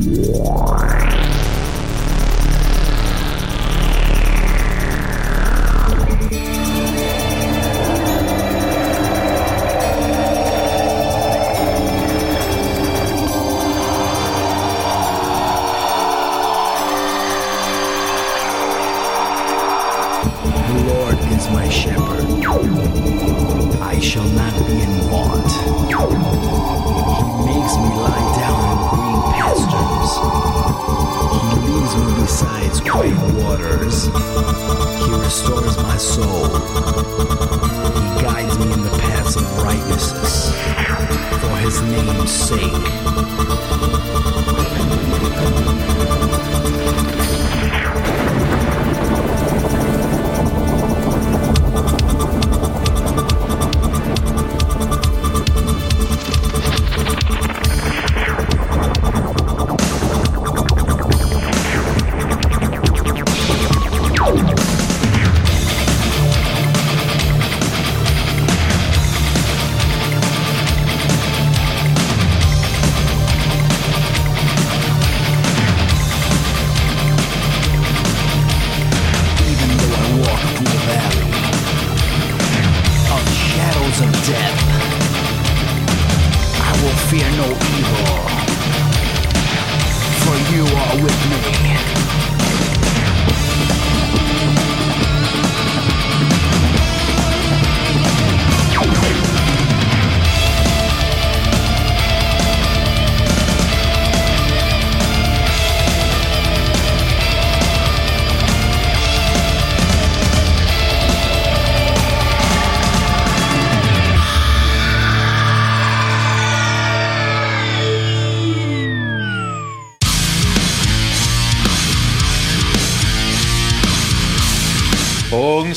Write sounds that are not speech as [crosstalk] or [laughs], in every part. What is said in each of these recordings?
Yeah.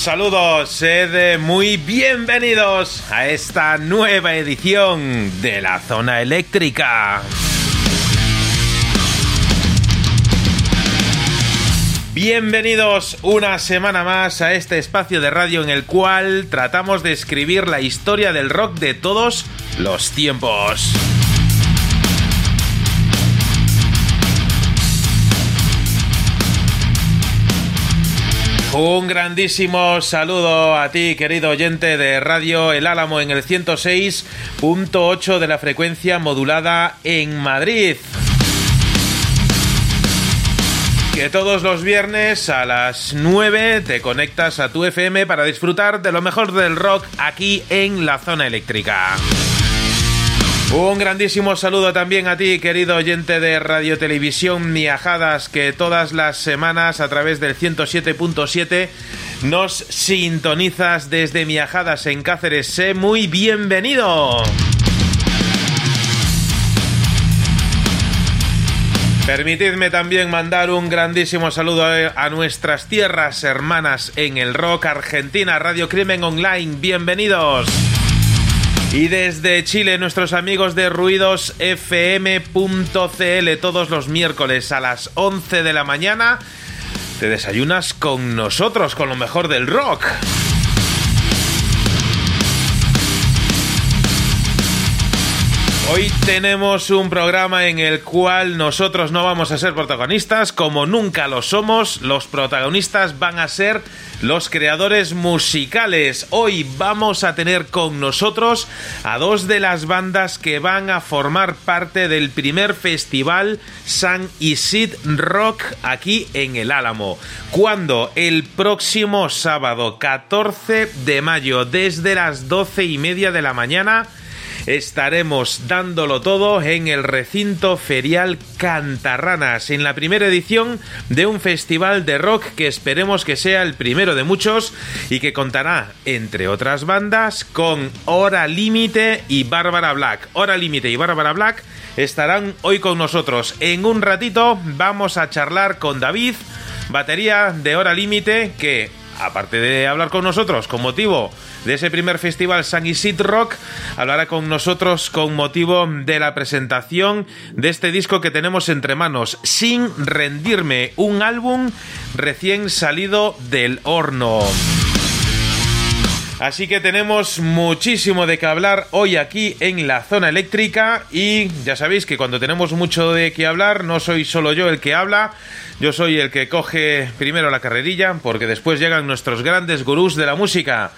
Saludos, sed muy bienvenidos a esta nueva edición de la zona eléctrica. Bienvenidos una semana más a este espacio de radio en el cual tratamos de escribir la historia del rock de todos los tiempos. Un grandísimo saludo a ti, querido oyente de Radio El Álamo en el 106.8 de la frecuencia modulada en Madrid. Que todos los viernes a las 9 te conectas a tu FM para disfrutar de lo mejor del rock aquí en la zona eléctrica. Un grandísimo saludo también a ti, querido oyente de Radio Televisión Miajadas, que todas las semanas a través del 107.7 nos sintonizas desde Miajadas en Cáceres. Sé muy bienvenido. Permitidme también mandar un grandísimo saludo a nuestras tierras hermanas en el rock Argentina, Radio Crimen Online. Bienvenidos. Y desde Chile, nuestros amigos de ruidosfm.cl todos los miércoles a las 11 de la mañana, te desayunas con nosotros, con lo mejor del rock. Hoy tenemos un programa en el cual nosotros no vamos a ser protagonistas, como nunca lo somos, los protagonistas van a ser los creadores musicales. Hoy vamos a tener con nosotros a dos de las bandas que van a formar parte del primer festival San Isid Rock aquí en el Álamo. Cuando el próximo sábado 14 de mayo desde las 12 y media de la mañana estaremos dándolo todo en el recinto ferial Cantarranas, en la primera edición de un festival de rock que esperemos que sea el primero de muchos y que contará, entre otras bandas, con Hora Límite y Bárbara Black. Hora Límite y Bárbara Black estarán hoy con nosotros. En un ratito vamos a charlar con David, batería de Hora Límite, que aparte de hablar con nosotros con motivo de ese primer festival San Isid Rock, hablará con nosotros con motivo de la presentación de este disco que tenemos entre manos, Sin rendirme, un álbum recién salido del horno. Así que tenemos muchísimo de qué hablar hoy aquí en la zona eléctrica y ya sabéis que cuando tenemos mucho de qué hablar no soy solo yo el que habla, yo soy el que coge primero la carrerilla porque después llegan nuestros grandes gurús de la música.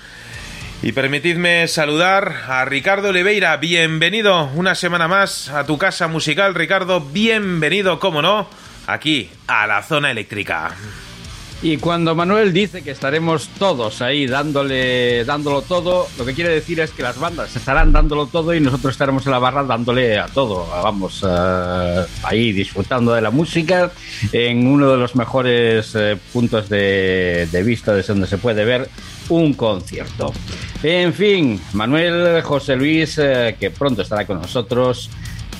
Y permitidme saludar a Ricardo Oliveira, bienvenido una semana más a tu casa musical, Ricardo, bienvenido, como no, aquí a la zona eléctrica. Y cuando Manuel dice que estaremos todos ahí dándole, dándolo todo, lo que quiere decir es que las bandas estarán dándolo todo y nosotros estaremos en la barra dándole a todo. Vamos uh, ahí disfrutando de la música en uno de los mejores uh, puntos de, de, vista desde donde se puede ver un concierto. En fin, Manuel, José Luis, uh, que pronto estará con nosotros.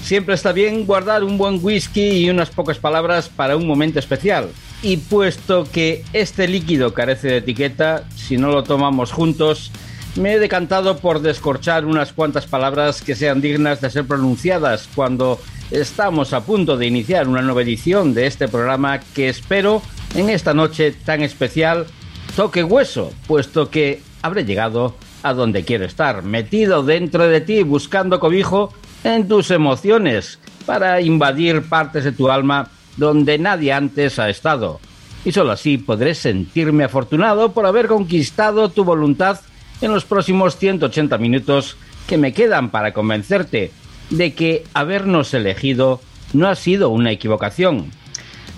Siempre está bien guardar un buen whisky y unas pocas palabras para un momento especial. Y puesto que este líquido carece de etiqueta, si no lo tomamos juntos, me he decantado por descorchar unas cuantas palabras que sean dignas de ser pronunciadas cuando estamos a punto de iniciar una nueva edición de este programa que espero en esta noche tan especial toque hueso, puesto que habré llegado a donde quiero estar, metido dentro de ti, buscando cobijo en tus emociones, para invadir partes de tu alma donde nadie antes ha estado. Y solo así podré sentirme afortunado por haber conquistado tu voluntad en los próximos 180 minutos que me quedan para convencerte de que habernos elegido no ha sido una equivocación.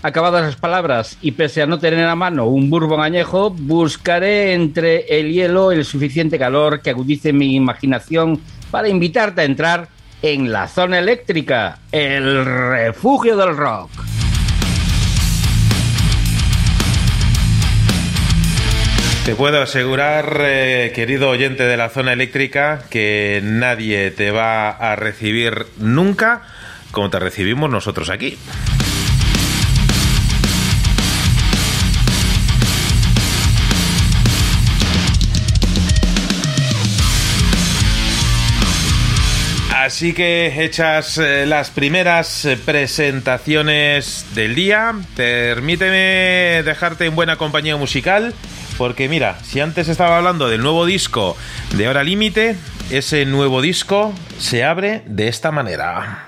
Acabadas las palabras y pese a no tener a mano un bourbon añejo, buscaré entre el hielo el suficiente calor que agudice mi imaginación para invitarte a entrar en la zona eléctrica, el refugio del rock. Te puedo asegurar, eh, querido oyente de la zona eléctrica, que nadie te va a recibir nunca como te recibimos nosotros aquí. Así que hechas eh, las primeras eh, presentaciones del día, permíteme dejarte en buena compañía musical, porque mira, si antes estaba hablando del nuevo disco de Hora Límite, ese nuevo disco se abre de esta manera.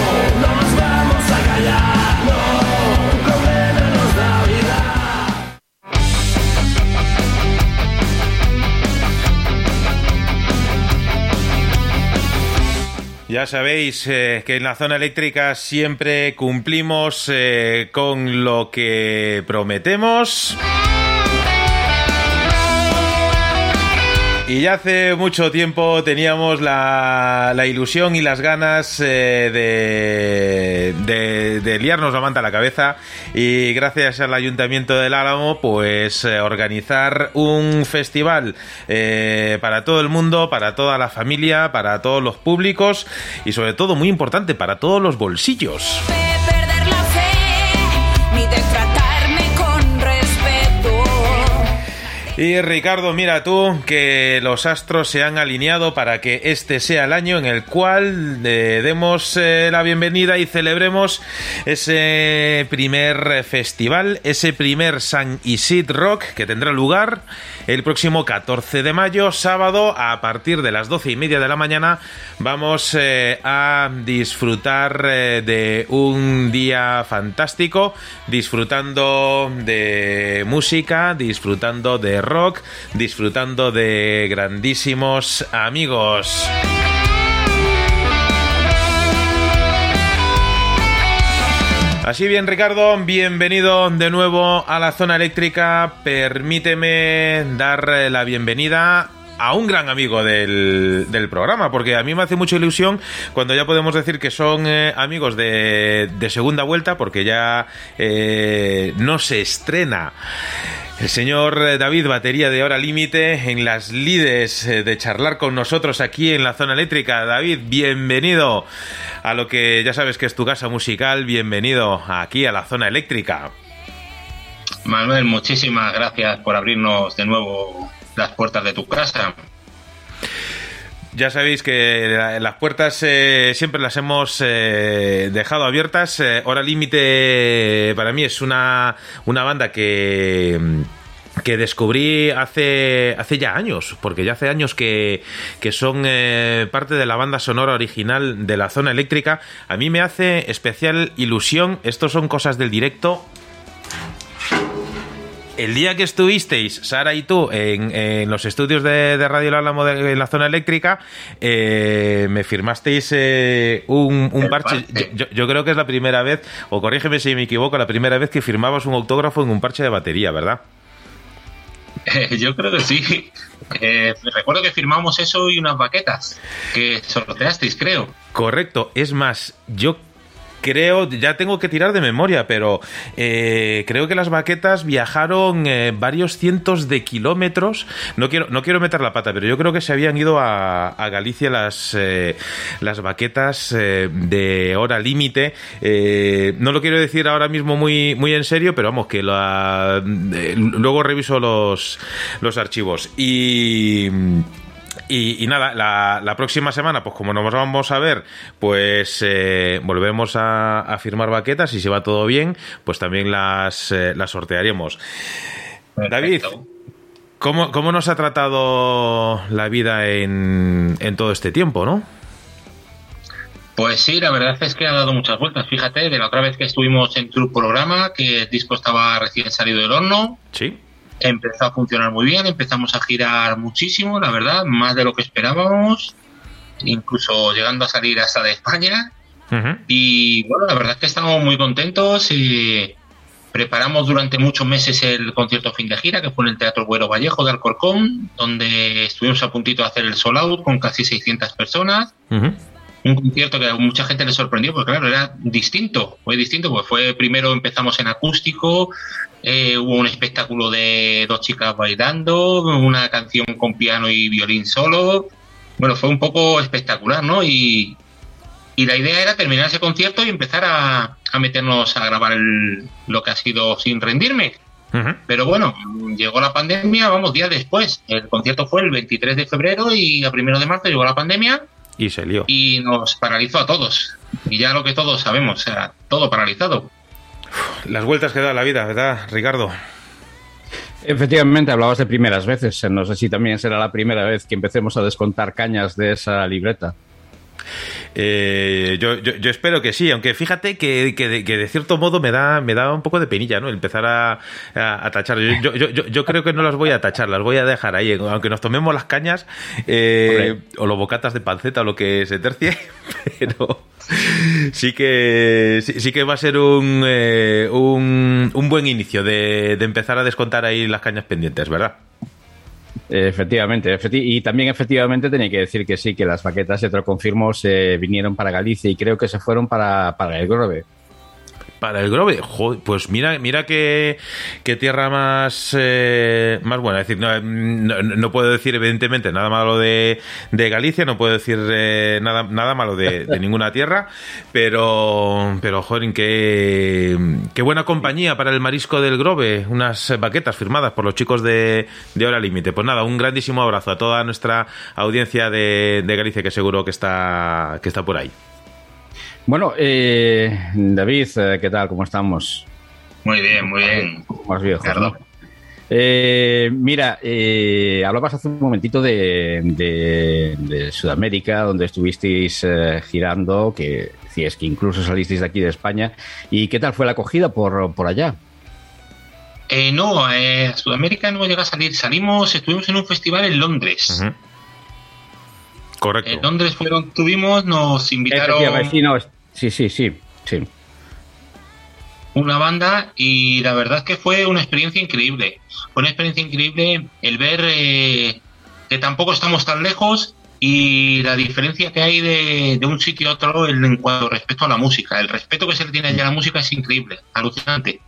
Ya sabéis eh, que en la zona eléctrica siempre cumplimos eh, con lo que prometemos. Y ya hace mucho tiempo teníamos la, ilusión y las ganas eh, de liarnos la manta a la cabeza y gracias al Ayuntamiento del Álamo pues eh, organizar un festival eh, para todo el mundo, para toda la familia, para todos los públicos y sobre todo muy importante para todos los bolsillos. Y Ricardo, mira tú que los astros se han alineado para que este sea el año en el cual eh, demos eh, la bienvenida y celebremos ese primer festival, ese primer San Isid Rock que tendrá lugar el próximo 14 de mayo, sábado, a partir de las 12 y media de la mañana. Vamos eh, a disfrutar eh, de un día fantástico, disfrutando de música, disfrutando de rock, disfrutando de grandísimos amigos. Así bien, Ricardo, bienvenido de nuevo a la zona eléctrica. Permíteme dar la bienvenida a un gran amigo del, programa, porque a mí me hace mucha ilusión cuando ya podemos decir que son eh, amigos de, de segunda vuelta, porque ya eh, no se estrena. El señor eh, David Batería de Hora Límite en las lides eh, de charlar con nosotros aquí en la zona eléctrica. David, bienvenido a lo que ya sabes que es tu casa musical. Bienvenido aquí a la zona eléctrica. Manuel, muchísimas gracias por abrirnos de nuevo las puertas de tu casa. Ya sabéis que la- las puertas eh, siempre las hemos eh, dejado abiertas. Eh, Hora Límite para mí es una, una banda que que descubrí hace, hace ya años, porque ya hace años que, que son parte de la banda sonora original de la zona eléctrica. A mí me hace especial ilusión, estos son cosas del directo, el día que estuvisteis, Sara y tú, en, en los estudios de, de Radio Álamo en la zona eléctrica, eh, me firmasteis eh, un, parche. parche. Yo, yo creo que es la primera vez, o corrígeme si me equivoco, la primera vez que firmabas un autógrafo en un parche de batería, ¿verdad? Eh, yo creo que sí. Recuerdo que firmamos eso y unas baquetas que sorteasteis, creo. Correcto. Es más, yo creo, ya tengo que tirar de memoria, pero eh, creo que las baquetas viajaron eh, varios cientos de kilómetros. No quiero, no quiero meter la pata, pero yo creo que se habían ido a, Galicia las, eh, las baquetas eh, de hora límite. No lo quiero decir ahora mismo muy, muy en serio, pero vamos, que la, luego reviso los, los archivos. Y. Y, y nada, la, la próxima semana, pues como nos vamos a ver, pues eh, volvemos a, a firmar baquetas y si va todo bien, pues también las, eh, las sortearemos. David. ¿cómo, ¿cómo nos ha tratado la vida en, en todo este tiempo, no? Pues sí, la verdad es que ha dado muchas vueltas. Fíjate, de la otra vez que estuvimos en tu programa, que el disco estaba recién salido del horno, Sí. Empezó a funcionar muy bien, empezamos a girar muchísimo, la verdad, más de lo que esperábamos, incluso llegando a salir hasta de España. Y bueno, la verdad es que estamos muy contentos. y preparamos durante muchos meses el concierto fin de gira, que fue en el Teatro Güero Vallejo de Alcorcón, donde estuvimos a puntito de hacer el sold out con casi 600 personas. Un concierto que a mucha gente le sorprendió, porque claro, era distinto. Fue distinto, porque fue primero empezamos en acústico, eh, hubo un espectáculo de dos chicas bailando, una canción con piano y violín solo. Bueno, fue un poco espectacular, ¿no? Y, y la idea era terminar ese concierto y empezar a, a meternos a grabar el- lo que ha sido sin rendirme. Pero bueno, llegó la pandemia, vamos, días después. El concierto fue el 23 de febrero y a primero de marzo llegó la pandemia Y se lió. y nos paralizó a todos. Y ya lo que todos sabemos, o sea, todo paralizado. Las vueltas que da la vida, ¿verdad, Ricardo? Efectivamente, hablabas de primeras veces. No sé si también será la primera vez que empecemos a descontar cañas de esa libreta. Eh, yo, yo, yo espero que sí, aunque fíjate que, que, de, que de cierto modo me da, me da un poco de penilla, ¿no? Empezar a, a, a tachar. Yo, creo que no las voy a tachar, las voy a dejar ahí. Aunque nos tomemos las cañas eh, o los bocatas de panceta o lo que se tercie, [laughs] pero sí que sí, sí que va a ser un, eh, un, un buen inicio de, de empezar a descontar ahí las cañas pendientes, ¿verdad? Efectivamente, efecti y también efectivamente tenía que decir que sí, que las baquetas, ya te lo confirmo, se vinieron para Galicia y creo que se fueron para, para el Grove. Para el Grove, joder, pues mira, mira qué, qué tierra más, eh, más buena. Es decir, no, no, no, puedo decir evidentemente nada malo de, de Galicia, no puedo decir eh, nada, nada malo de, de, [laughs] ninguna tierra, pero, pero joder, qué, qué buena compañía para el marisco del Grove, unas baquetas firmadas por los chicos de, de Hora Límite. Pues nada, un grandísimo abrazo a toda nuestra audiencia de, de Galicia que seguro que está, que está por ahí. Bueno, eh, David, ¿qué tal? ¿Cómo estamos? Muy bien, muy bien. Más viejos, ¿no? Eh, mira, eh, hablabas hace un momentito de, de, de Sudamérica, donde estuvisteis eh, girando, que decías que incluso salisteis de aquí de España. ¿Y qué tal fue la acogida por, por allá? Eh, no, a Sudamérica no llega a salir. Salimos, estuvimos en un festival en Londres. Uh -huh. Correcto. En Londres fueron, tuvimos, nos invitaron. Sí, sí, sí, sí. Una banda y la verdad es que fue una experiencia increíble. Fue una experiencia increíble el ver eh, que tampoco estamos tan lejos y la diferencia que hay de, de un sitio a otro en, cuanto respecto a la música. El respeto que se le tiene allá a la música es increíble, alucinante.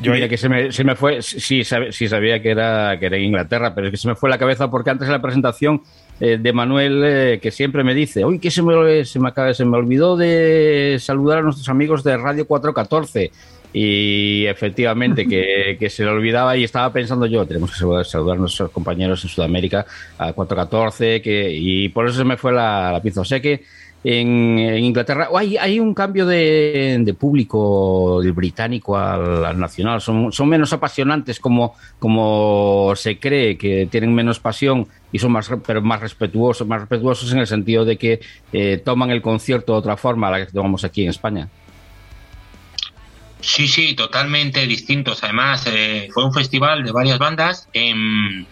Yo Mira, que se me, se me fue, sí, sabe, sí, sabía que era, que era en Inglaterra, pero es que se me fue la cabeza porque antes de la presentación eh, de Manuel, eh, que siempre me dice, uy, que se me, se, me acaba, se me olvidó de saludar a nuestros amigos de Radio 414. Y efectivamente que, [laughs] que, se le olvidaba y estaba pensando yo, tenemos que saludar a nuestros compañeros en Sudamérica a 414, que, y por eso se me fue la, la pizza. O sea que en, Inglaterra hay, hay, un cambio de, público del británico al, al, nacional. Son, menos apasionantes como, como se cree, que tienen menos pasión y son más, pero más respetuosos, más respetuosos en el sentido de que eh, toman el concierto de otra forma a la que tomamos aquí en España. Sí, sí, totalmente distintos. Además, eh, fue un festival de varias bandas en,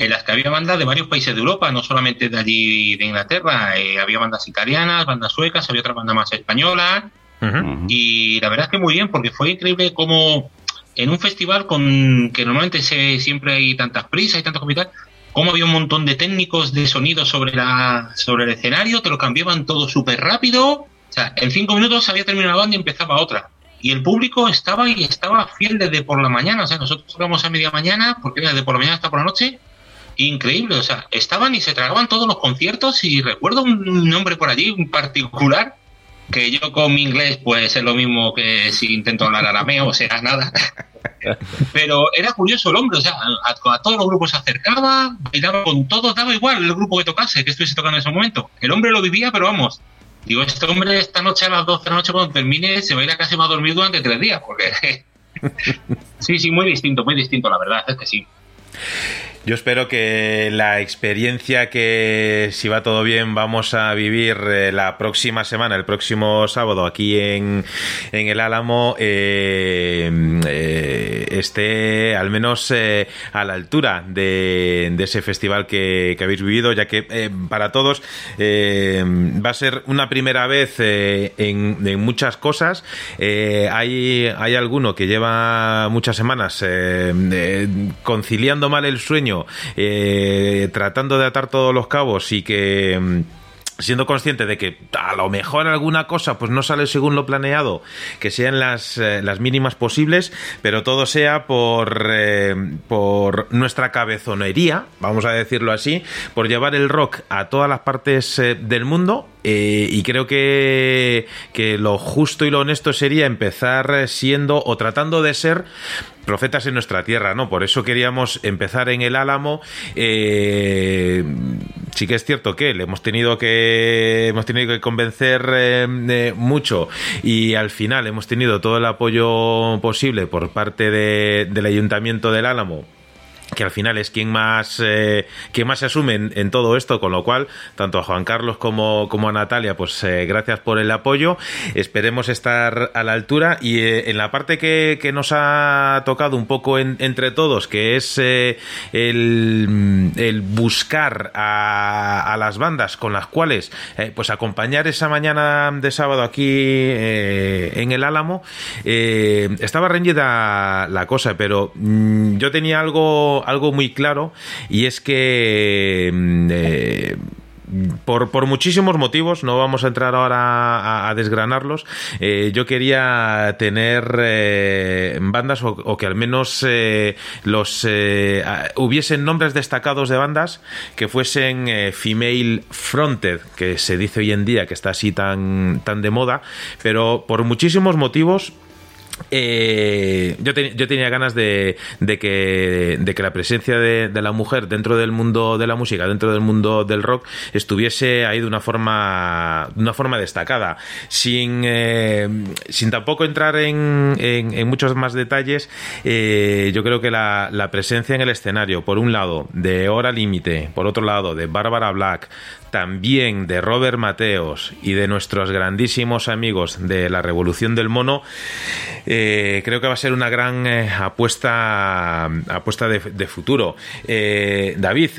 en, las que había bandas de varios países de Europa, no solamente de allí de Inglaterra. Eh, había bandas italianas, bandas suecas, había otra banda más española. Uh -huh. Y la verdad es que muy bien, porque fue increíble como en un festival con que normalmente se, siempre hay tantas prisas y tantos comités, como había un montón de técnicos de sonido sobre, la, sobre el escenario, te lo cambiaban todo súper rápido. O sea, en cinco minutos había terminado la banda y empezaba otra y el público estaba y estaba fiel desde por la mañana, o sea, nosotros tocamos a media mañana, porque era desde por la mañana hasta por la noche, increíble, o sea, estaban y se tragaban todos los conciertos y recuerdo un nombre por allí, un particular, que yo con mi inglés pues es lo mismo que si intento hablar arameo, o sea, nada. [laughs] Pero era curioso el hombre, o sea, a, a, todos los grupos se acercaba, bailaba con todos, daba igual el grupo que tocase, que estuviese tocando en ese momento. El hombre lo vivía, pero vamos, Digo, este hombre esta noche a las 12 de la noche cuando termine se va a ir a casa y va a dormir durante tres días, porque... [laughs] sí, sí, muy distinto, muy distinto, la verdad es que sí. Yo espero que la experiencia que, si va todo bien, vamos a vivir eh, la próxima semana, el próximo sábado, aquí en, en el Álamo, eh, eh, esté al menos a la altura de, ese festival que, habéis vivido, ya que para todos va a ser una primera vez en, en, muchas cosas. hay, hay alguno que lleva muchas semanas conciliando mal el sueño eh, tratando de atar todos los cabos y que mm, siendo consciente de que a lo mejor alguna cosa pues no sale según lo planeado, que sean las, eh, las mínimas posibles, pero todo sea por, eh, por nuestra cabezonería, vamos a decirlo así, por llevar el rock a todas las partes eh, del mundo. Y creo que, que lo justo y lo honesto sería empezar siendo o tratando de ser profetas en nuestra tierra, ¿no? Por eso queríamos empezar en el Álamo, sí que es cierto que le hemos tenido que hemos tenido que convencer eh, mucho y al final hemos tenido todo el apoyo posible por parte de- del Ayuntamiento del Álamo que al final es quien más eh, más se asume en, todo esto, con lo cual tanto a Juan Carlos como, como a Natalia, pues eh, gracias por el apoyo. Esperemos estar a la altura y eh, en la parte que, nos ha tocado un poco en- entre todos, que es eh, el, buscar a, a las bandas con las cuales pues acompañar esa mañana de sábado aquí en el Álamo, estaba reñida la cosa, pero mm, yo tenía algo, algo muy claro y es que mm, eh, por, por muchísimos motivos, no vamos a entrar ahora a, desgranarlos, eh, yo quería tener eh, bandas o, que al menos los hubiesen nombres destacados de bandas que fuesen female fronted, que se dice hoy en día que está así tan, tan de moda, pero por muchísimos motivos eh, yo, te- yo tenía ganas de, de que, de que la presencia de, la mujer dentro del mundo de la música, dentro del mundo del rock, estuviese ahí de una forma, una forma destacada. Sin, eh, sin tampoco entrar en, en- en muchos más detalles, eh, yo creo que la, la presencia en el escenario, por un lado, de Hora Límite, por otro lado, de Bárbara Black, también de Robert Mateos y de nuestros grandísimos amigos de la Revolución del Mono, eh, creo que va a ser una gran eh, apuesta, apuesta de, futuro. Eh, David,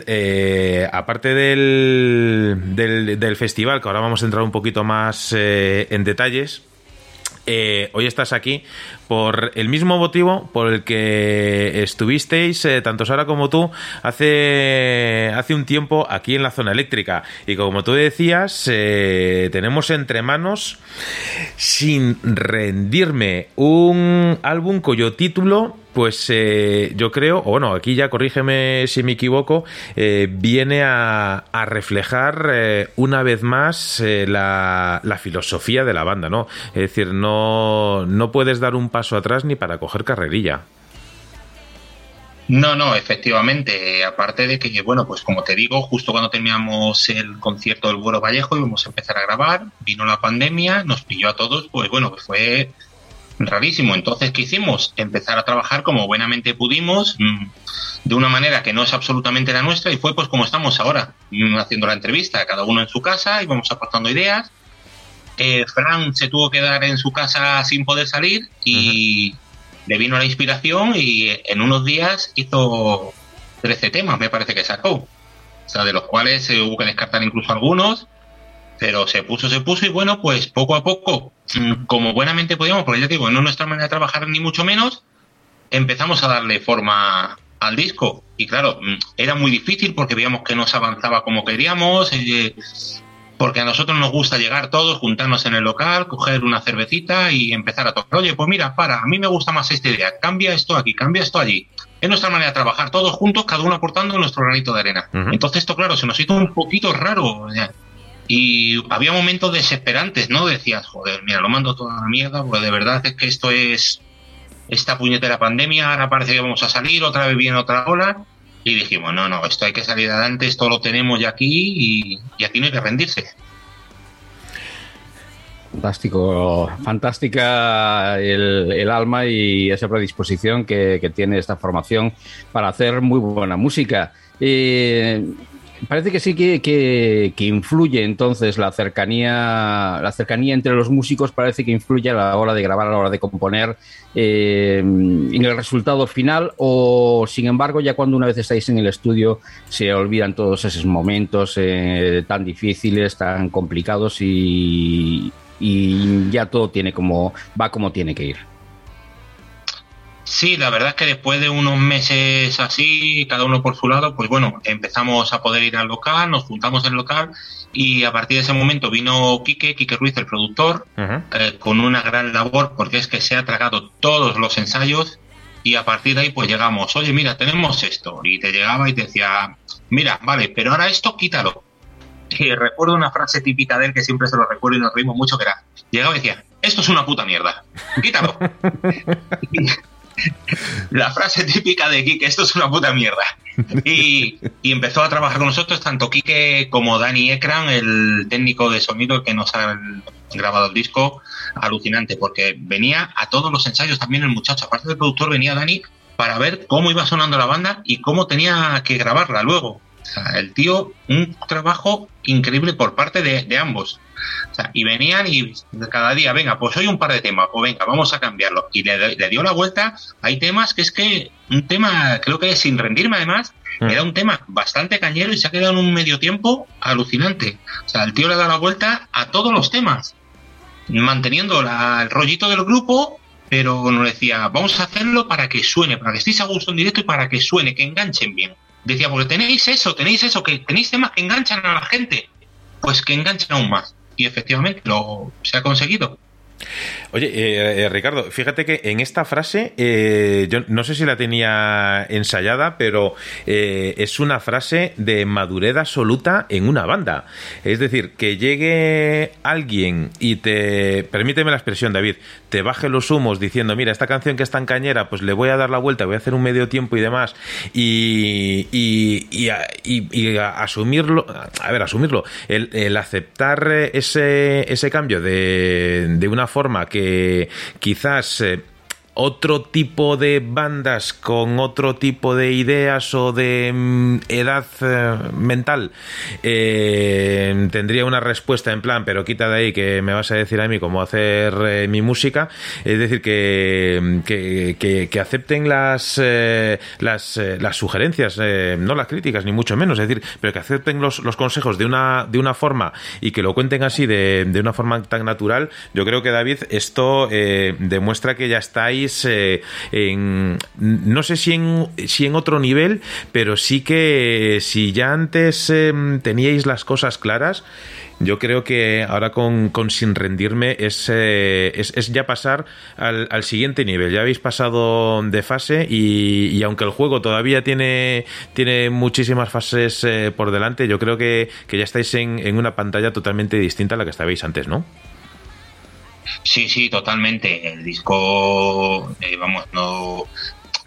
aparte del, del, festival, que ahora vamos a entrar un poquito más en detalles, eh, hoy estás aquí por el mismo motivo por el que estuvisteis, eh, tanto Sara como tú, hace, hace un tiempo aquí en la zona eléctrica. Y como tú decías, eh, tenemos entre manos, sin rendirme, un álbum cuyo título pues eh, yo creo, o bueno, aquí ya corrígeme si me equivoco, eh, viene a, a reflejar eh, una vez más eh, la, la filosofía de la banda, ¿no? Es decir, no, no puedes dar un paso atrás ni para coger carrerilla. No, no, efectivamente. Aparte de que, bueno, pues como te digo, justo cuando terminamos el concierto del Buero Vallejo íbamos a empezar a grabar, vino la pandemia, nos pilló a todos, pues bueno, pues fue rarísimo. Entonces, ¿qué hicimos? Empezar a trabajar como buenamente pudimos, mm, de una manera que no es absolutamente la nuestra, y fue pues como estamos ahora, mm, haciendo la entrevista, cada uno en su casa, íbamos aportando ideas. Eh, Fran se tuvo que dar en su casa sin poder salir y le vino la inspiración y en unos días hizo 13 temas, me parece que sacó. O sea, de los cuales eh, hubo que descartar incluso algunos, pero se puso, se puso y bueno, pues poco a poco, mm, como buenamente podíamos, porque ya digo, no es nuestra manera de trabajar ni mucho menos, empezamos a darle forma al disco. Y claro, mm, era muy difícil porque veíamos que no se avanzaba como queríamos, eh, porque a nosotros nos gusta llegar todos, juntarnos en el local, coger una cervecita y empezar a tocar. Oye, pues mira, para, a mí me gusta más esta idea, cambia esto aquí, cambia esto allí. Es nuestra manera de trabajar, todos juntos, cada uno aportando nuestro granito de arena. Entonces esto, claro, se nos hizo un poquito raro. Y había momentos desesperantes, ¿no? Decías, joder, mira, lo mando toda la mierda, porque de verdad es que esto es esta puñetera pandemia, ahora parece que vamos a salir, otra vez viene otra ola. Y dijimos, no, no, esto hay que salir adelante, esto lo tenemos ya aquí y, aquí no hay que rendirse. Fantástico, fantástica el, alma y esa predisposición que, tiene esta formación para hacer muy buena música. Parece que sí que, que- que influye entonces la cercanía, la cercanía entre los músicos parece que influye a la hora de grabar, a la hora de componer eh, en el resultado final o sin embargo ya cuando una vez estáis en el estudio se olvidan todos esos momentos eh, tan difíciles, tan complicados y, y ya todo tiene como va como tiene que ir. Sí, la verdad es que después de unos meses así, cada uno por su lado, pues bueno, empezamos a poder ir al local, nos juntamos en el local y a partir de ese momento vino Quique, Quique Ruiz, el productor, eh, con una gran labor porque es que se ha tragado todos los ensayos y a partir de ahí pues llegamos, oye mira, tenemos esto y te llegaba y te decía, mira, vale, pero ahora esto quítalo. [laughs] Y recuerdo una frase típica de él que siempre se lo recuerdo y nos reímos mucho que era, llegaba y decía, esto es una puta mierda, quítalo. [laughs] La frase típica de Kike, esto es una puta mierda. Y, empezó a trabajar con nosotros tanto Quique como Dani Ekran, el técnico de sonido que nos ha grabado el disco, alucinante, porque venía a todos los ensayos también el muchacho, aparte del productor, venía Dani para ver cómo iba sonando la banda y cómo tenía que grabarla luego. El tío, un trabajo increíble por parte de ambos. O sea, y venían y cada día, venga, pues hoy un par de temas, pues venga, vamos a cambiarlo. Y le, le dio la vuelta. Hay temas que es que un tema, creo que sin rendirme además, Mm. era un tema bastante cañero y se ha quedado en un medio tiempo alucinante. O sea, el tío le ha dado la vuelta a todos los temas, manteniendo la- el rollito del grupo, pero nos decía, vamos a hacerlo para que suene, para que estéis a gusto en directo y para que suene, que enganchen bien. Decía, porque tenéis eso, tenéis eso, que tenéis temas que enganchan a la gente, pues que enganchen aún más. Y efectivamente lo se ha conseguido. Oye, eh, eh, Ricardo, fíjate que en esta frase, eh, yo no sé si la tenía ensayada, pero eh, es una frase de madurez absoluta en una banda. Es decir, que llegue alguien y te, permíteme la expresión, David, te baje los humos diciendo, mira, esta canción que es tan cañera, pues le voy a dar la vuelta, voy a hacer un medio tiempo y demás, y, asumirlo, a ver, asumirlo, el, el aceptar ese, ese cambio de, de una forma que quizás... otro tipo de bandas con otro tipo de ideas o de mm, edad eh, mental eh, tendría una respuesta en plan, pero quita de ahí que me vas a decir a mí cómo hacer eh, mi música. Es decir, que, que, que- que acepten las, eh, las, las sugerencias, no las críticas, ni mucho menos, es decir, pero que acepten los, los consejos de una, de una forma y que lo cuenten así de, de una forma tan natural. Yo creo que, David, esto demuestra que ya estáis eh, no sé si en, si en otro nivel, pero sí que si ya antes eh, teníais las cosas claras, yo creo que ahora con, Sin Rendirme es, eh, ya pasar al, siguiente nivel. Ya habéis pasado de fase y, aunque el juego todavía tiene, muchísimas fases eh, por delante, yo creo que, que ya estáis en, en una pantalla totalmente distinta a la que estabais antes, ¿no? Sí, sí, totalmente. El disco, eh, vamos, no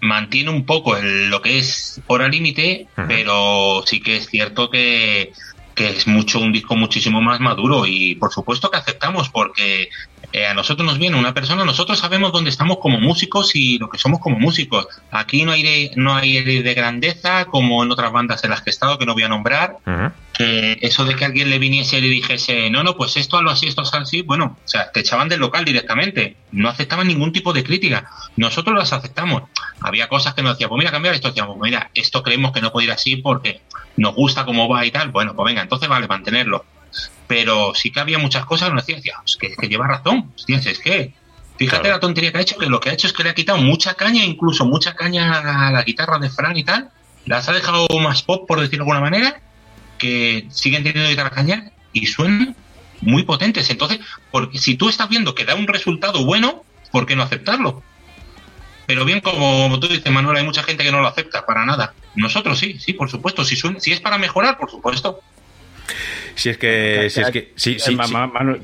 mantiene un poco el- lo que es hora límite, pero sí que es cierto que, que es mucho un disco muchísimo más maduro y por supuesto que aceptamos porque eh, a nosotros nos viene una persona, nosotros sabemos dónde estamos como músicos y lo que somos como músicos. Aquí no hay de, no hay de grandeza como en otras bandas en las que he estado que no voy a nombrar, que eso de que alguien le viniese y le dijese, no, no, pues esto hazlo así, esto es así, bueno, o sea, te echaban del local directamente, no aceptaban ningún tipo de crítica, nosotros las aceptamos. Había cosas que nos decían, pues mira, cambiar esto, decíamos, pues mira, esto creemos que no puede ir así porque nos gusta cómo va y tal, bueno, pues venga, entonces vale, mantenerlo. Pero sí que había muchas cosas decían, "Hostia, es que, lleva razón, es que... Fíjate Claro. la tontería que ha hecho, que lo que ha hecho es que le ha quitado mucha caña, incluso mucha caña a la guitarra de Fran y tal, las ha dejado más pop, por decirlo de alguna manera, que siguen teniendo guitarra caña y suenan muy potentes. Entonces, porque si tú estás viendo que da un resultado bueno, ¿por qué no aceptarlo? Pero bien, como tú dices, Manuel, hay mucha gente que no lo acepta para nada. Nosotros sí, sí, por supuesto. Si, suena- si es para mejorar, por supuesto. Si es que, si es que, si, si- Eh, si-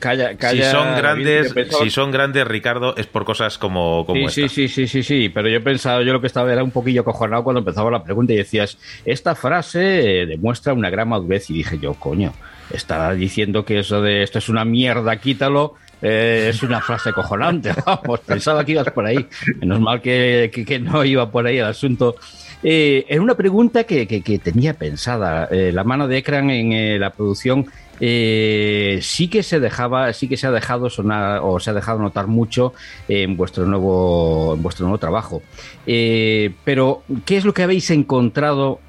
calla, calla, si son grandes, si son grandes, Ricardo, es por cosas como, como Sí, esta. sí, sí, sí, sí, sí, pero yo pensaba, yo lo que estaba era un poquillo cojonado cuando empezaba la pregunta y decías, esta frase demuestra una gran madurez y dije yo, coño, está diciendo que eso de esto es una mierda, quítalo, eh, es una frase cojonante, [laughs] vamos, pensaba que ibas por ahí, menos mal que, que- que no iba por ahí el asunto. Eh, era una pregunta que, que- tenía pensada, eh, la mano de Ekran en eh, la producción eh, sí que se dejaba, sí que se ha dejado sonar o se ha dejado notar mucho en vuestro nuevo, vuestro nuevo trabajo. Pero, ¿qué es lo que habéis encontrado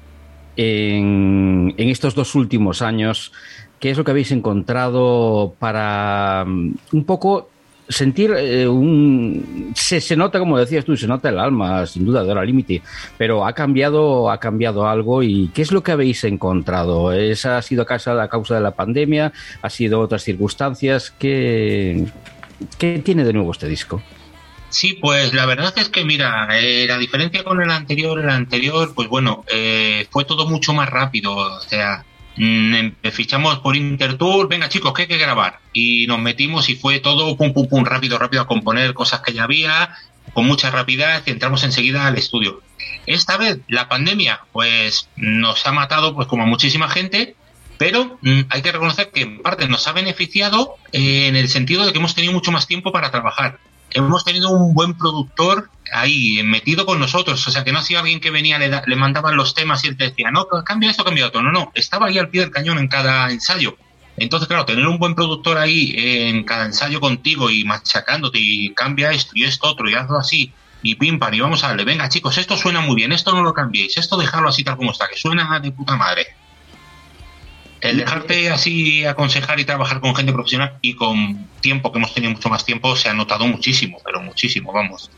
en, en estos dos últimos años? ¿Qué es lo que habéis encontrado para mm, un poco sentir eh, un se, se nota como decías tú se nota el alma sin duda de hora límite pero ha cambiado ha cambiado algo. Y qué es lo que habéis encontrado esa ha sido causa, causa de la pandemia ha sido otras circunstancias qué, qué tiene de nuevo este disco Sí, pues la verdad es que, mira, eh, la diferencia con el anterior, el anterior, pues bueno, eh, fue todo mucho más rápido. O sea, fichamos por Intertour, venga chicos, que hay que grabar. Y nos metimos y fue todo pum, pum, pum, rápido, rápido a componer cosas que ya había. con mucha rapidez y entramos enseguida al estudio. Esta vez la pandemia pues nos ha matado pues como a muchísima gente, pero mm, hay que reconocer que en parte nos ha beneficiado eh, en el sentido de que hemos tenido mucho más tiempo para trabajar. Hemos tenido un buen productor ahí metido con nosotros, o sea que no ha sido alguien que venía, le, le mandaban los temas y él te decía, no, cambia esto, cambia otro. No, no, estaba ahí al pie del cañón en cada ensayo. Entonces, claro, tener un buen productor ahí en cada ensayo contigo y machacándote y cambia esto y esto otro y hazlo así y pim pam y vamos a darle, venga chicos, esto suena muy bien, esto no lo cambiéis, esto dejarlo así tal como está, que suena de puta madre. El dejarte así aconsejar y trabajar con gente profesional y con tiempo, que hemos tenido mucho más tiempo, se ha notado muchísimo, pero muchísimo, vamos.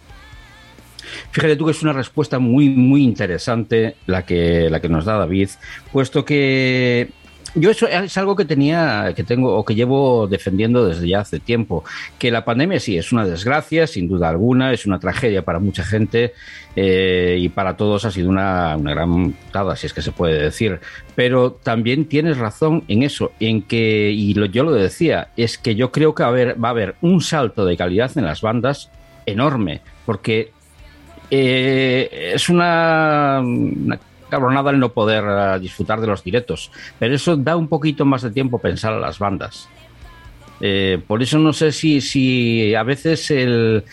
Fíjate tú que es una respuesta muy, muy interesante la que, la que nos da David, puesto que yo eso es algo que tenía, que tengo o que llevo defendiendo desde ya hace tiempo, que la pandemia sí es una desgracia, sin duda alguna, es una tragedia para mucha gente eh, y para todos ha sido una, una gran putada, si es que se puede decir. Pero también tienes razón en eso, en que, y lo- yo lo decía, es que yo creo que va a haber, va a haber un salto de calidad en las bandas enorme, porque eh, es una, una cabronada el no poder eh, disfrutar de los directos, pero eso da un poquito más de tiempo pensar a las bandas. Eh, por eso no sé si, si a veces el,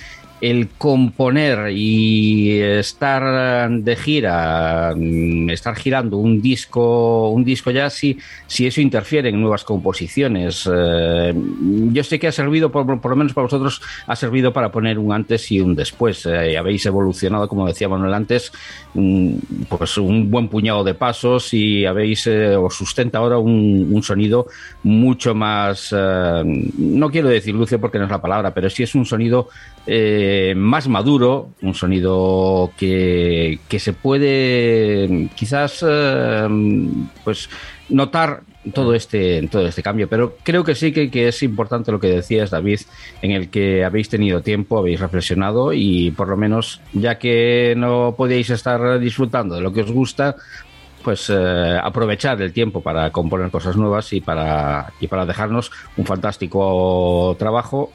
el componer y estar de gira, mm, estar girando un disco, un disco ya, si, si eso interfiere en nuevas composiciones. Eh, yo sé que ha servido, por, por lo menos para vosotros, ha servido para poner un antes y un después. Eh, habéis evolucionado, como decía Manuel antes, mm, pues un buen puñado de pasos y habéis, eh, os sustenta ahora un, sonido mucho más, eh, no quiero decir lucio porque no es la palabra, pero sí es un sonido eh, más maduro, un sonido que, que se puede quizás eh, pues notar todo este, todo este cambio, pero creo que sí que, que es importante lo que decías, David, en el que habéis tenido tiempo, habéis reflexionado y por lo menos, ya que no podíais estar disfrutando de lo que os gusta, pues eh, aprovechar el tiempo para componer cosas nuevas y para, y para dejarnos un fantástico trabajo.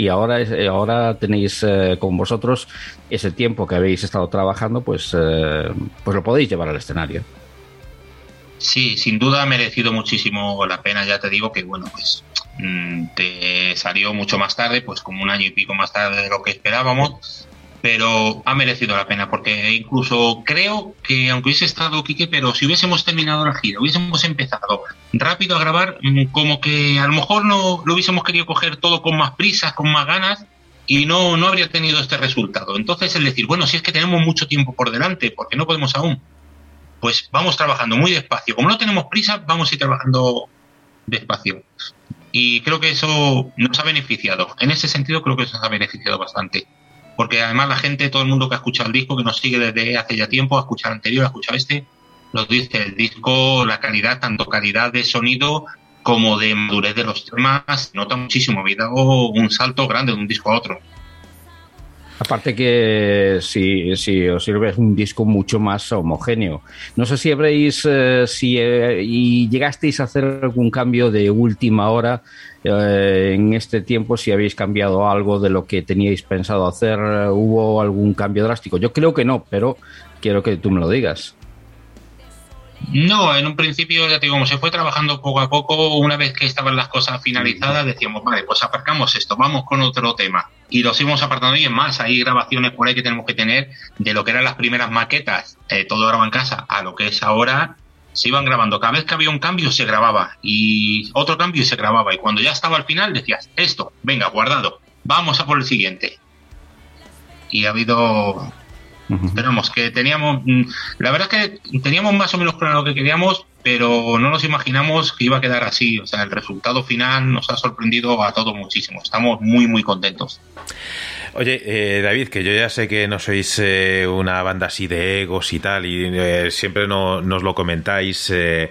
Y ahora, eh, ahora tenéis eh, con vosotros ese tiempo que habéis estado trabajando, pues, eh, pues lo podéis llevar al escenario. Sí, sin duda ha merecido muchísimo la pena. Ya te digo que, bueno, pues mm, te salió mucho más tarde, pues como un año y pico más tarde de lo que esperábamos, pero ha merecido la pena porque incluso creo que, aunque hubiese estado Quique, pero si hubiésemos terminado la gira, hubiésemos empezado rápido a grabar, mm, como que a lo mejor no lo hubiésemos querido coger todo con más prisas, con más ganas. Y no, no habría tenido este resultado. Entonces, el decir, bueno, si es que tenemos mucho tiempo por delante, porque no podemos aún, pues vamos trabajando muy despacio. Como no tenemos prisa, vamos a ir trabajando despacio. Y creo que eso nos ha beneficiado. En ese sentido, creo que eso nos ha beneficiado bastante. Porque además la gente, todo el mundo que ha escuchado el disco, que nos sigue desde hace ya tiempo, ha escuchado el anterior, ha escuchado este, nos dice el disco, la calidad, tanto calidad de sonido como de madurez de los temas, nota muchísimo. Habéis dado un salto grande de un disco a otro. Aparte que si, si os sirve es un disco mucho más homogéneo. No sé si habréis, eh, si eh, y llegasteis a hacer algún cambio de última hora eh, en este tiempo, si habéis cambiado algo de lo que teníais pensado hacer, eh, hubo algún cambio drástico. Yo creo que no, pero quiero que tú me lo digas. No, en un principio, ya te digo, como se fue trabajando poco a poco, una vez que estaban las cosas finalizadas, decíamos, vale, pues aparcamos esto, vamos con otro tema. Y los íbamos apartando y en más, hay grabaciones por ahí que tenemos que tener de lo que eran las primeras maquetas, eh, todo grabado en casa, a lo que es ahora, se iban grabando. Cada vez que había un cambio se grababa y otro cambio y se grababa. Y cuando ya estaba al final decías, esto, venga, guardado, vamos a por el siguiente. Y ha habido Esperamos que teníamos, mm, la verdad es que teníamos más o menos claro lo que queríamos, pero no nos imaginamos que iba a quedar así. O sea, el resultado final nos ha sorprendido a todos muchísimo. Estamos muy, muy contentos. Oye, eh, David, que yo ya sé que no sois eh, una banda así de egos y tal, y eh, siempre no, nos lo comentáis eh,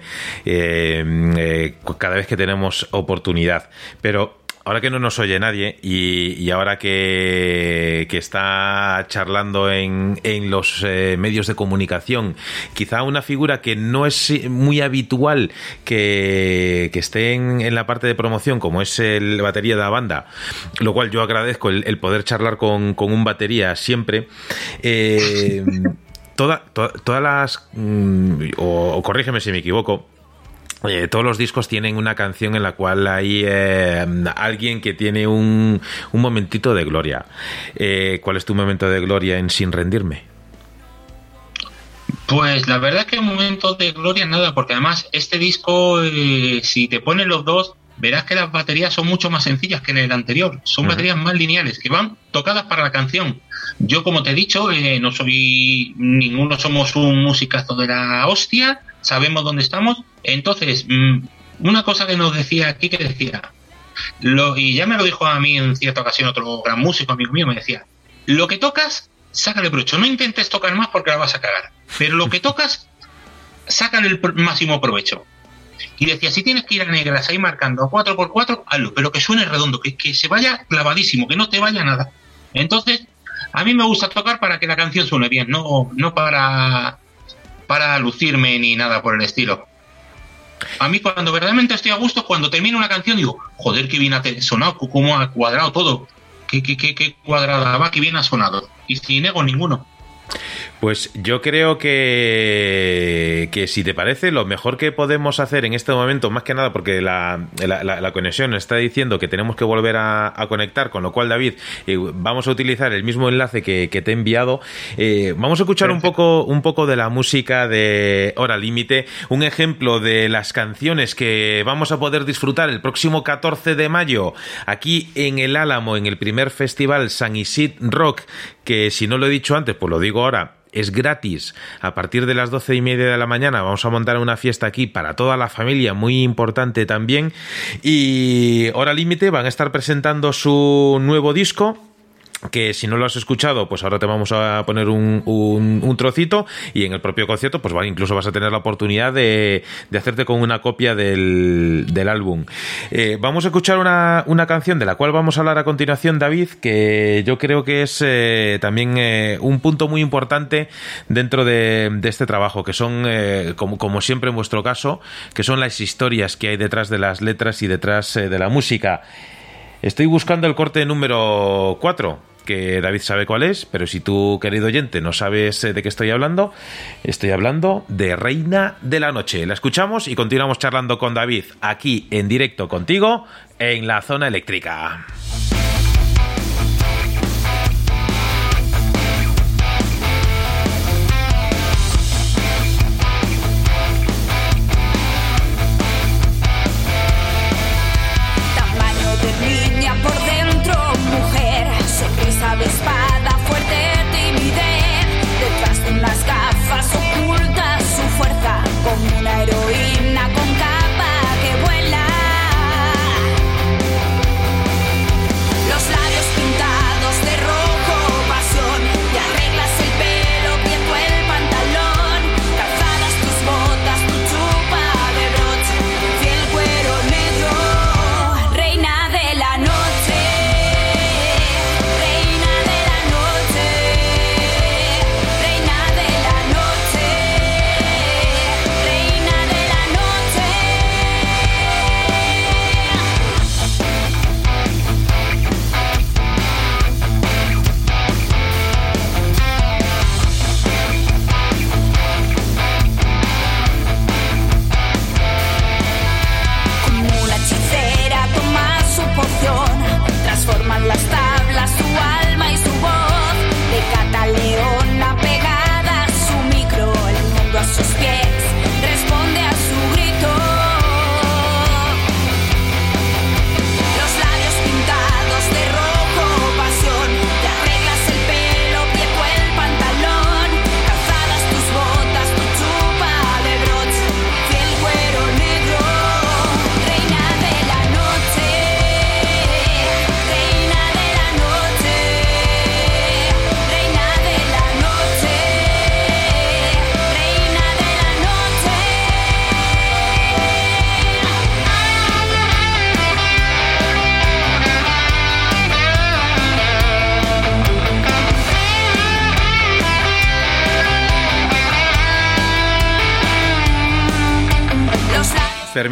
cada vez que tenemos oportunidad, pero ahora que no nos oye nadie y, y ahora que, que, está charlando en, en los eh, medios de comunicación, quizá una figura que no es muy habitual que, que esté en, en, la parte de promoción, como es el batería de la banda, lo cual yo agradezco el, el poder charlar con, con, un batería siempre. Eh, [laughs] toda, to, todas las. Mm, o, o corrígeme si me equivoco eh, todos los discos tienen una canción en la cual hay eh, alguien que tiene un, un, momentito de gloria. Eh, ¿Cuál es tu momento de gloria en Sin Rendirme? Pues la verdad que un momento de gloria nada, porque además este disco, eh, si te ponen los dos, verás que las baterías son mucho más sencillas que en el anterior. Son uh -huh. baterías más lineales, que van tocadas para la canción. Yo, como te he dicho, eh, no soy, ninguno somos un musicazo de la hostia, sabemos dónde estamos. Entonces, mmm, una cosa que nos decía aquí, que decía, lo, y ya me lo dijo a mí en cierta ocasión otro gran músico, amigo mío, me decía, lo que tocas, sácale provecho, no intentes tocar más porque la vas a cagar, pero lo que [laughs] tocas, sácale el máximo provecho. Y decía, si tienes que ir a negras ahí marcando 4x4, hazlo, pero que suene redondo, que, que se vaya clavadísimo, que no te vaya nada. Entonces, a mí me gusta tocar para que la canción suene bien, no, no para, para lucirme ni nada por el estilo. A mí cuando verdaderamente estoy a gusto, cuando termino una canción digo, joder, qué bien ha sonado, cómo ha cuadrado todo, qué, qué, qué, cuadrada va, qué bien ha sonado. Y sin ego ninguno. Pues yo creo que, que si te parece, lo mejor que podemos hacer en este momento, más que nada porque la, la, la, la conexión está diciendo que tenemos que volver a, a conectar, con lo cual, David, eh, vamos a utilizar el mismo enlace que, que te he enviado. Eh, vamos a escuchar un poco, un poco de la música de Hora Límite, un ejemplo de las canciones que vamos a poder disfrutar el próximo 14 de mayo aquí en el Álamo, en el primer festival San Isid Rock, que si no lo he dicho antes, pues lo digo ahora es gratis. A partir de las doce y media de la mañana vamos a montar una fiesta aquí para toda la familia, muy importante también. Y Hora Límite van a estar presentando su nuevo disco que si no lo has escuchado, pues ahora te vamos a poner un, un, trocito y en el propio concierto, pues vale, incluso vas a tener la oportunidad de, de hacerte con una copia del, del álbum. Eh, vamos a escuchar una, una, canción de la cual vamos a hablar a continuación, David, que yo creo que es eh, también eh, un punto muy importante dentro de, este trabajo, que son, como, como, siempre en vuestro caso, que son las historias que hay detrás de las letras y detrás de la música. Estoy buscando el corte número 4 que David sabe cuál es, pero si tú, querido oyente, no sabes de qué estoy hablando, estoy hablando de Reina de la Noche. La escuchamos y continuamos charlando con David aquí en directo contigo en la zona eléctrica.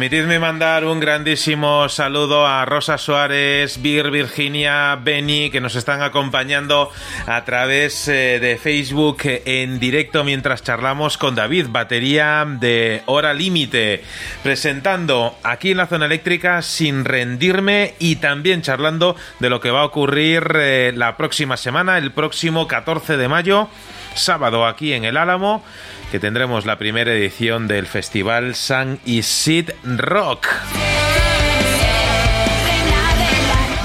Permitidme mandar un grandísimo saludo a Rosa Suárez, Vir, Virginia, Benny, que nos están acompañando a través eh, de Facebook en directo mientras charlamos con David, batería de hora límite, presentando aquí en la zona eléctrica sin rendirme y también charlando de lo que va a ocurrir eh, la próxima semana, el próximo 14 de mayo, sábado aquí en el Álamo que tendremos la primera edición del festival San Isid Rock.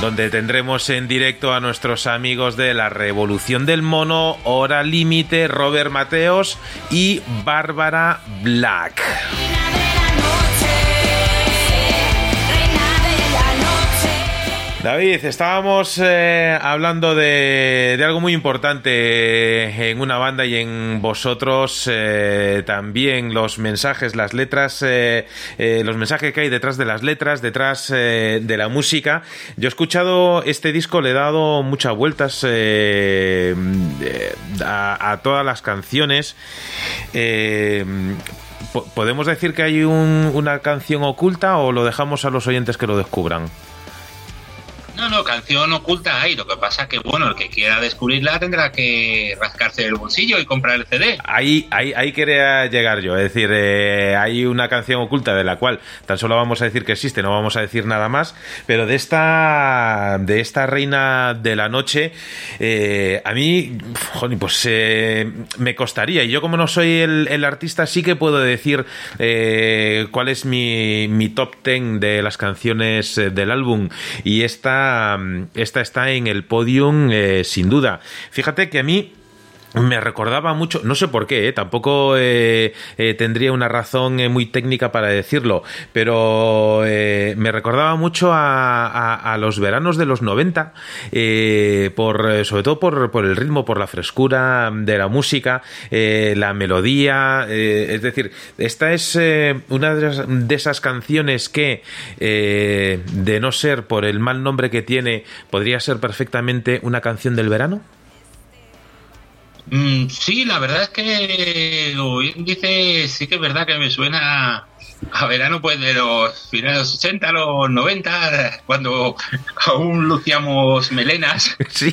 Donde tendremos en directo a nuestros amigos de la Revolución del Mono, Hora Límite, Robert Mateos y Bárbara Black. David, estábamos eh, hablando de, de, algo muy importante en una banda y en vosotros eh, también los mensajes, las letras, eh, los mensajes que hay detrás de las letras, detrás de la música. Yo he escuchado este disco, le he dado muchas vueltas a, a, todas las canciones. ¿Podemos decir que hay un, una canción oculta o lo dejamos a los oyentes que lo descubran? No, no, canción oculta hay. Lo que pasa que, bueno, el que quiera descubrirla tendrá que rascarse el bolsillo y comprar el CD. Ahí, ahí, ahí quería llegar yo. Es decir, eh, hay una canción oculta de la cual tan solo vamos a decir que existe, no vamos a decir nada más. Pero de esta, de esta reina de la noche, eh, a mí, joder, pues eh, me costaría. Y yo, como no soy el, el artista, sí que puedo decir eh, cuál es mi, mi top ten de las canciones eh, del álbum. Y esta esta, está en el podium eh, sin duda. Fíjate que a mí me recordaba mucho, no sé por qué, ¿eh? tampoco eh, eh, tendría una razón eh, muy técnica para decirlo, pero eh, me recordaba mucho a, los veranos de los 90, por, sobre todo por, el ritmo, por la frescura de la música, la melodía, es decir, esta es una de esas canciones que, de no ser por el mal nombre que tiene, podría ser perfectamente una canción del verano. Mm, sí, la verdad es que dice, sí que es verdad que me suena a verano pues de los finales de los 80 a los 90, cuando [laughs] aún lucíamos melenas. Sí.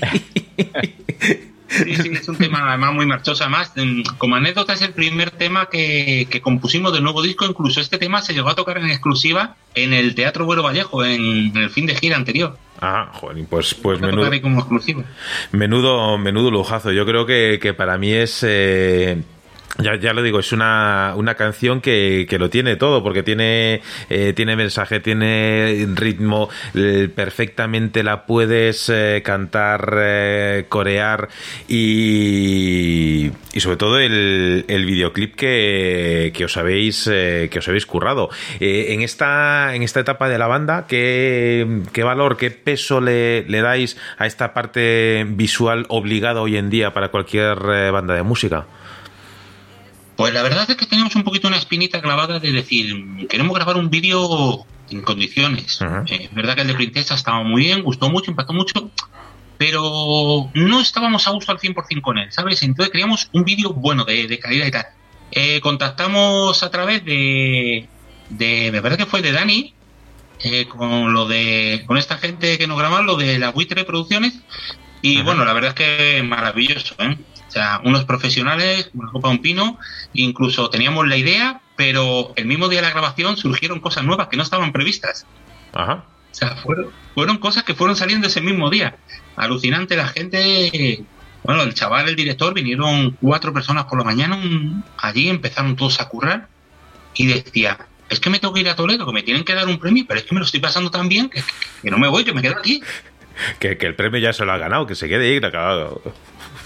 [laughs] Sí, sí, es un tema además muy marchoso. Además, como anécdota, es el primer tema que, que, compusimos del nuevo disco. Incluso este tema se llegó a tocar en exclusiva en el Teatro Buero Vallejo, en, el fin de gira anterior. Ah, joder, pues, pues menudo, menudo, menudo lujazo. Yo creo que, que para mí es... Eh ya, ya lo digo, es una, una canción que, que, lo tiene todo, porque tiene, eh, tiene mensaje, tiene ritmo, eh, perfectamente la puedes eh, cantar, corear y, y, sobre todo el, el videoclip que, que, os habéis, que os habéis currado. En, esta, en esta etapa de la banda, ¿qué, qué valor, qué peso le, le, dais a esta parte visual obligada hoy en día para cualquier banda de música? Pues la verdad es que tenemos un poquito una espinita clavada de decir, queremos grabar un vídeo en condiciones. Uh -huh. eh, es verdad que el de Princesa estaba muy bien, gustó mucho, impactó mucho, pero no estábamos a gusto al 100% con él, ¿sabes? Entonces queríamos un vídeo bueno, de, de, calidad y tal. Eh, contactamos a través de, de, me parece que fue de Dani, eh, con lo de, con esta gente que nos grababa, lo de la Buitre Producciones, y uh -huh. bueno, la verdad es que maravilloso, ¿eh? O sea, unos profesionales, una copa de un pino, incluso teníamos la idea, pero el mismo día de la grabación surgieron cosas nuevas que no estaban previstas. Ajá. O sea, fueron, fueron cosas que fueron saliendo ese mismo día. Alucinante, la gente. Bueno, el chaval, el director, vinieron cuatro personas por la mañana, un, allí empezaron todos a currar y decía, es que me tengo que ir a Toledo, que me tienen que dar un premio, pero es que me lo estoy pasando tan bien que, que no me voy, que me quedo aquí. [laughs] Que, que, el premio ya se lo ha ganado, que se quede ahí, acabado.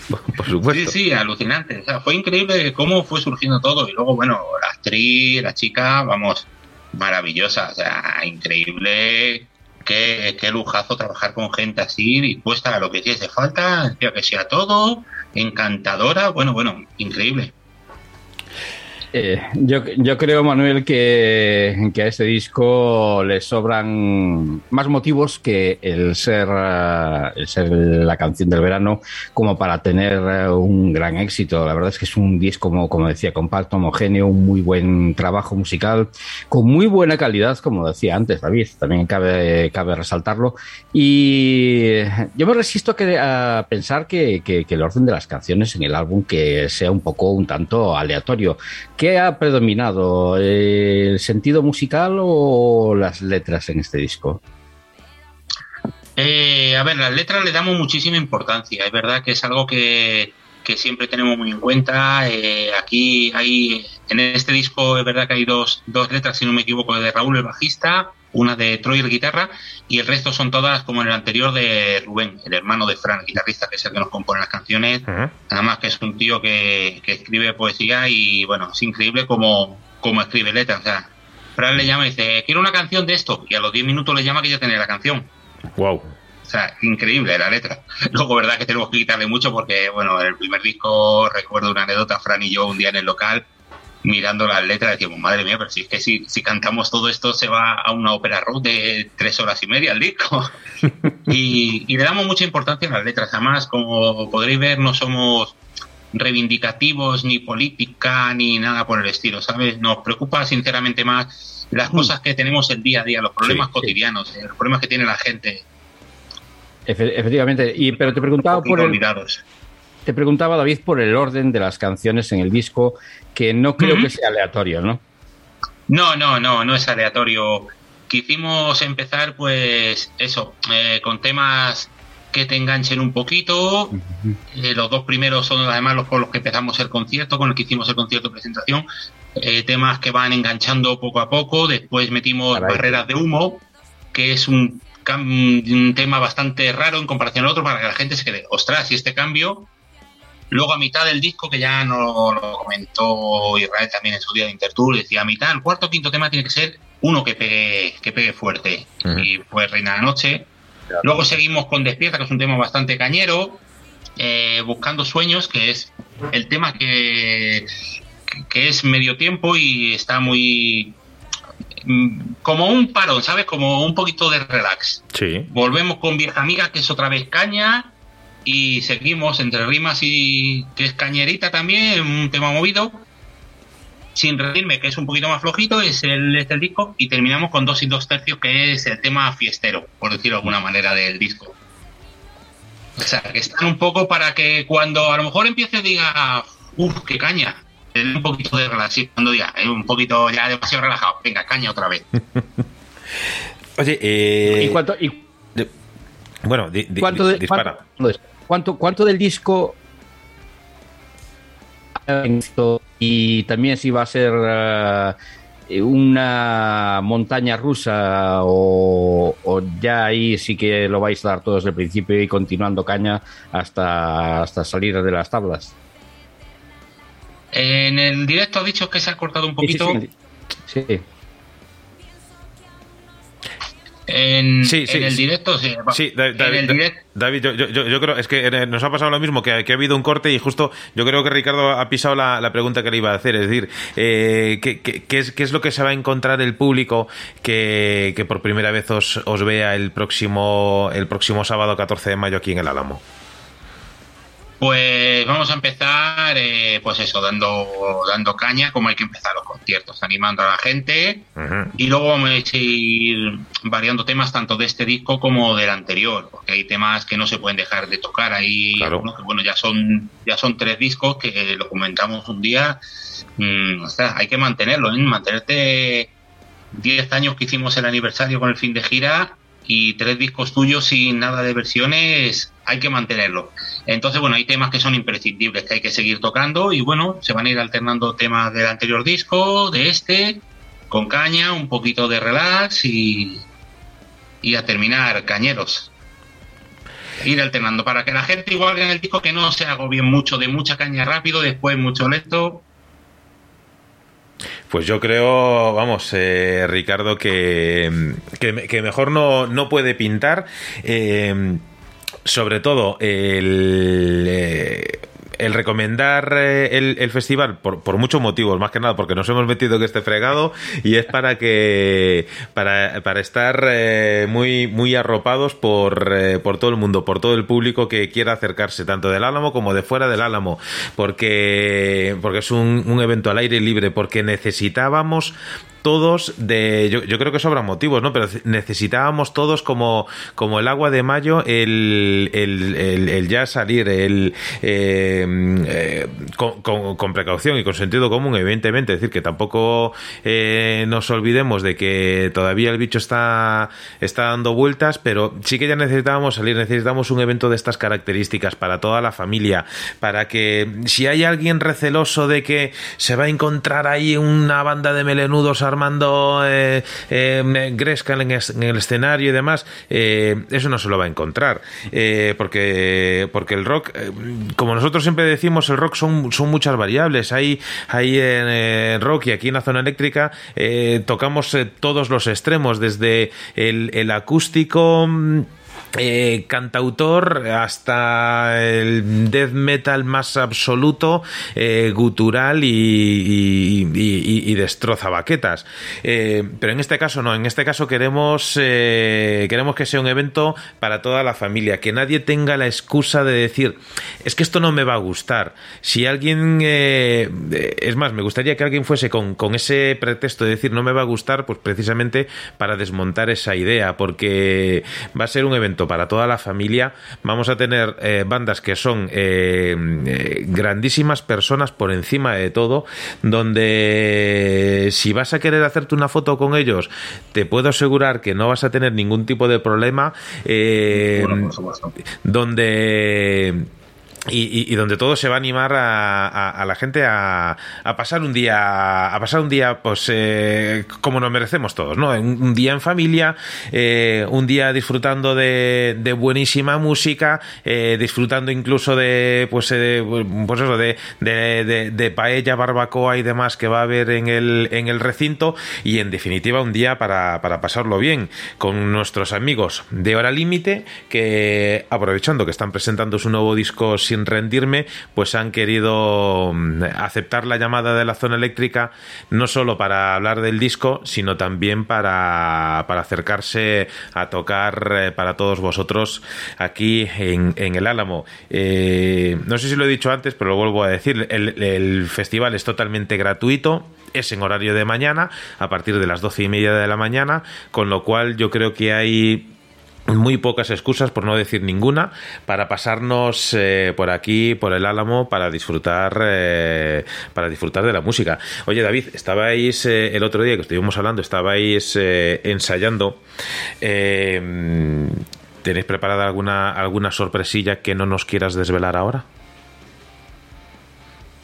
[laughs] Sí, sí, alucinante. O sea, fue increíble cómo fue surgiendo todo. Y luego, bueno, la actriz, la chica, vamos, maravillosa. O sea, increíble. Qué, qué lujazo trabajar con gente así, dispuesta a lo que hiciese falta, que sea todo, encantadora. Bueno, bueno, increíble. Eh, yo, yo, creo, Manuel, que, que, a este disco le sobran más motivos que el ser, el ser la canción del verano como para tener uh, un gran éxito. La verdad es que es un disco, como, como decía, compacto, homogéneo, un muy buen trabajo musical, con muy buena calidad, como decía antes David, también cabe, cabe resaltarlo. Y yo me resisto a, que, a pensar que, que, que el orden de las canciones en el álbum que sea un poco, un tanto aleatorio. ¿Qué ha predominado? ¿El sentido musical o las letras en este disco? Eh, a ver, las letras le damos muchísima importancia. Es verdad que es algo que, que siempre tenemos muy en cuenta. Eh, aquí hay, en este disco, es verdad que hay dos, dos letras, si no me equivoco, de Raúl el bajista, una de Troy el guitarra, y el resto son todas como en el anterior de Rubén, el hermano de Fran, el guitarrista, que es el que nos compone las canciones. Uh -huh. Además que es un tío que, que, escribe poesía y bueno, es increíble como, como escribe letras. O sea, Fran le llama y dice, quiero una canción de esto, y a los 10 minutos le llama que ya tiene la canción. Wow. O sea, increíble la letra. [laughs] Luego, verdad que tenemos que quitarle mucho porque, bueno, en el primer disco recuerdo una anécdota, Fran y yo un día en el local mirando las letras decíamos, madre mía, pero si es que si, si cantamos todo esto se va a una ópera rock de tres horas y media al disco. [laughs] y, y, le damos mucha importancia a las letras. Además, como podréis ver, no somos reivindicativos ni política ni nada por el estilo, ¿sabes? Nos preocupa sinceramente más las cosas que tenemos el día a día, los problemas sí, cotidianos, sí. los problemas que tiene la gente. Efectivamente, y pero te preguntaba por el, te preguntaba David por el orden de las canciones en el disco, que no creo uh -huh. que sea aleatorio, ¿no? No, no, no, no es aleatorio. Quisimos empezar, pues, eso, eh, con temas que te enganchen un poquito. Uh -huh. eh, los dos primeros son además los con los que empezamos el concierto, con el que hicimos el concierto de presentación. Eh, temas que van enganchando poco a poco. Después metimos Caray. Barreras de Humo, que es un, un tema bastante raro en comparación al otro para que la gente se quede, ostras, y este cambio Luego a mitad del disco, que ya no lo comentó Israel también en su día de Intertour, decía a mitad, el cuarto o quinto tema tiene que ser uno que pegue, que pegue fuerte. Uh -huh. Y fue Reina de la Noche. Claro. Luego seguimos con Despierta, que es un tema bastante cañero. Eh, Buscando Sueños, que es el tema que, que es medio tiempo y está muy como un parón, ¿sabes? Como un poquito de relax. Sí. Volvemos con Vieja Amiga, que es otra vez caña y seguimos entre rimas y que es cañerita también, un tema movido. Sin reírme, que es un poquito más flojito, es el, este el disco, y terminamos con dos y dos tercios, que es el tema fiestero, por decirlo de alguna manera, del disco. O sea, que están un poco para que cuando a lo mejor empiece diga, uff, qué caña, un poquito de relax, cuando diga, eh, un poquito ya demasiado relajado, venga, caña otra vez. [laughs] Oye, eh... ¿Y cuánto, y... De... Bueno, di, di, ¿Cuánto de, dispara. ¿cuánto, ¿Cuánto, cuánto del disco y también si va a ser uh, una montaña rusa o, o, ya ahí sí que lo vais a dar todo desde el principio y continuando caña hasta, hasta salir de las tablas? En el directo ha dicho que se ha cortado un poquito. sí. sí, sí. En, sí, sí, en el directo, sí. sí David, en el direct... David yo, yo, yo, creo, es que nos ha pasado lo mismo, que, que, ha habido un corte y justo yo creo que Ricardo ha pisado la, la pregunta que le iba a hacer, es decir, eh, ¿qué, qué, qué, es, ¿qué, es, lo que se va a encontrar el público que, que por primera vez os, os, vea el próximo, el próximo sábado 14 de mayo aquí en el Álamo? Pues vamos a empezar, eh, pues eso, dando, dando caña, como hay que empezar los conciertos, animando a la gente. Uh -huh. Y luego vamos a ir variando temas tanto de este disco como del anterior, porque hay temas que no se pueden dejar de tocar. Hay claro. algunos que, bueno, ya son, ya son tres discos que lo comentamos un día. Mm, o sea, hay que mantenerlo, ¿eh? mantenerte 10 años que hicimos el aniversario con el fin de gira y tres discos tuyos sin nada de versiones, hay que mantenerlo. Entonces, bueno, hay temas que son imprescindibles que hay que seguir tocando y bueno, se van a ir alternando temas del anterior disco, de este, con caña, un poquito de relax y, y a terminar cañeros. Ir alternando para que la gente, igual que en el disco, que no se haga bien mucho de mucha caña rápido, después mucho lento, pues yo creo, vamos, eh, Ricardo, que, que, que, mejor no, no puede pintar. Eh, sobre todo, el. Eh, el recomendar eh, el, el festival por, por muchos motivos, más que nada porque nos hemos metido en este fregado y es para que para, para estar eh, muy muy arropados por, por todo el mundo, por todo el público que quiera acercarse tanto del Álamo como de fuera del Álamo, porque porque es un, un evento al aire libre, porque necesitábamos todos de yo, yo creo que sobran motivos no pero necesitábamos todos como como el agua de mayo el, el, el, el ya salir el eh, eh, con, con- precaución y con sentido común evidentemente. Es decir que tampoco eh, nos olvidemos de que todavía el bicho está está dando vueltas pero sí que ya necesitábamos salir necesitamos un evento de estas características para toda la familia para que si hay alguien receloso de que se va a encontrar ahí una banda de melenudos armando eh, eh, en, el escenario y demás, eh, eso no se lo va a encontrar. Eh, porque, porque el rock, como nosotros siempre decimos, el rock son, son muchas variables. Hay, hay en rock y aquí en la zona eléctrica tocamos todos los extremos, desde el, el acústico. Eh, cantautor hasta el death metal más absoluto, eh, gutural y, destroza baquetas. Eh, pero en este caso no, en este caso queremos, eh, queremos que sea un evento para toda la familia, que nadie tenga la excusa de decir, es que esto no me va a gustar. Si alguien, es más, me gustaría que alguien fuese con, con ese pretexto de decir no me va a gustar, pues precisamente para desmontar esa idea, porque va a ser un evento para toda la familia. Vamos a tener eh, bandas que son eh, eh, grandísimas personas por encima de todo, donde si vas a querer hacerte una foto con ellos, te puedo asegurar que no vas a tener ningún tipo de problema. Bueno, por donde y, y- donde todo se va a animar a, la gente a, a pasar un día a pasar un día pues eh, como nos merecemos todos no un, un día en familia eh, un día disfrutando de, de buenísima música eh, disfrutando incluso de pues eh, pues eso de, de- de paella barbacoa y demás que va a haber en el en el recinto y en definitiva un día para, para pasarlo bien con nuestros amigos de hora límite que aprovechando que están presentando su nuevo disco sin rendirme pues han querido mm, aceptar la llamada de la zona eléctrica no solo para hablar del disco sino también para, para acercarse a tocar eh, para todos vosotros aquí en, el Álamo. Eh, no sé si lo he dicho antes pero lo vuelvo a decir el, el festival es totalmente gratuito es en horario de mañana, a partir de las doce y media de la mañana, con lo cual yo creo que hay muy pocas excusas, por no decir ninguna, para pasarnos eh, por aquí, por el Álamo, para disfrutar, eh, para disfrutar de la música. Oye, David, estabais eh, el otro día que estuvimos hablando, estabais eh, ensayando. ¿Tenéis preparada alguna, alguna sorpresilla que no nos quieras desvelar ahora?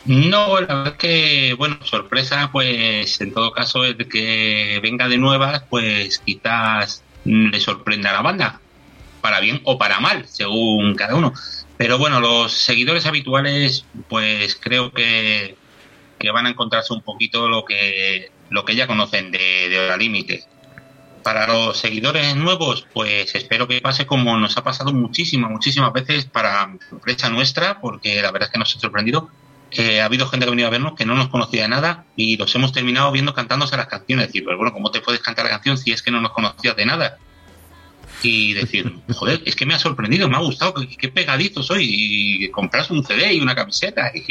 No, la verdad es que, bueno, sorpresa, pues en todo caso, el que venga de nuevas, pues quizás le sorprenda a la banda, para bien o para mal, según cada uno. Pero bueno, los seguidores habituales, pues creo que, que van a encontrarse un poquito lo que, lo que ya conocen de, de Hora Límite. Para los seguidores nuevos, pues espero que pase como nos ha pasado muchísimas, muchísimas veces para sorpresa nuestra, porque la verdad es que nos ha sorprendido. Eh, ha habido gente que ha venido a vernos que no nos conocía de nada y los hemos terminado viendo cantándose las canciones. Decir, pero bueno, ¿cómo te puedes cantar la canción si es que no nos conocías de nada? Y decir, [laughs] joder, es que me ha sorprendido, me ha gustado, qué, qué pegadizo soy. Y compras un CD y una camiseta. [laughs]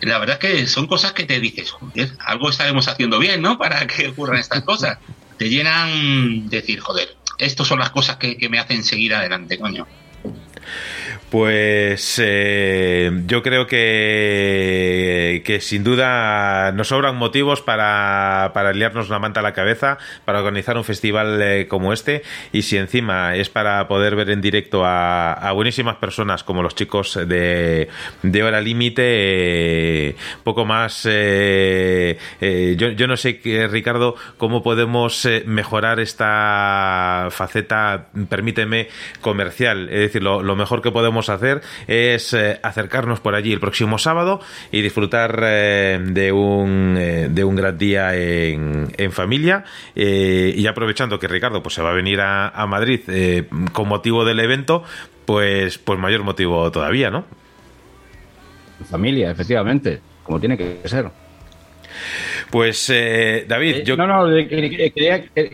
Y la verdad es que son cosas que te dices, joder, algo estaremos haciendo bien, ¿no? Para que ocurran estas cosas. [laughs] Te llenan de decir, joder, estas son las cosas que, que me hacen seguir adelante, coño. Pues eh, yo creo que, que sin duda nos sobran motivos para, para liarnos la manta a la cabeza, para organizar un festival eh, como este y si encima es para poder ver en directo a, buenísimas personas como los chicos de, de Hora Límite, eh, poco más... eh, yo, yo no sé, Ricardo, cómo podemos mejorar esta faceta, permíteme, comercial. Es decir, lo mejor que podemos hacer es eh, acercarnos por allí el próximo sábado y disfrutar eh, de, un, eh, de un gran día en, en familia. Y aprovechando que Ricardo pues, se va a venir a, a Madrid con motivo del evento, pues, pues mayor motivo todavía, ¿no? familia, efectivamente, como tiene que ser. Pues, eh, David, Eh, yo... No, no,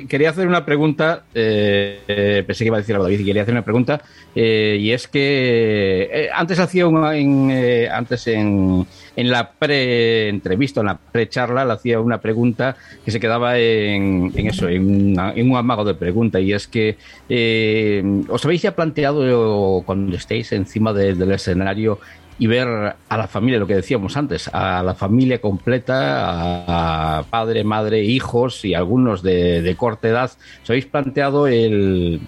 quería, hacer una pregunta. eh, eh, pensé que iba a decir algo, David, y quería hacer una pregunta. eh, y es que antes hacía una. En, antes en, en la pre-entrevista, en la pre-charla, le hacía una pregunta que se quedaba en, en eso, en, una- en un amago de pregunta. Y es que. eh, ¿Os habéis ya planteado cuando estéis encima de- del escenario? Y ver a la familia, lo que decíamos antes, a la familia completa, a, padre, madre, hijos y algunos de, de corta edad, ¿os habéis planteado el,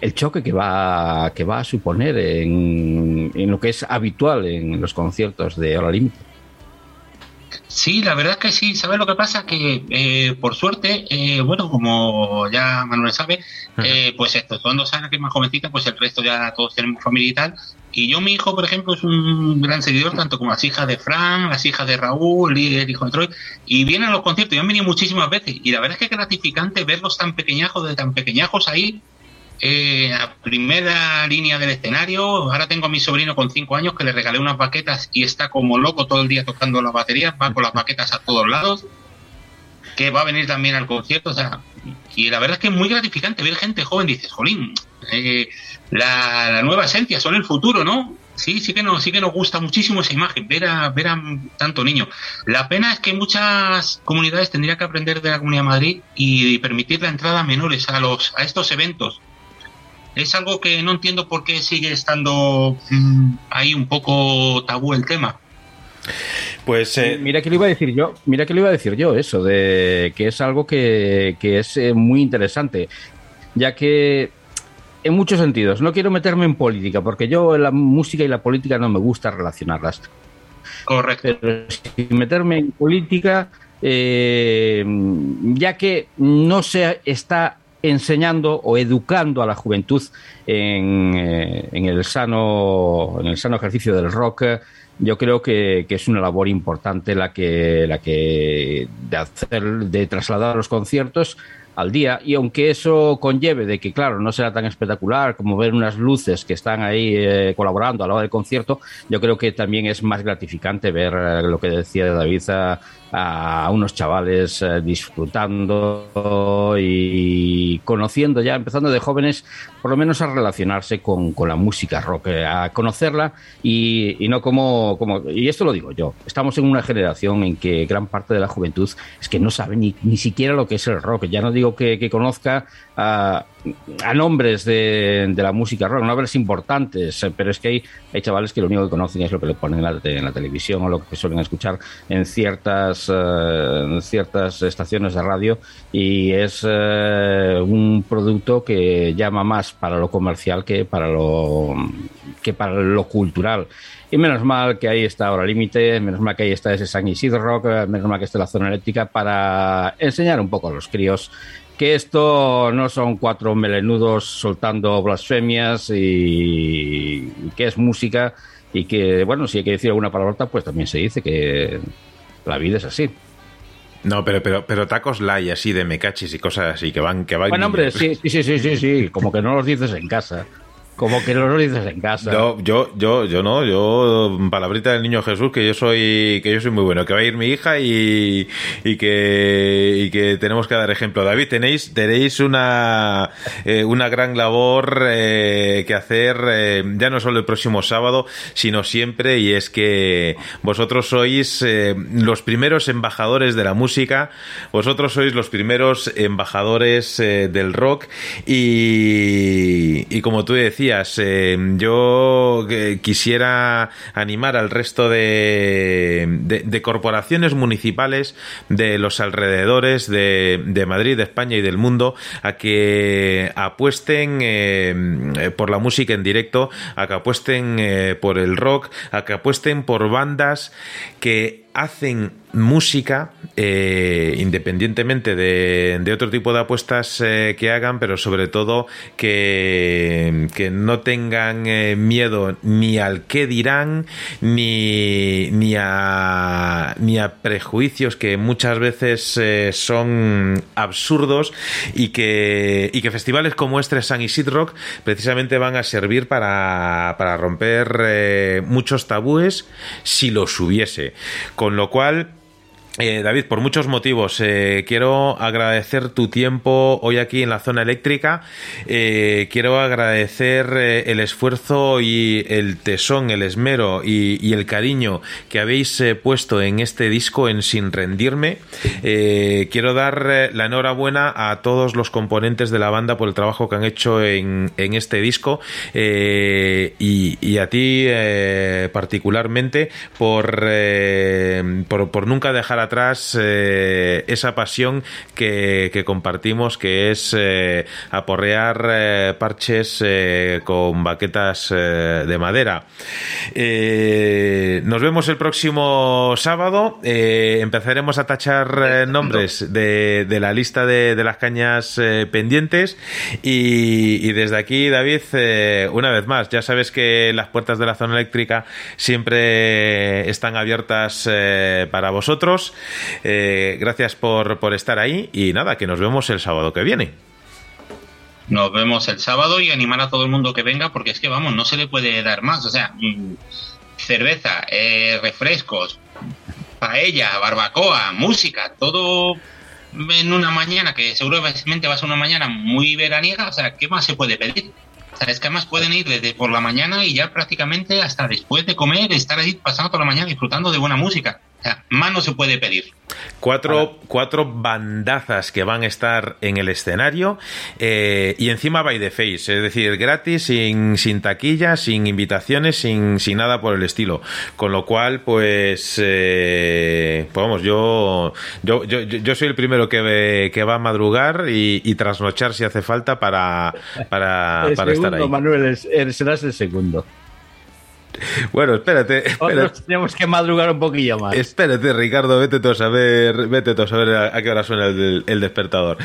el choque que va, que va a suponer en, en lo que es habitual en los conciertos de Hora Límite? Sí, la verdad es que sí. ¿Sabes lo que pasa? Que eh, por suerte, eh, bueno, como ya Manuel sabe, eh, pues esto, cuando Sara, que es más jovencita, pues el resto ya todos tenemos familia y tal. Y yo, mi hijo, por ejemplo, es un gran seguidor, tanto como las hijas de Fran, las hijas de Raúl, y el hijo de Troy. Y vienen a los conciertos, y han venido muchísimas veces. Y la verdad es que es gratificante verlos tan pequeñajos, de tan pequeñajos ahí, eh, a primera línea del escenario. Ahora tengo a mi sobrino con cinco años que le regalé unas baquetas y está como loco todo el día tocando las baterías, va con las baquetas a todos lados, que va a venir también al concierto. O sea, y la verdad es que es muy gratificante ver gente joven. Dices, jolín, eh, la, la nueva esencia, son el futuro, ¿no? Sí, sí que nos, sí que nos gusta muchísimo esa imagen, ver a, ver a tanto niño. La pena es que muchas comunidades tendrían que aprender de la Comunidad de Madrid y permitir la entrada a menores a los a estos eventos. Es algo que no entiendo por qué sigue estando mm, ahí un poco tabú el tema. Pues eh, Mira que lo iba a decir yo, mira que lo iba a decir yo, eso, de que es algo que, que es eh, muy interesante, ya que en muchos sentidos, no quiero meterme en política, porque yo la música y la política no me gusta relacionarlas, Correcto. pero sin meterme en política, eh, ya que no se está enseñando o educando a la juventud en, eh, en el sano en el sano ejercicio del rock yo creo que, que es una labor importante la que la que de hacer de trasladar los conciertos al día y aunque eso conlleve de que claro no será tan espectacular como ver unas luces que están ahí eh, colaborando a la hora del concierto yo creo que también es más gratificante ver eh, lo que decía David a, a unos chavales eh, disfrutando y conociendo ya empezando de jóvenes por lo menos a relacionarse con, con la música rock eh, a conocerla y, y no como, como y esto lo digo yo estamos en una generación en que gran parte de la juventud es que no sabe ni, ni siquiera lo que es el rock. Ya no digo que, conozca a, a nombres de, de la música rock, nombres importantes, eh, pero es que hay, hay chavales que lo único que conocen es lo que le ponen en la, en la televisión o lo que suelen escuchar en ciertas, eh, en ciertas estaciones de radio y es eh, un producto que llama más para lo comercial que para lo, que para lo cultural. Y menos mal que ahí está Hora Límite, menos mal que ahí está ese San Isidro Rock, eh, menos mal que está la zona eléctrica para enseñar un poco a los críos que esto no son cuatro melenudos soltando blasfemias y, y que es música y que, bueno, si hay que decir alguna palabrota, pues también se dice que la vida es así. no, pero pero pero tacos light así de mecachis y cosas así que van que van. Bueno, hombre, sí, sí, sí, sí, sí, sí, como que no los dices en casa. Como que no los dices en casa. Yo, yo, yo, yo no, yo palabrita del niño Jesús que yo soy, que yo soy muy bueno, que va a ir mi hija y, que y que tenemos que dar ejemplo. David, tenéis tenéis una eh, una gran labor eh, que hacer eh, ya no solo el próximo sábado, sino siempre y es que vosotros sois los primeros embajadores de la música, vosotros sois los primeros embajadores del rock y como tú decías, eh, yo eh, quisiera animar al resto de, corporaciones municipales de los alrededores de, Madrid, de España y del mundo a que apuesten eh, por la música en directo, a que apuesten eh, por el rock, a que apuesten por bandas que hacen música, eh, independientemente de, de otro tipo de apuestas eh, que hagan, pero sobre todo que, que no tengan eh, miedo ni al qué dirán, ni, ni, a, ni a prejuicios que muchas veces son absurdos y que, y que festivales como este San Isidro precisamente van a servir para, para romper muchos tabúes si los hubiese. Con lo cual, eh, David, por muchos motivos, eh, quiero agradecer tu tiempo hoy aquí en la zona eléctrica. Eh, quiero agradecer el esfuerzo y el tesón, el esmero y, el cariño que habéis puesto en este disco en Sin Rendirme. Quiero dar la enhorabuena a todos los componentes de la banda por el trabajo que han hecho en, este disco y, a ti particularmente por, por, por nunca dejar atrás eh, esa pasión que, que compartimos, que es eh, aporrear eh, parches con baquetas de madera. Nos vemos el próximo sábado. Empezaremos a tachar nombres de, la lista de, las cañas pendientes. Y, desde aquí, David, una vez más, ya sabes que las puertas de la zona eléctrica siempre están abiertas para vosotros. Eh, gracias por, por estar ahí y nada, que nos vemos el sábado que viene. Nos vemos el sábado y animar a todo el mundo que venga porque es que, vamos, no se le puede dar más. O sea, mm, cerveza, eh, refrescos, paella, barbacoa, música, todo en una mañana que seguramente va a ser una mañana muy veraniega. O sea, ¿qué más se puede pedir? O sea, es que además pueden ir desde por la mañana y ya prácticamente hasta después de comer, estar ahí pasando toda la mañana disfrutando de buena música. Más no se puede pedir. Cuatro, cuatro bandazas que van a estar en el escenario eh, y encima by the face, es decir, gratis, sin, sin taquilla, sin invitaciones, sin, sin nada por el estilo. Con lo cual, pues, eh, pues vamos, yo, yo, yo, yo soy el primero que, ve- que va a madrugar y, y trasnochar si hace falta para, para, El para estar segundo, ahí. Manuel, serás el segundo. Bueno, espérate, tenemos que madrugar un poquillo más. Espérate, Ricardo, vete tú a saber, vete tú a saber a, a qué hora suena el, el despertador.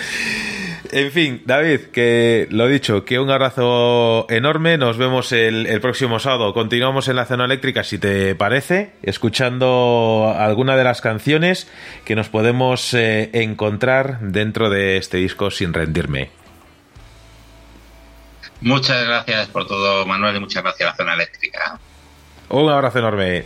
En fin, David, que lo dicho, que un abrazo enorme. Nos vemos el, el próximo sábado. Continuamos en la zona eléctrica, si te parece, escuchando alguna de las canciones que nos podemos eh, encontrar dentro de este disco sin rendirme. Muchas gracias por todo, Manuel, y muchas gracias a la zona eléctrica. Un abrazo enorme.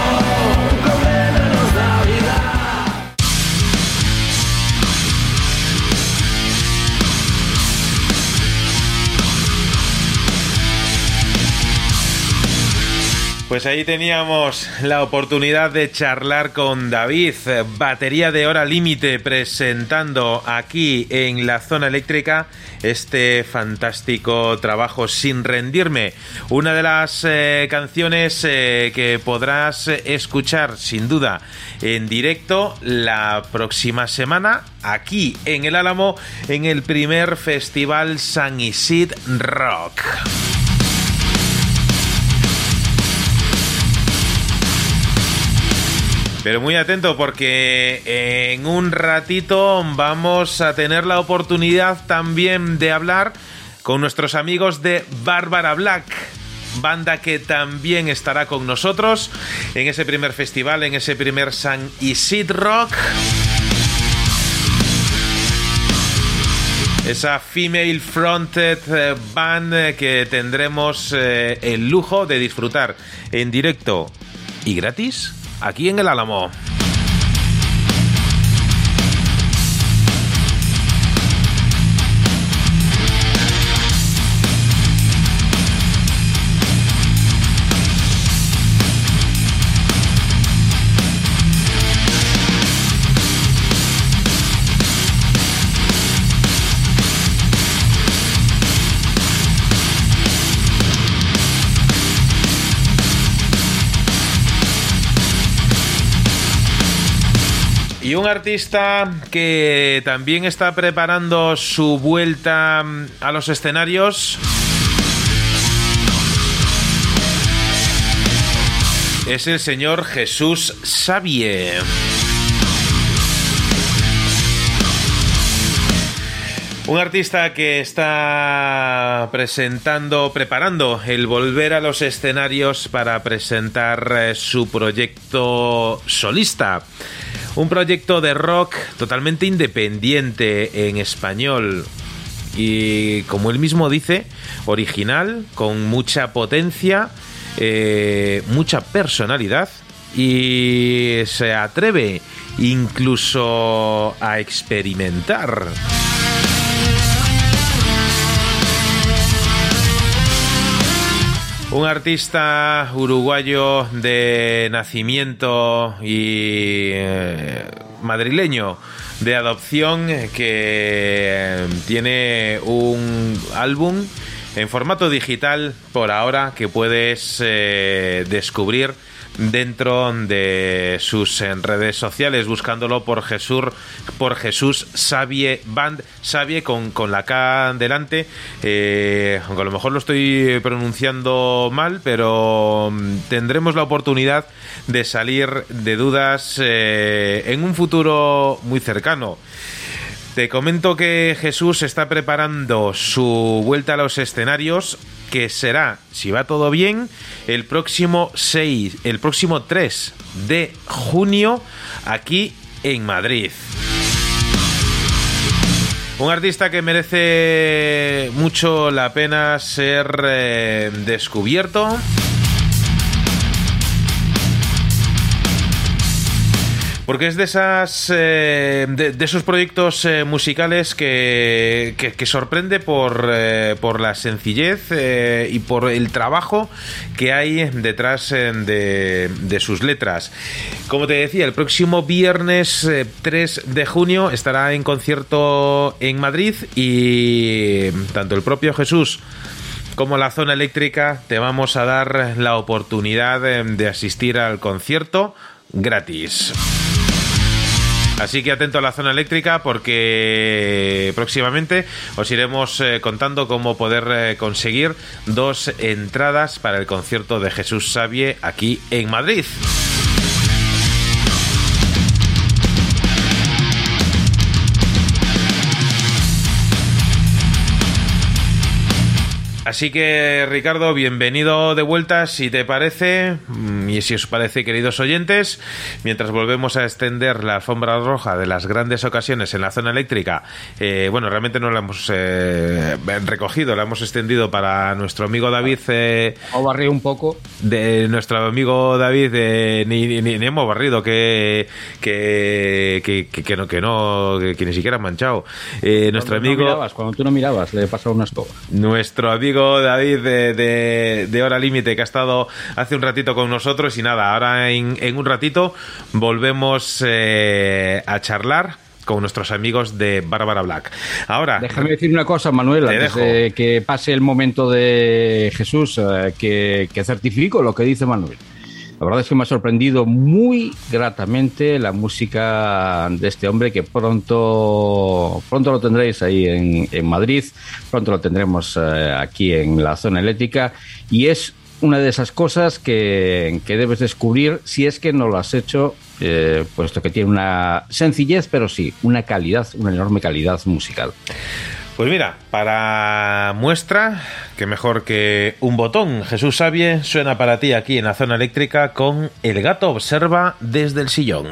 Pues ahí teníamos la oportunidad de charlar con David, batería de hora límite, presentando aquí en la zona eléctrica este fantástico trabajo sin rendirme. Una de las eh, canciones eh, que podrás escuchar sin duda en directo la próxima semana aquí en el Álamo en el primer festival San Isid Rock. Pero muy atento porque en un ratito vamos a tener la oportunidad también de hablar con nuestros amigos de Bárbara Black. Banda que también estará con nosotros en ese primer festival, en ese primer San Isid Rock. Esa female fronted eh, band eh, que tendremos eh, el lujo de disfrutar en directo y gratis aquí en el Álamo. Y un artista que también está preparando su vuelta mm, a los escenarios. Es el señor Jesús Sabie. Un artista que está presentando, preparando el volver a los escenarios para presentar eh, su proyecto solista. Un proyecto de rock totalmente independiente en español. Y como él mismo dice, original, con mucha potencia, eh, mucha personalidad y se atreve incluso a experimentar. Un artista uruguayo de nacimiento y eh, madrileño de adopción que tiene un álbum en formato digital por ahora que puedes eh, descubrir dentro de sus redes sociales buscándolo por Jesús por Jesús Sabie Band Sabie con, con la K delante. Eh, aunque a lo mejor lo estoy pronunciando mal pero mm, tendremos la oportunidad de salir de dudas eh, en un futuro muy cercano. Te comento que Jesús está preparando su vuelta a los escenarios que será, si va todo bien, el próximo 6, el próximo 3 de junio aquí en Madrid. Un artista que merece mucho la pena ser eh, descubierto. Porque es de esas eh, de, esos proyectos eh, musicales que, que, sorprende por, eh, por la sencillez y por el trabajo que hay detrás de, de, sus letras. Como te decía, el próximo viernes 3 de junio estará en concierto en Madrid y tanto el propio Jesús como la zona eléctrica te vamos a dar la oportunidad de asistir al concierto gratis. Así que atento a la zona eléctrica porque próximamente os iremos eh, contando cómo poder eh, conseguir dos entradas para el concierto de Jesús Sabie aquí en Madrid. Así que, Ricardo, bienvenido de vuelta, si te parece, mm, y si os parece, queridos oyentes, mientras volvemos a extender la alfombra roja de las grandes ocasiones en la zona eléctrica. eh, bueno, realmente no la hemos eh, recogido, la hemos extendido para nuestro amigo David. eh, O barrí un poco. de nuestro amigo David eh, ni, ni, ni hemos barrido que que, que, que, que no que no que, ni siquiera ha manchado Eh, nuestro no amigo mirabas, cuando tú no mirabas, le he pasado una escoba. nuestro amigo David de, de, de Hora Límite que ha estado hace un ratito con nosotros y nada, ahora en, en un ratito volvemos eh, a charlar con nuestros amigos de Bárbara Black. Ahora, Déjame decir una cosa, Manuel, Te antes de que pase el momento de Jesús, eh, que, que certifico lo que dice Manuel. La verdad es que me ha sorprendido muy gratamente la música de este hombre que pronto, pronto lo tendréis ahí en, Madrid, pronto lo tendremos eh, aquí en la zona eléctrica y es una de esas cosas que, que debes descubrir si es que no lo has hecho, eh, puesto que tiene una sencillez, pero sí, una calidad, una enorme calidad musical. Pues mira, para muestra, que mejor que un botón, Jesús Sabie suena para ti aquí en la zona eléctrica con El gato observa desde el sillón.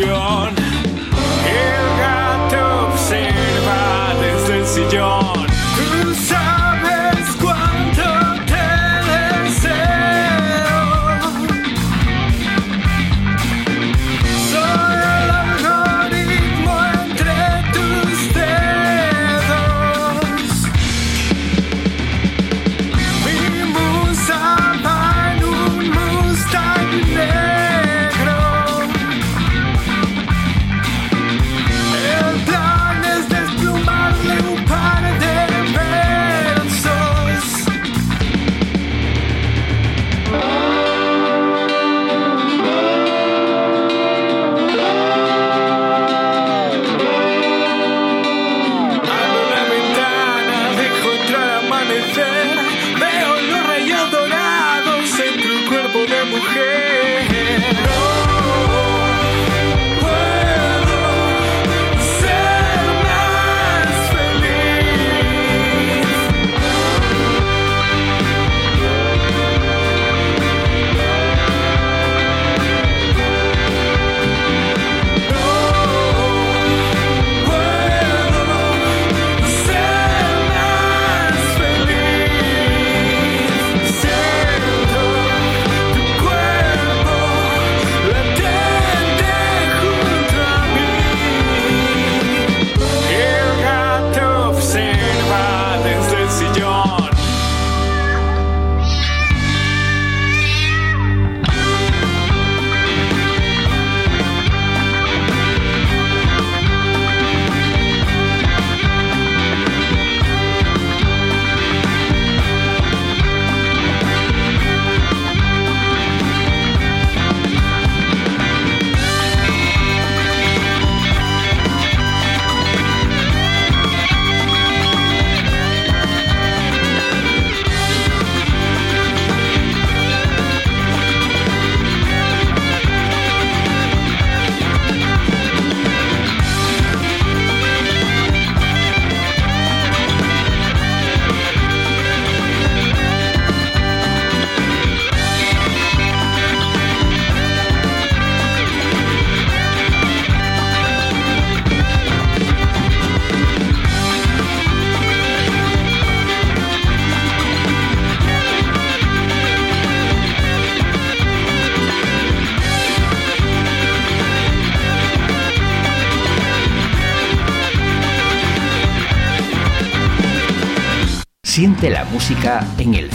E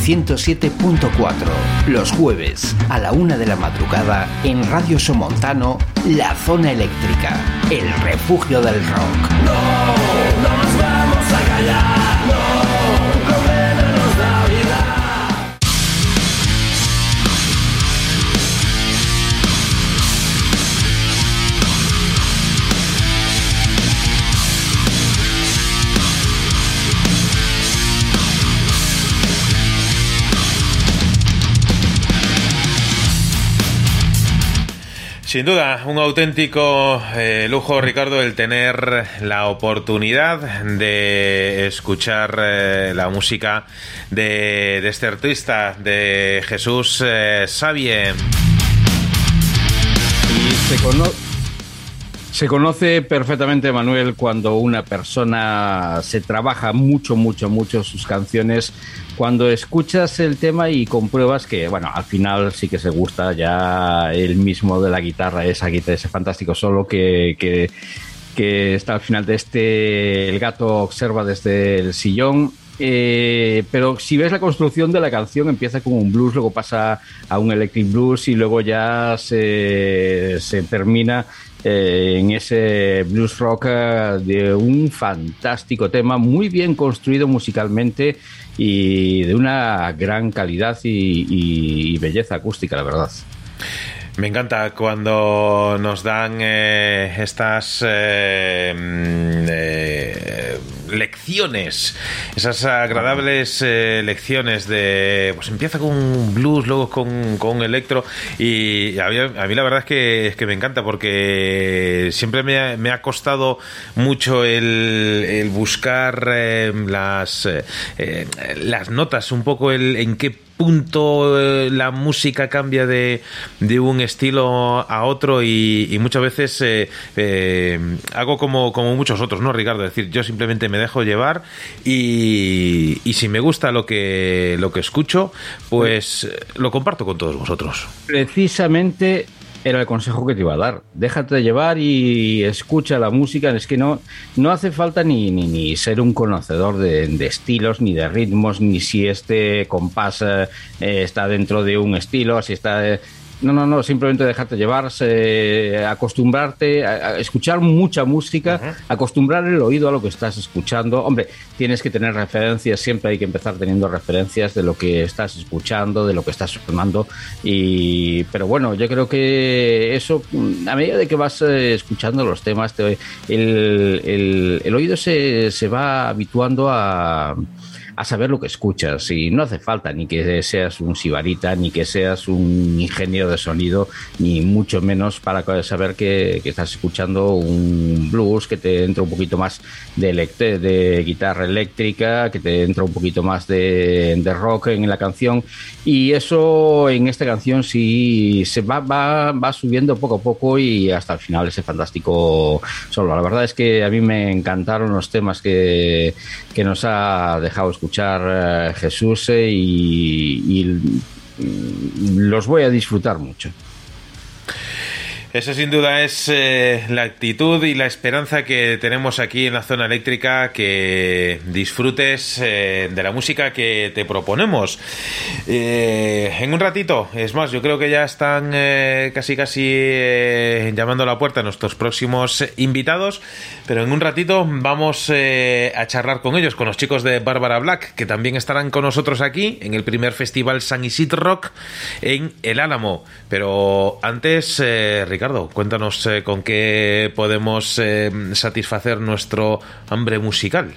107.4, los jueves a la una de la madrugada en Radio Somontano, La Zona Eléctrica, el refugio del rock. Sin duda, un auténtico eh, lujo, Ricardo, el tener la oportunidad de escuchar eh, la música de, este artista, de Jesús eh, Sabie. Se conoce perfectamente, Manuel, cuando una persona se trabaja mucho, mucho, mucho sus canciones, cuando escuchas el tema y compruebas que, bueno, al final sí que se gusta ya el mismo de la guitarra, esa guitarra, ese fantástico solo que, que, está al final de este, el gato observa desde el sillón. Eh, pero si ves la construcción de la canción, empieza con un blues, luego pasa a un electric blues y luego ya se, se termina eh, en ese blues rock eh, de un fantástico tema, muy bien construido musicalmente y de una gran calidad y, belleza acústica, la verdad. Me encanta cuando nos dan eh, estas eh, mm, eh, lecciones, esas agradables eh, lecciones de, pues empieza con blues, luego con, con electro y a mí, la verdad es que, es que me encanta porque siempre me ha, me ha costado mucho el, el buscar las, las notas, un poco el en qué punto eh, la música cambia de, de un estilo a otro y, muchas veces eh, eh, hago como, como muchos otros, ¿no, Ricardo? Es decir, yo simplemente me dejo llevar y, y si me gusta lo que, lo que escucho, pues lo comparto con todos vosotros. Precisamente era el consejo que te iba a dar. Déjate llevar y escucha la música. Es que no, no hace falta ni, ni, ni ser un conocedor de, estilos, ni de ritmos, ni si este compás eh, está dentro de un estilo, si está... no, no, no, simplemente dejarte llevarse, acostumbrarte a, a escuchar mucha música, acostumbrar el oído a lo que estás escuchando. Hombre, tienes que tener referencias, siempre hay que empezar teniendo referencias de lo que estás escuchando, de lo que estás sonando. Y, pero bueno, yo creo que eso, mm, a medida de que vas eh, escuchando los temas, te- el, el- el oído se, se va habituando a a saber lo que escuchas. Y no hace falta ni que seas un sibarita ni que seas un ingeniero de sonido ni mucho menos para saber que, que estás escuchando un blues que te entra un poquito más de, de guitarra eléctrica que te entra un poquito más de, de rock en la canción. Y eso en esta canción sí se va, va, va subiendo poco a poco y hasta el final ese fantástico solo. La verdad es que a mí me encantaron los temas que, que nos ha dejado escuchar eh, Jesús eh, y, y, mm, los voy a disfrutar mucho. Eso sin duda es eh, la actitud y la esperanza que tenemos aquí en la zona eléctrica, que disfrutes eh, de la música que te proponemos. Eh, en un ratito, es más, yo creo que ya están casi casi llamando a la puerta nuestros próximos invitados, pero en un ratito vamos a charlar con ellos, con los chicos de Bárbara Black, que también estarán con nosotros aquí en el primer festival San Isidro Rock en El Álamo. Pero antes, eh, Ricardo, cuéntanos eh, con qué podemos eh, satisfacer nuestro hambre musical.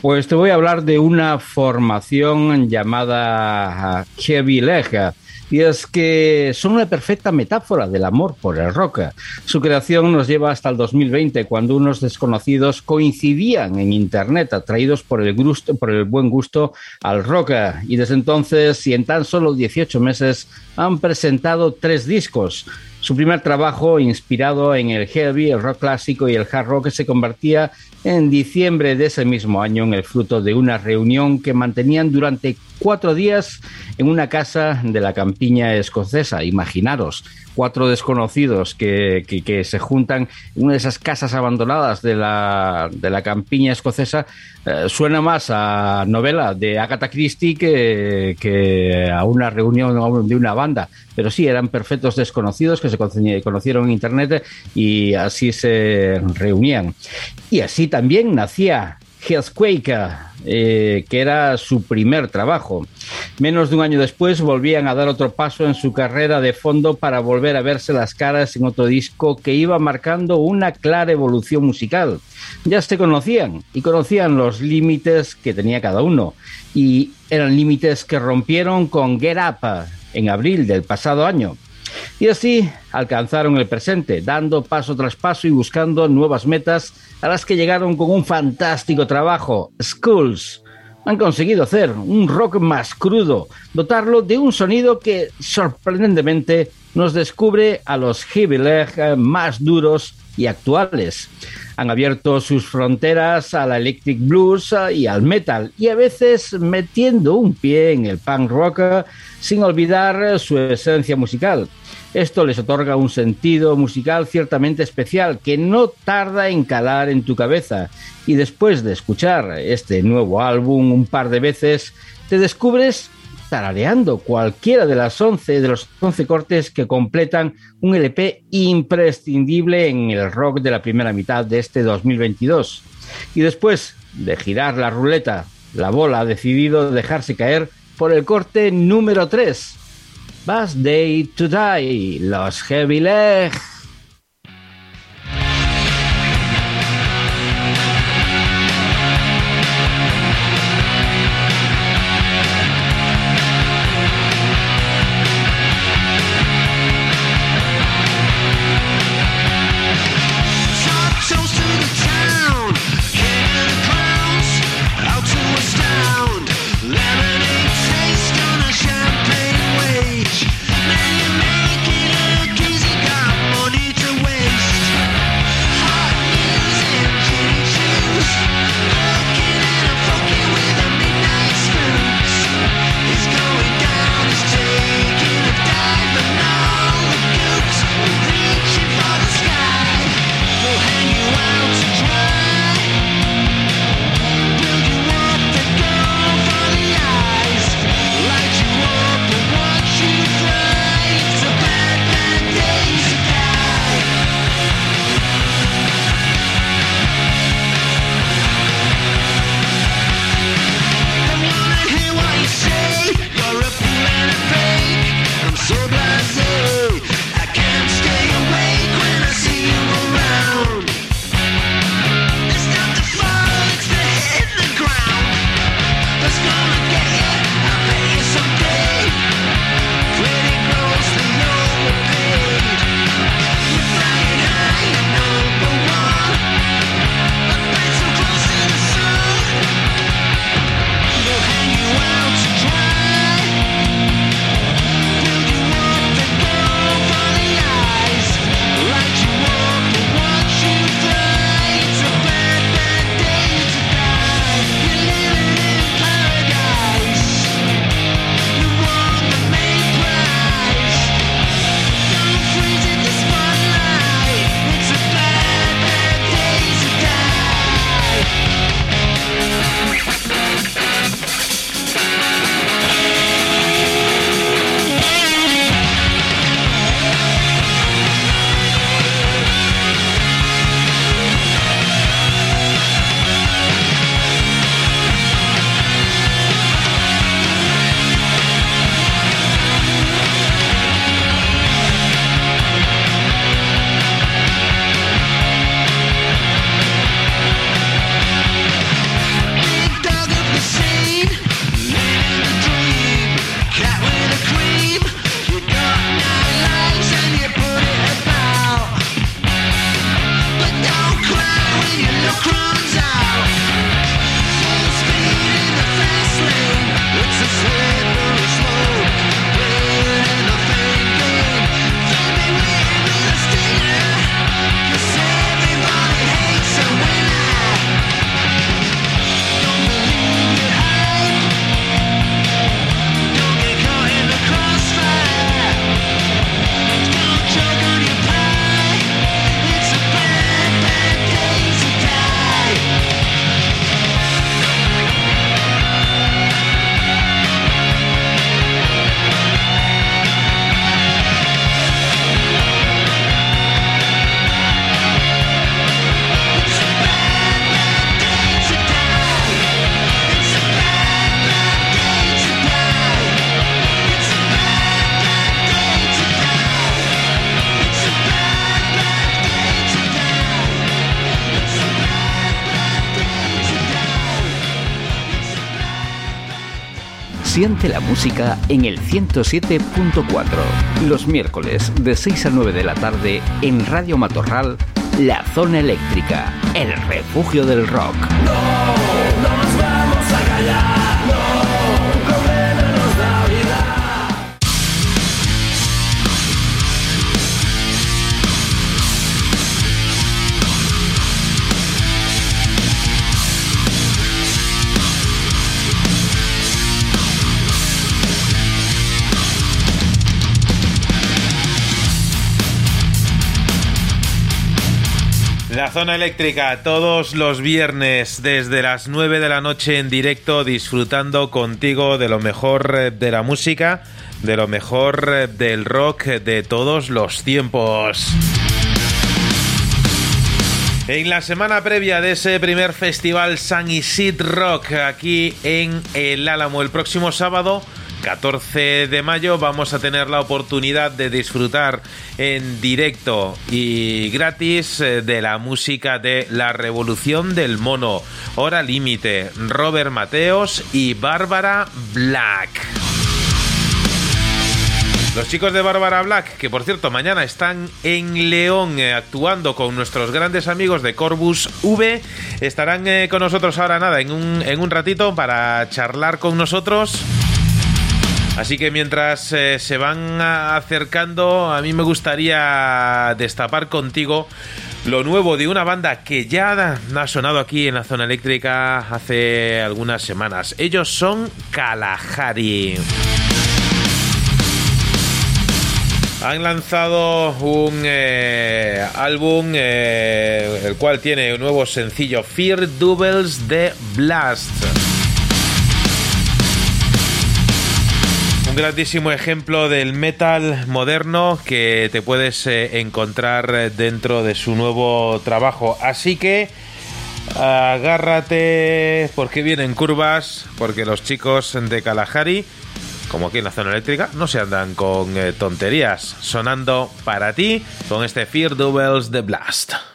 Pues te voy a hablar de una formación llamada Heavy Leg. Y es que son una perfecta metáfora del amor por el rock. Su creación nos lleva hasta el 2020, cuando unos desconocidos coincidían en Internet, atraídos por el, gusto, por el buen gusto al rock. Y desde entonces, y en tan solo 18 meses, han presentado tres discos. Su primer trabajo, inspirado en el heavy, el rock clásico y el hard rock, se convertía en diciembre de ese mismo año en el fruto de una reunión que mantenían durante cuatro días en una casa de la campiña escocesa. Imaginaros, cuatro desconocidos que, que- se juntan en una de esas casas abandonadas de la, de la campiña escocesa, eh, suena más a novela de Agatha Christie que, que a una reunión de una banda. Pero sí, eran perfectos desconocidos que se conoci- conocieron en Internet y así se reunían. Y así también nacía Heathquake, eh, que era su primer trabajo. Menos de un año después volvían a dar otro paso en su carrera de fondo para volver a verse las caras en otro disco que iba marcando una clara evolución musical. Ya se conocían y conocían los límites que tenía cada uno y eran límites que rompieron con Get Up en abril del pasado año. Y así alcanzaron el presente, dando paso tras paso y buscando nuevas metas a las que llegaron con un fantástico trabajo, Schools. Han conseguido hacer un rock más crudo, dotarlo de un sonido que sorprendentemente nos descubre a los heavy más duros y actuales. Han abierto sus fronteras al electric blues y al metal y a veces metiendo un pie en el punk rock sin olvidar su esencia musical. Esto les otorga un sentido musical ciertamente especial que no tarda en calar en tu cabeza y después de escuchar este nuevo álbum un par de veces te descubres tarareando cualquiera de las 11 de los 11 cortes que completan un LP imprescindible en el rock de la primera mitad de este 2022. Y después de girar la ruleta, la bola ha decidido dejarse caer por el corte número 3. Bus Day to Die, los Heavy Leg. Siente la música en el 107.4. Los miércoles de 6 a 9 de la tarde en Radio Matorral, La Zona Eléctrica, el refugio del rock. Zona eléctrica todos los viernes desde las 9 de la noche en directo disfrutando contigo de lo mejor eh, de la música, de lo mejor eh, del rock de todos los tiempos. En la semana previa de ese primer festival San Isid Rock aquí en El Álamo el próximo sábado 14 de mayo vamos a tener la oportunidad de disfrutar en directo y gratis eh, de la música de La Revolución del Mono, Hora Límite, Robert Mateos y Bárbara Black. Los chicos de Bárbara Black, que por cierto mañana están en León eh, actuando con nuestros grandes amigos de Corbus V, estarán eh, con nosotros ahora nada, en un, en un ratito para charlar con nosotros. Así que mientras eh, se van acercando, a mí me gustaría destapar contigo lo nuevo de una banda que ya ha sonado aquí en la zona eléctrica hace algunas semanas. Ellos son Kalahari. Han lanzado un eh, álbum eh, el cual tiene un nuevo sencillo Fear Doubles de Blast. Un grandísimo ejemplo del metal moderno que te puedes eh, encontrar dentro de su nuevo trabajo. Así que agárrate porque vienen curvas, porque los chicos de Kalahari, como aquí en la zona eléctrica, no se andan con eh, tonterías. Sonando para ti con este Fear Doubles de Blast.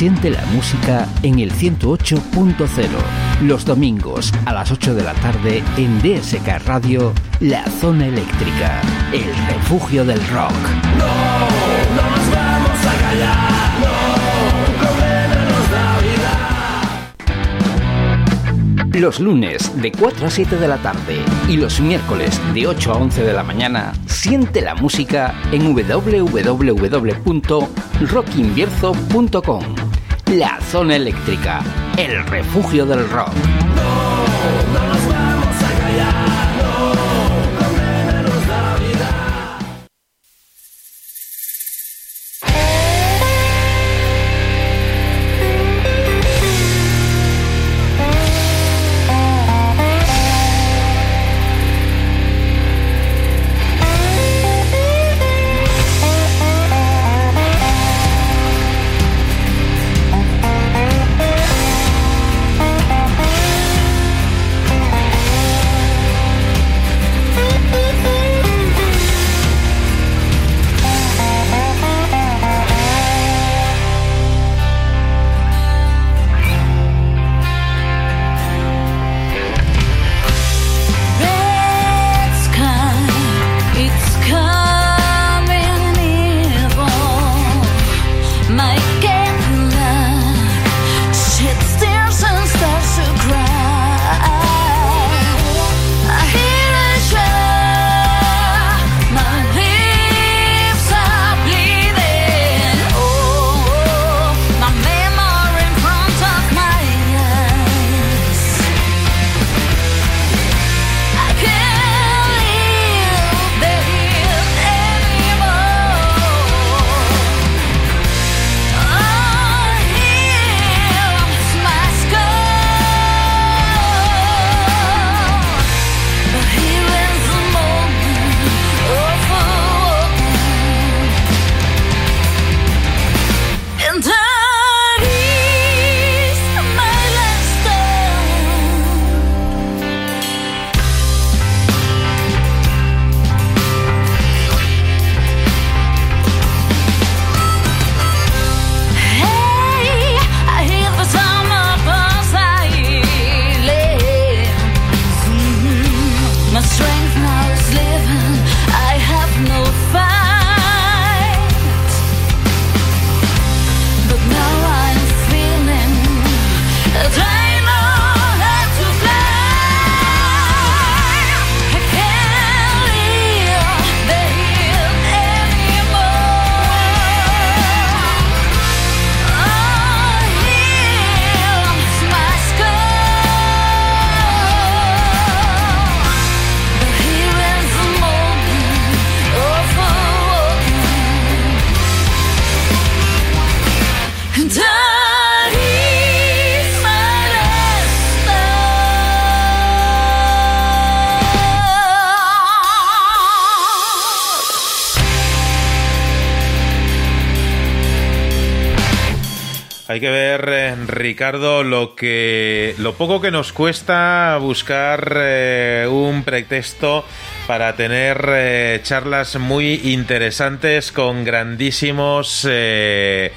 Siente la música en el 108.0. Los domingos a las 8 de la tarde en DSK Radio, La Zona Eléctrica, el refugio del rock. Los lunes de 4 a 7 de la tarde y los miércoles de 8 a 11 de la mañana, siente la música en www.rockinvierzo.com. La zona eléctrica, el refugio del rock. Ricardo, lo que lo poco que nos cuesta buscar eh, un pretexto para tener eh, charlas muy interesantes con grandísimos eh,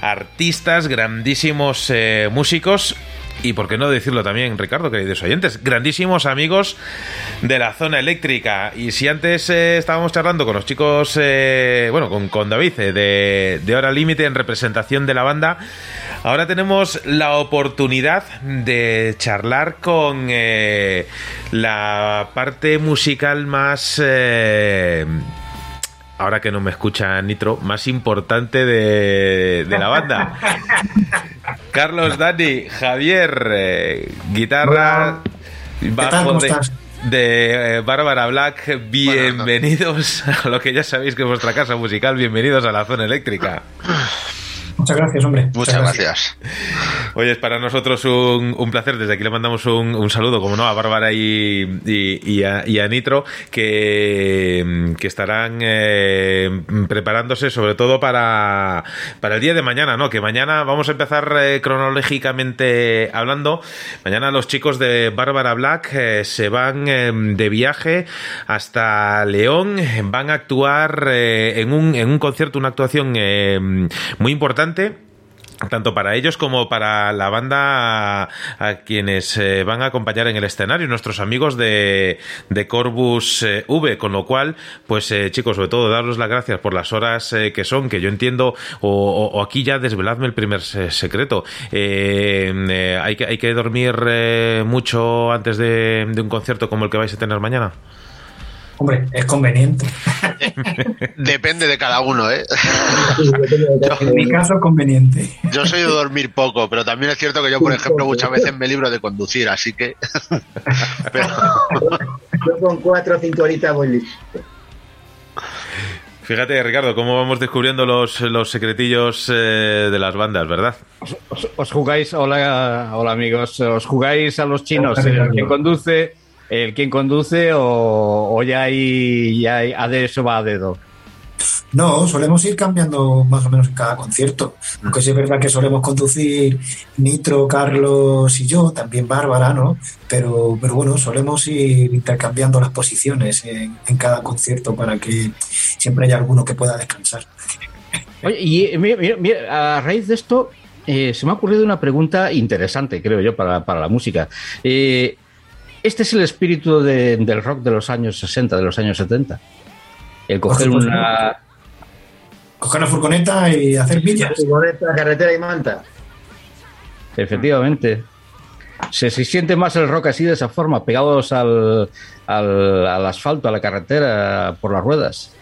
artistas, grandísimos músicos. Y por qué no decirlo también, Ricardo, queridos oyentes, grandísimos amigos de la zona eléctrica. Y si antes eh, estábamos charlando con los chicos, eh, bueno, con, con David eh, de, de Hora Límite en representación de la banda, ahora tenemos la oportunidad de charlar con eh, la parte musical más... ahora que no me escucha Nitro, más importante de, de la banda. [laughs] Carlos, Dani, Javier, eh, guitarra, tal? bajo ¿Cómo de, estás? de, eh, Bárbara Black. Bienvenidos [laughs] a lo que ya sabéis que es vuestra casa musical. Bienvenidos a la zona eléctrica. [laughs] Muchas gracias, hombre. Muchas gracias. Oye, es para nosotros un, un placer. Desde aquí le mandamos un, un saludo, como no, a Bárbara y, y- y a, y a Nitro, que, que estarán eh, preparándose sobre todo para, para el día de mañana, ¿no? Que mañana vamos a empezar eh, cronológicamente hablando. Mañana los chicos de Bárbara Black eh, se van eh, de viaje hasta León. Van a actuar eh, en, un, en un concierto, una actuación eh, muy importante tanto para ellos como para la banda a, quienes eh, van a acompañar en el escenario, nuestros amigos de, de Corbus eh, V, con lo cual, pues eh, chicos, sobre todo daros las gracias por las horas que son, que yo entiendo, o, aquí ya desveladme el primer se- secreto. Hay, que, hay que dormir mucho antes de un concierto como el que vais a tener mañana. Hombre, es conveniente. [laughs] Depende de cada uno, ¿eh? [laughs] En mi caso es conveniente. Yo soy de dormir poco, pero también es cierto que yo, por ejemplo, muchas veces me libro de conducir, así que. [laughs] Pero Yo con cuatro o cinco horitas voy listo. Fíjate, Ricardo, cómo vamos descubriendo los, los secretillos eh, de las bandas, ¿verdad? Os, os jugáis, hola, hola amigos, os jugáis a los chinos, quien conduce, el quien conduce o, o ya hay, ya hay, a de eso va a dedo. No, solemos ir cambiando más o menos en cada concierto. Aunque sí es verdad que solemos conducir Nitro, Carlos y yo, también Bárbara, ¿no? Pero, pero bueno, solemos ir intercambiando las posiciones en, en cada concierto para que siempre haya alguno que pueda descansar. Oye, y eh, mira, a raíz de esto, eh, se me ha ocurrido una pregunta interesante, creo yo, para, para la música. Eh, ¿Este es el espíritu de- del rock de los años 60, de los años 70? El coger una... Coger la furgoneta y hacer millas. Furgoneta, carretera y manta. Efectivamente. Se, se siente más el rock así de esa forma, pegados al, al, al asfalto, a la carretera, por las ruedas.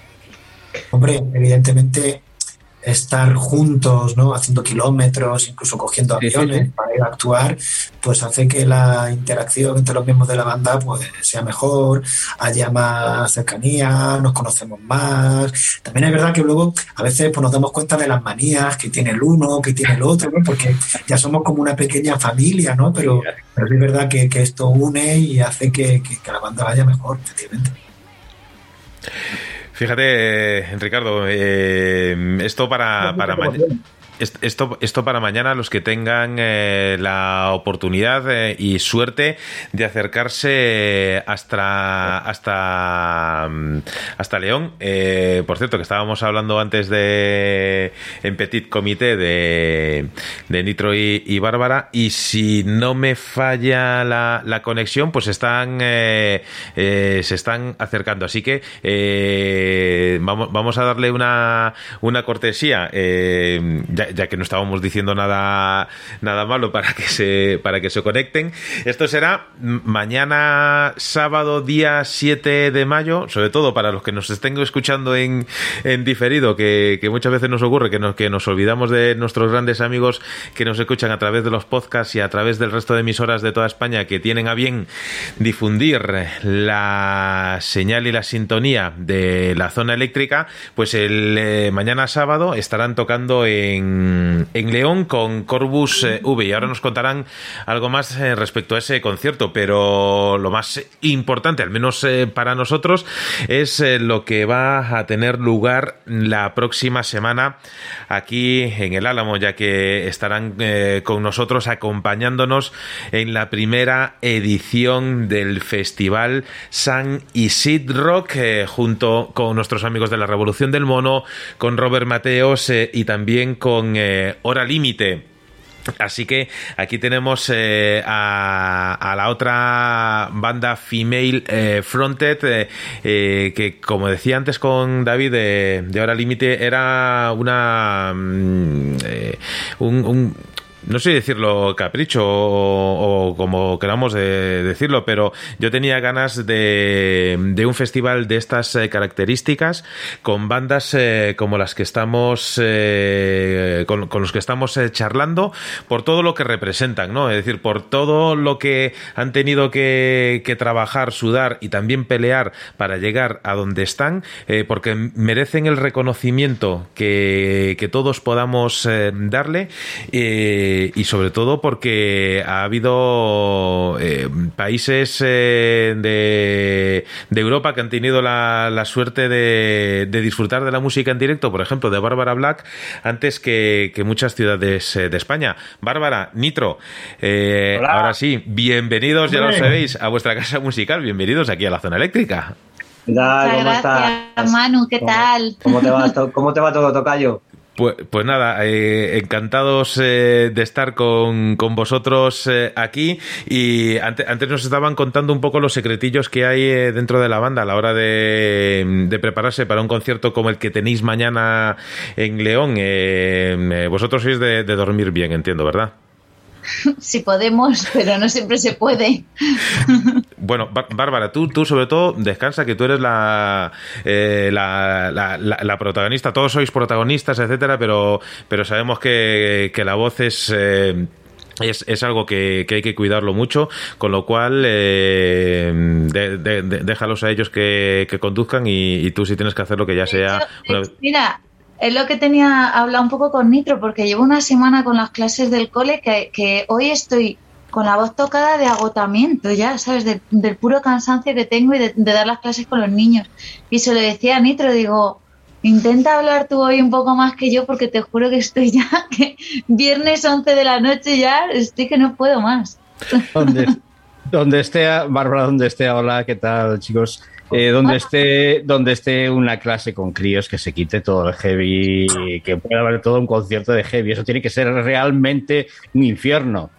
Hombre, evidentemente estar juntos, ¿no? Haciendo kilómetros, incluso cogiendo Sí, sí, aviones sí. para ir a actuar, pues hace que la interacción entre los miembros de la banda pues sea mejor, haya más cercanía, nos conocemos más. También es verdad que luego a veces pues, nos damos cuenta de las manías que tiene el uno, que tiene el otro, ¿no? Porque ya somos como una pequeña familia, ¿no? Pero, pero es verdad que, que esto une y hace que, que- que la banda vaya mejor, efectivamente. Fíjate, eh, Ricardo, eh, esto para, para mañana. Est- Esto, esto para mañana, los que tengan eh, la oportunidad eh, y suerte de acercarse hasta hasta mm, hasta León. Eh, por cierto, que estábamos hablando antes de en Petit Comité de, de Nitro y, Bárbara. Y si no me falla la, la conexión, pues están eh, eh, se están acercando. Así que eh, vamos, vamos a darle una, una cortesía, eh, ya, que no estábamos diciendo nada, nada malo para que se para que se conecten. Esto será mañana sábado día 7 de mayo, sobre todo para los que nos estén escuchando en, en diferido, que, que muchas veces nos ocurre que nos, que nos olvidamos de nuestros grandes amigos que nos escuchan a través de los podcasts y a través del resto de emisoras de toda España que tienen a bien difundir la señal y la sintonía de la zona eléctrica, pues el eh, mañana sábado estarán tocando en, en León con Corbus eh, V. Y ahora nos contarán algo más eh, respecto a ese concierto, pero lo más importante, al menos eh, para nosotros, es lo que va a tener lugar la próxima semana aquí en el Álamo, ya que estarán con nosotros acompañándonos en la primera edición del festival San Isidro, junto con nuestros amigos de la Revolución del Mono, con Robert Mateos y también con eh, Hora Límite. Así que aquí tenemos eh, a, a la otra banda female eh, fronted que como decía antes con David de, Hora Límite era una mm, un- no sé decirlo capricho o, como queramos de- decirlo, pero yo tenía ganas de, de un festival de estas eh, características con bandas eh, como las que estamos eh, con, los que estamos eh, charlando por todo lo que representan, ¿no? Es decir, por todo lo que han tenido que, que trabajar, sudar y también pelear para llegar a donde están, eh, porque merecen el reconocimiento que, que todos podamos darle y sobre todo porque ha habido eh, países eh, de, de Europa que han tenido la, la suerte de, de disfrutar de la música en directo, por ejemplo, de Bárbara Black, antes que, que muchas ciudades eh, de España. Bárbara, Nitro, eh, ahora sí, bienvenidos, ya lo sabéis, a vuestra casa musical, bienvenidos aquí a la zona eléctrica. ¿Qué tal? Muchas ¿Cómo gracias, estás? Manu, ¿qué ¿Cómo- tal? ¿Cómo te va, to- cómo te va todo, Tocayo? Pues, pues nada, eh, encantados eh, de estar con, con vosotros eh, aquí y ante- antes nos estaban contando un poco los secretillos que hay dentro de la banda a la hora de, de prepararse para un concierto como el que tenéis mañana en León. Vosotros sois de dormir bien, entiendo, ¿verdad? [laughs] Si podemos, pero no siempre se puede. Bueno, Bár- Bárbara, tú, tú sobre todo descansa, que tú eres la, eh, la, la- la- la protagonista. Todos sois protagonistas, etcétera, pero, pero sabemos que, que la voz es. eh, es, es algo que, que hay que cuidarlo mucho, con lo cual eh, de- de- de- déjalos a ellos que, que conduzcan y, y tú si tienes que hacer lo que ya sea. una Mira, es lo que tenía hablado un poco con Nitro, porque llevo una semana con las clases del cole que, que hoy estoy con la voz tocada de agotamiento, ya, ¿sabes? De- del puro cansancio que tengo y de, de dar las clases con los niños. Y se lo decía a Nitro, digo, intenta hablar tú hoy un poco más que yo, porque te juro que estoy ya, [laughs] que viernes 11 de la noche ya, estoy que no puedo más. Donde, [laughs] donde esté, Bárbara, donde esté, hola, ¿qué tal, chicos? Eh, donde esté, donde esté una clase con críos que se quite todo el heavy, que pueda haber todo un concierto de heavy. Eso tiene que ser realmente un infierno.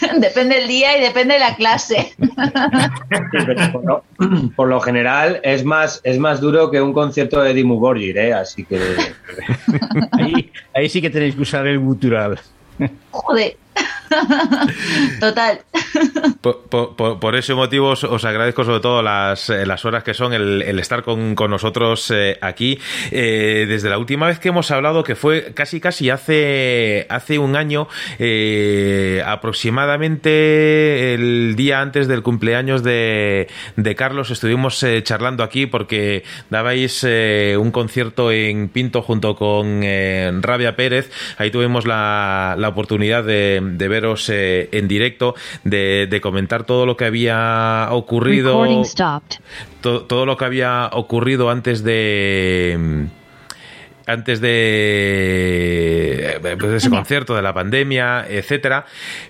[laughs] depende del día y depende de la clase. por, lo, [clears throat] por lo general es más, es más duro que un concierto de Dimmu Borgir, ¿eh? Así que [laughs] Ahí, ahí sí que tenéis que usar el gutural. Joder. [laughs] Total. [laughs] Por, ese motivo os, agradezco sobre todo las, eh, las horas que son el, estar con, con nosotros eh, aquí. Eh, desde la última vez que hemos hablado, que fue casi casi hace, hace un año, aproximadamente el día antes del cumpleaños de, de Carlos, estuvimos charlando aquí porque dabais un concierto en Pinto junto con Rabia Pérez. Ahí tuvimos la, la oportunidad de, de eh, en directo, de, de comentar todo lo que había ocurrido. To- todo lo que había ocurrido antes de antes de, eh, ese concierto, de la pandemia, etcétera,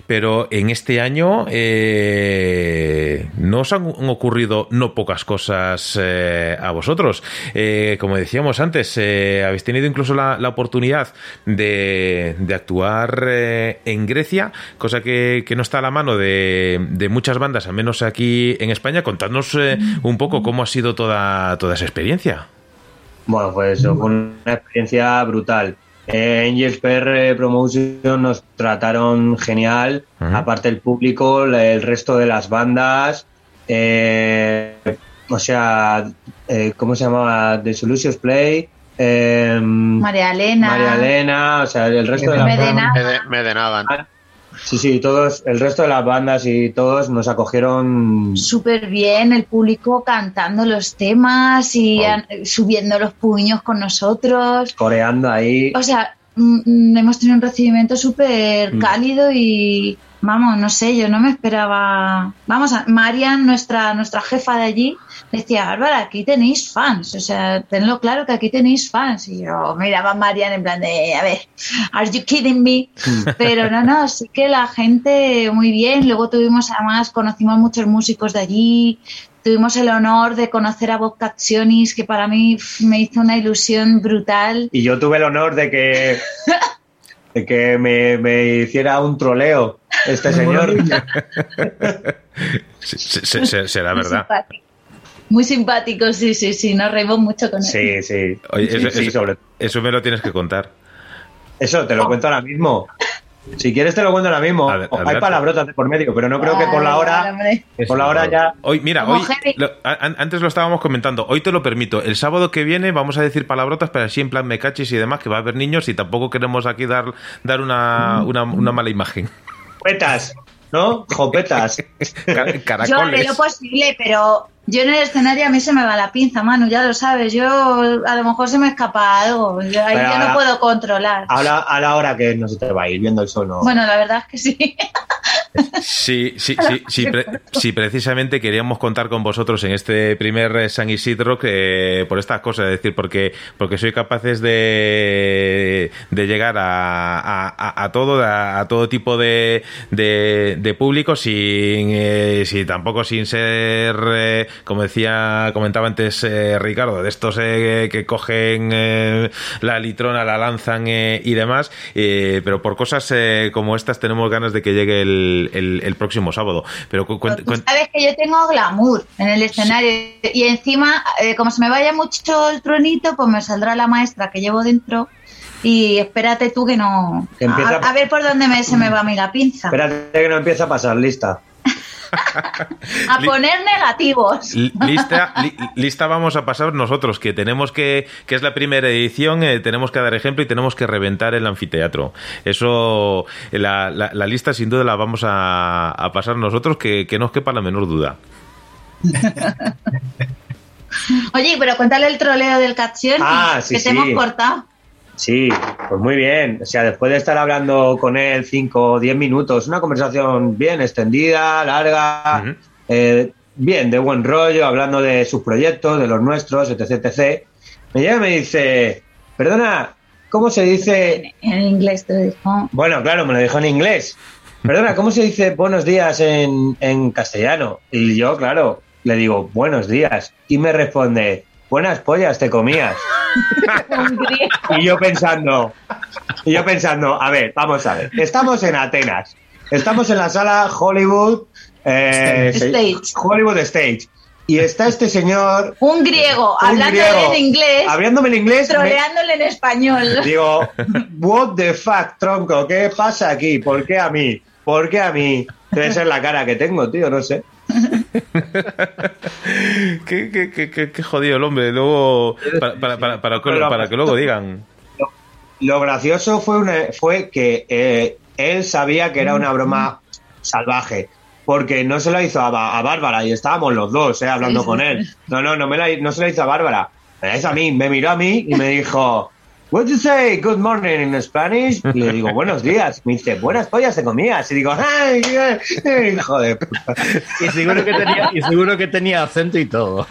pero en este año eh, no os han ocurrido no pocas cosas eh, a vosotros. Eh, como decíamos antes, eh, habéis tenido incluso la, la oportunidad de, de actuar eh, en Grecia, cosa que, no está a la mano de, muchas bandas, al menos aquí en España. Contadnos un poco cómo ha sido toda esa experiencia. Bueno, pues eso fue una experiencia brutal. Eh, Angels PR Promotion nos trataron genial, aparte el público, el resto de las bandas, eh, o sea, eh, ¿cómo se llamaba? The Solutions Play, eh, María Elena. María Elena, o sea, el resto de las Medena. Me, de- me denaban. Sí, sí, todos, el resto de las bandas y todos nos acogieron Súper bien, el público cantando los temas y an- subiendo los puños con nosotros. coreando ahí. O sea, mm, mm, hemos tenido un recibimiento súper Mm. cálido y vamos, no sé, yo no me esperaba. Vamos, a- Marian, nuestra, nuestra jefa de allí, decía, Bárbara, aquí tenéis fans, o sea, tenlo claro que aquí tenéis fans. Y yo miraba a Marian en plan de, a ver, ¿are you kidding me? [laughs] Pero no, no, sí que la gente muy bien. Luego tuvimos, además, conocimos muchos músicos de allí. Tuvimos el honor de conocer a Bob Caccionis, que para mí me hizo una ilusión brutal. Y yo tuve el honor de que, [laughs] de que me, me hiciera un troleo este señor. Se- se- se- será verdad. Muy simpático, sí, sí, sí, nos reímos mucho con él. Sí, sí. Oye, Sí, eso, sí, eso- sobre eso me lo tienes que contar. Eso, te lo cuento ahora mismo. Si quieres te lo cuento ahora mismo. Hay adelante. palabrotas de por medio, pero no creo que por la hora, por la hora ya. Hoy, mira, Como hoy heavy. lo- a- an- antes lo estábamos comentando. Hoy te lo permito. El sábado que viene vamos a decir palabrotas, pero así en plan me cachis y demás, que va a haber niños y tampoco queremos aquí dar, dar una, una, una mala imagen. Jopetas, ¿no? Jopetas. Ca- Yo haré lo posible, pero yo en el escenario a mí se me va la pinza, Manu, ya lo sabes. Yo a lo mejor se me escapa algo. Yo, ahí ya no puedo controlar. Ahora, a la hora que no se te va a ir viendo el sol, ¿no? Bueno, la verdad es que sí. Sí, sí, sí, sí, pre- sí, precisamente queríamos contar con vosotros en este primer eh, San Isidro que por estas cosas, es decir, porque, porque sois capaces de, de llegar a, a- todo, a, a todo tipo de, de, de público sin, eh, sin tampoco sin ser, eh, como decía, comentaba antes eh, Ricardo, de estos eh, que cogen eh, la litrona, la lanzan eh, y demás, eh, pero por cosas eh, como estas tenemos ganas de que llegue el, el- el próximo sábado. Pero cu- Tú sabes que yo tengo glamour en el escenario y encima, eh, como se me vaya mucho el truenito, pues me saldrá la maestra que llevo dentro y espérate tú que no... Que empieza- A, a ver por dónde me, se me va a mí la pinza. Espérate que no empieza a pasar lista. A poner negativos. Li- Lista, li- lista vamos a pasar nosotros, que tenemos que, que es la primera edición, eh, tenemos que dar ejemplo y tenemos que reventar el anfiteatro. Eso, la, la- la lista sin duda la vamos a, a pasar nosotros, que, que no os quepa la menor duda. [laughs] Oye, pero cuéntale el troleo del cacción Ah, sí, que sí. te hemos cortado. Sí, pues muy bien. O sea, después de estar hablando con él 5 o 10 minutos, una conversación bien extendida, larga, eh, bien, de buen rollo, hablando de sus proyectos, de los nuestros, etc, etc. Me llega y me dice, perdona, ¿cómo se dice? En inglés te lo dijo. Bueno, claro, me lo dijo en inglés. Perdona, ¿cómo se dice buenos días en, en castellano? Y yo, claro, le digo, buenos días. Y me responde, buenas pollas te comías. [laughs] Y yo pensando, y yo pensando, a ver, vamos a ver, estamos en Atenas, estamos en la sala Hollywood, eh, Stage. Hollywood Stage, y está este señor, Un griego, Un hablándole griego, en inglés, hablándome en inglés, me- troleándole en español. digo, what the fuck, tronco, ¿qué pasa aquí? ¿Por qué a mí? ¿Por qué a mí? Debe ser la cara que tengo, tío, no sé. [laughs] qué, qué- qué- qué- qué jodido el hombre. Luego, para, para, para, para que, para que luego digan. Lo gracioso fue, una- fue que eh, él sabía que era una broma salvaje. Porque no se lo hizo a, a Bárbara y estábamos los dos eh, hablando Sí, sí, con él. No, no, no, me la, no se lo hizo a Bárbara. Me es a mí, me miró a mí y me dijo, What do you say? Good morning in Spanish. Y [laughs] le digo, buenos días. Me dice, buenas pollas te comías. Y digo, ay, ay, hijo de puta. Y seguro que tenía, y seguro que tenía acento y todo.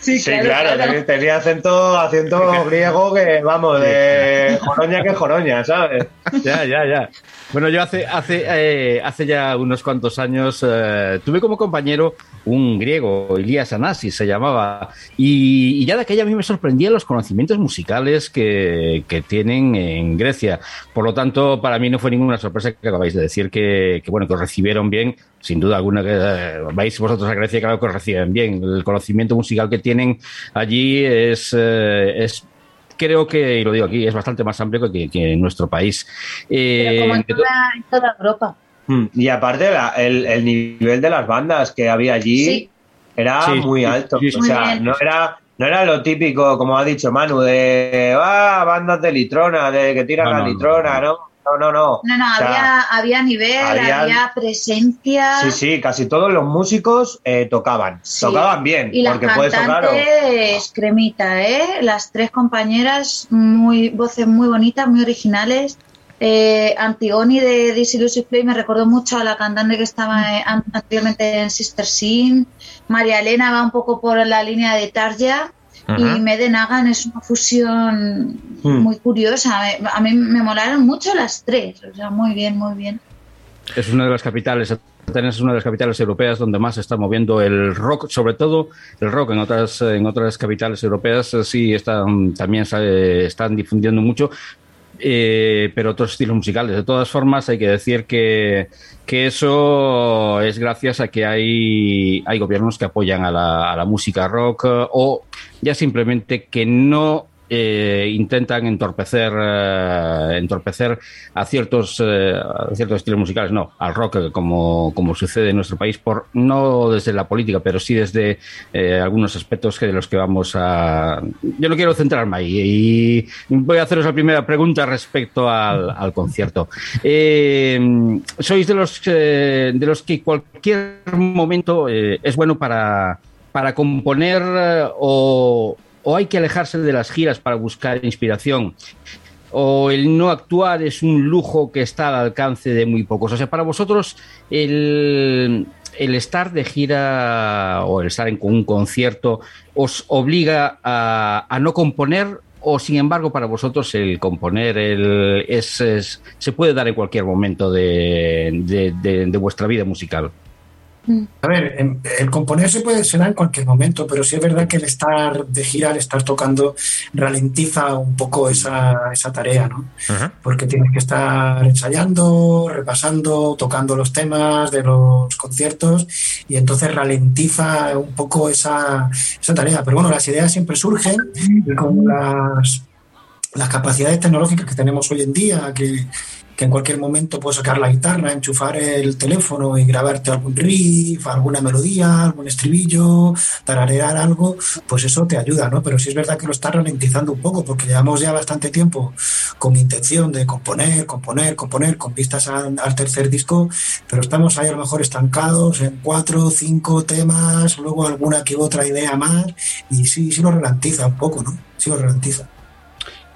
Sí, Sí, claro, tenía- tenía acento, acento griego que, vamos, de joroña que joroña, ¿sabes? Ya, ya, ya. Bueno, yo hace, hace, eh, hace ya unos cuantos años eh, tuve como compañero un griego, Elías Anasis se llamaba, y, y ya de aquella a mí me sorprendían los conocimientos musicales que, que tienen en Grecia. Por lo tanto, para mí no fue ninguna sorpresa que acabáis de decir que, que, bueno, que os recibieron bien. Sin duda alguna que eh, vais vosotros a Grecia, claro que os reciben bien. El conocimiento musical que tienen allí es, eh, es creo que, y lo digo aquí, es bastante más amplio que, que en nuestro país. Eh, Pero como en toda, en toda Europa. Mm, Y aparte, la- el, el nivel de las bandas que había allí Sí. era Sí, muy sí, alto. sí, sí. O sea, no era, no era lo típico, como ha dicho Manu, de ah, bandas de litrona, de que tiran No, la no, no, litrona, ¿no? No, no, no. No, no, O sea, había, había nivel, había- había presencia. Sí, sí, casi todos los músicos eh, tocaban. Sí. Tocaban bien, Y las porque claro. cantantes, cremita, ¿eh? Las tres compañeras, muy voces muy bonitas, muy originales. Eh, Antigoni de Disillusive Play me recordó mucho a la cantante que estaba eh, an- anteriormente en Sister Sin. María Elena va un poco por la línea de Tarja. Ajá. Y Meden Hagan es una fusión Hmm. muy curiosa. A mí me molaron mucho las tres. O sea, muy bien, muy bien. es una de las capitales, Atenas es una de las capitales europeas donde más se está moviendo el rock, sobre todo el rock en otras, en otras capitales europeas eh, sí están, también se están difundiendo mucho. eh, pero otros estilos musicales. De todas formas, hay que decir que, que eso es gracias a que hay, hay gobiernos que apoyan a la, a la música rock eh, o ya simplemente que no eh, intentan entorpecer eh, entorpecer a ciertos eh, ciertos estilos musicales no al rock como, como sucede en nuestro país por no desde la política pero sí desde algunos aspectos que de los que vamos a yo no quiero centrarme ahí y voy a haceros la primera pregunta respecto al, al concierto. Sois de los de los que cualquier momento es bueno para para componer eh, o, o hay que alejarse de las giras para buscar inspiración. o el no actuar es un lujo que está al alcance de muy pocos. O sea, para vosotros el, el estar de gira o el estar en un concierto os obliga a, a no componer o sin embargo para vosotros el componer el, es, se puede dar en cualquier momento de- de- de vuestra vida musical. A ver, em- el componer se puede se da en cualquier momento, pero sí es verdad que el estar de gira, el estar tocando, ralentiza un poco esa, esa tarea, ¿no? Porque tienes que estar ensayando, repasando, tocando los temas de los conciertos y entonces ralentiza un poco esa, esa tarea. Pero bueno, las ideas siempre surgen y con las, las capacidades tecnológicas que tenemos hoy en día, que, que en cualquier momento puedes sacar la guitarra, enchufar el teléfono y grabarte algún riff, alguna melodía, algún estribillo, tararear algo, pues eso te ayuda, ¿no? Pero sí es verdad que lo está ralentizando un poco, porque llevamos ya bastante tiempo con intención de componer, componer, componer, con vistas al, al tercer disco, pero estamos ahí a lo mejor estancados en cuatro, cinco temas, luego alguna que otra idea más, y sí, sí lo ralentiza un poco, ¿no? Sí lo ralentiza.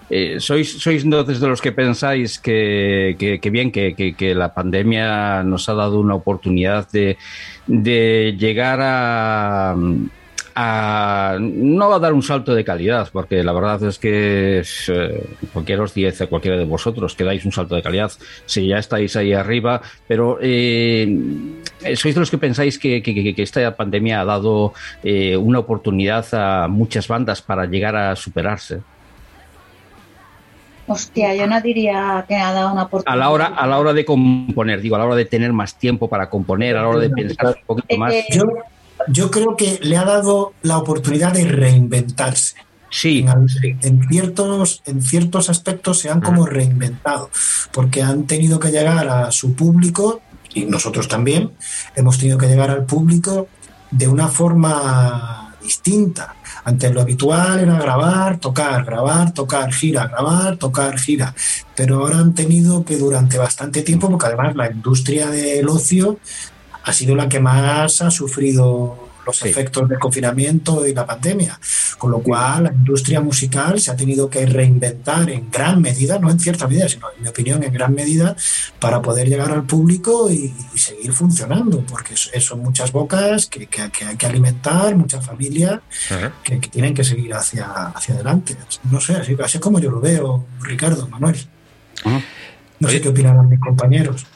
Eh, ¿sois, ¿Sois entonces de los que pensáis que, que- bien, que, la pandemia nos ha dado una oportunidad de, de llegar a, no a dar un salto de calidad, porque la verdad es que eh, cualquiera os dice, cualquiera de vosotros, que dais un salto de calidad, si ya estáis ahí arriba, pero eh, sois de los que pensáis que, que- que- que esta pandemia ha dado eh, una oportunidad a muchas bandas para llegar a superarse. Hostia, yo no diría que ha dado una oportunidad. A la hora, a la hora de componer, digo, a la hora de tener más tiempo para componer, a la hora de pensar un poquito más. Yo, yo creo que le ha dado la oportunidad de reinventarse. Sí. En, en ciertos, en ciertos aspectos se han como reinventado, porque han tenido que llegar a su público, y nosotros también, hemos tenido que llegar al público de una forma distinta. Antes lo habitual era grabar, tocar, grabar, tocar, gira, grabar, tocar, gira. Pero ahora han tenido que durante bastante tiempo, porque además la industria del ocio ha sido la que más ha sufrido los efectos del confinamiento y la pandemia. Con lo cual, la industria musical se ha tenido que reinventar en gran medida, no en cierta medida, sino en mi opinión, en gran medida, para poder llegar al público y, y seguir funcionando, porque son muchas bocas que, que- que hay que alimentar, muchas familias que, que tienen que seguir hacia, hacia adelante. No sé, así, así es como yo lo veo, Ricardo, Manuel. No sé qué opinarán mis compañeros.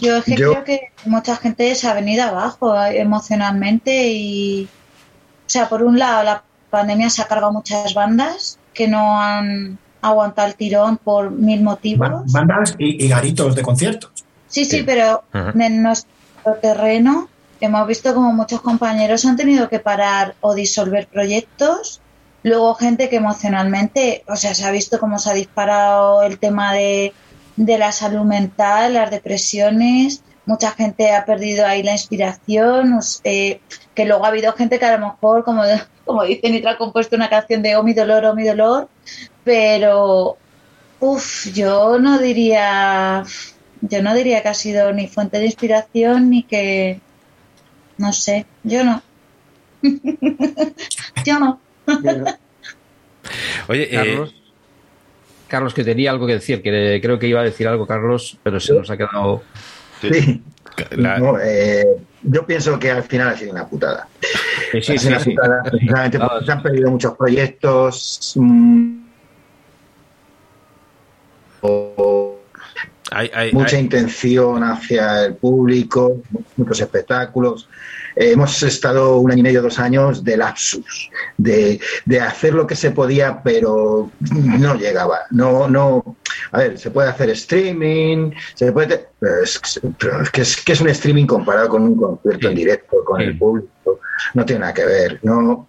Yo es que Yo- creo que mucha gente se ha venido abajo eh, emocionalmente y, o sea, por un lado la pandemia se ha cargado muchas bandas que no han aguantado el tirón por mil motivos. Ba- Bandas y, y garitos de conciertos. Sí, sí, pero Ajá. en nuestro terreno hemos visto como muchos compañeros han tenido que parar o disolver proyectos. Luego gente que emocionalmente, o sea, se ha visto cómo se ha disparado el tema de, de la salud mental, las depresiones. Mucha gente ha perdido ahí la inspiración. os- eh, que luego ha habido gente que a lo mejor, como, [laughs] como dice Nitra, ha compuesto una canción de Oh mi dolor, oh mi dolor. Pero, uff, yo no diría yo no diría que ha sido ni fuente de inspiración ni que no sé, yo no. [laughs] yo no. Oye, eh, Carlos, que tenía algo que decir, que creo que iba a decir algo, Carlos, pero se nos ha quedado. Sí. No, eh, yo pienso que al final ha sido una putada. Sí, sí, ha sido sí, una sí. putada, precisamente porque se han perdido muchos proyectos. mm, o- hay- mucha hay- intención hacia el público, muchos espectáculos. Eh, hemos estado un año y medio, dos años de lapsus, de, de hacer lo que se podía, pero no llegaba. No, no. A ver, se puede hacer streaming, se puede. Pero es, pero es que, es que es un streaming comparado con un concierto en directo, con el público. No tiene nada que ver. No,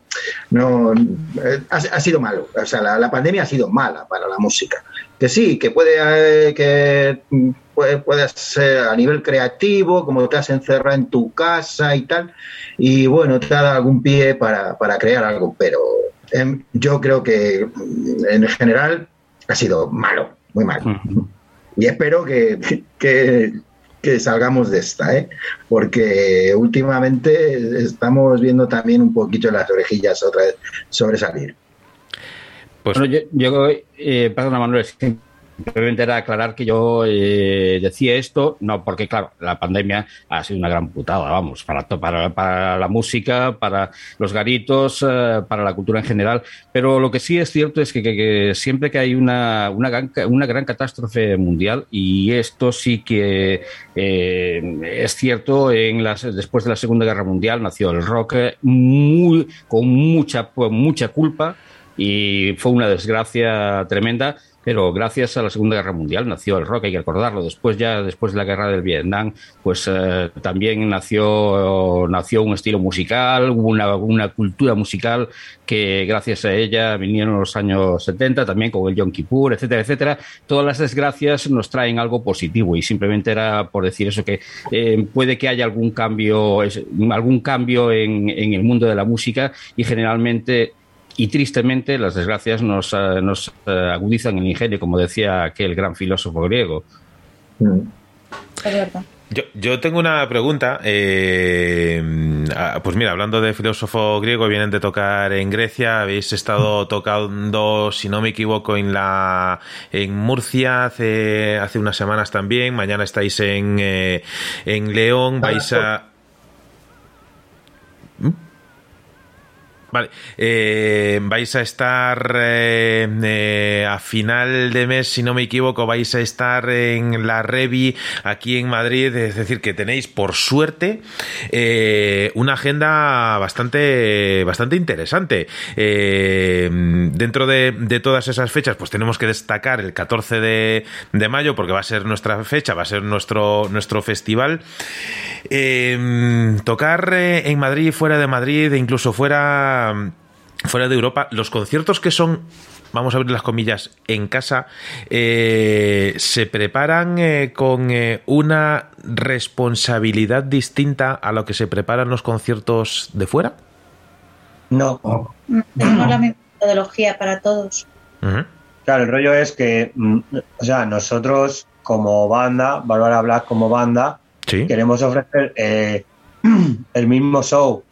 no, eh, ha, ha sido malo. O sea, la, la pandemia ha sido mala para la música. Que sí, que puede, eh, que mm, puede, puede ser a nivel creativo, como te has encerrado en tu casa y tal, y bueno, te ha dado algún pie para, para crear algo, pero em, yo creo que mm, en general ha sido malo, muy malo. Y espero que, que, que salgamos de esta, ¿eh? porque últimamente estamos viendo también un poquito las orejillas otra vez sobresalir. Pues Bueno, yo, yo, eh, perdona Manuel, simplemente era aclarar que yo eh, decía esto, no porque claro, la pandemia ha sido una gran putada, vamos, para, para, para la música, para los garitos, eh, para la cultura en general, pero lo que sí es cierto es que, siempre que hay una, una, gran, una gran catástrofe mundial, y esto sí que eh, es cierto, en las, después de la Segunda Guerra Mundial nació el rock muy, con mucha, mucha culpa y fue una desgracia tremenda, pero gracias a la Segunda Guerra Mundial nació el rock, hay que recordarlo. Después ya, después de la guerra del Vietnam, pues eh, también nació, nació un estilo musical, una, una cultura musical que gracias a ella vinieron los años 70, también con el Yom Kippur, etcétera, etcétera. Todas las desgracias nos traen algo positivo y simplemente era por decir eso que eh, puede que haya algún cambio, algún cambio en, en el mundo de la música y generalmente y tristemente las desgracias nos, eh, nos eh, agudizan el ingenio, como decía aquel gran filósofo griego. Es verdad. Yo, yo tengo una pregunta. eh, ah, pues mira, hablando de filósofo griego, vienen de tocar en Grecia. Habéis estado tocando, si no me equivoco, en la en Murcia hace, hace unas semanas también. Mañana estáis en, eh, en León. Vais a. Vale, eh, vais a estar eh, eh, a final de mes, si no me equivoco, vais a estar en la Revi aquí en Madrid, es decir, que tenéis por suerte una agenda bastante, bastante interesante. Dentro de, de todas esas fechas, pues tenemos que destacar el 14 de, de mayo, porque va a ser nuestra fecha, va a ser nuestro, nuestro festival. Tocar en Madrid, fuera de Madrid, e incluso fuera, fuera de Europa, los conciertos que son, vamos a abrir las comillas, en casa, eh, se preparan eh, con eh, una responsabilidad distinta a lo que se preparan los conciertos de fuera. No. No tenemos la misma metodología para todos. Claro, el rollo es que, mm, o sea, nosotros como banda, Bárbara Black como banda, Sí. queremos ofrecer eh, [clears throat] el mismo show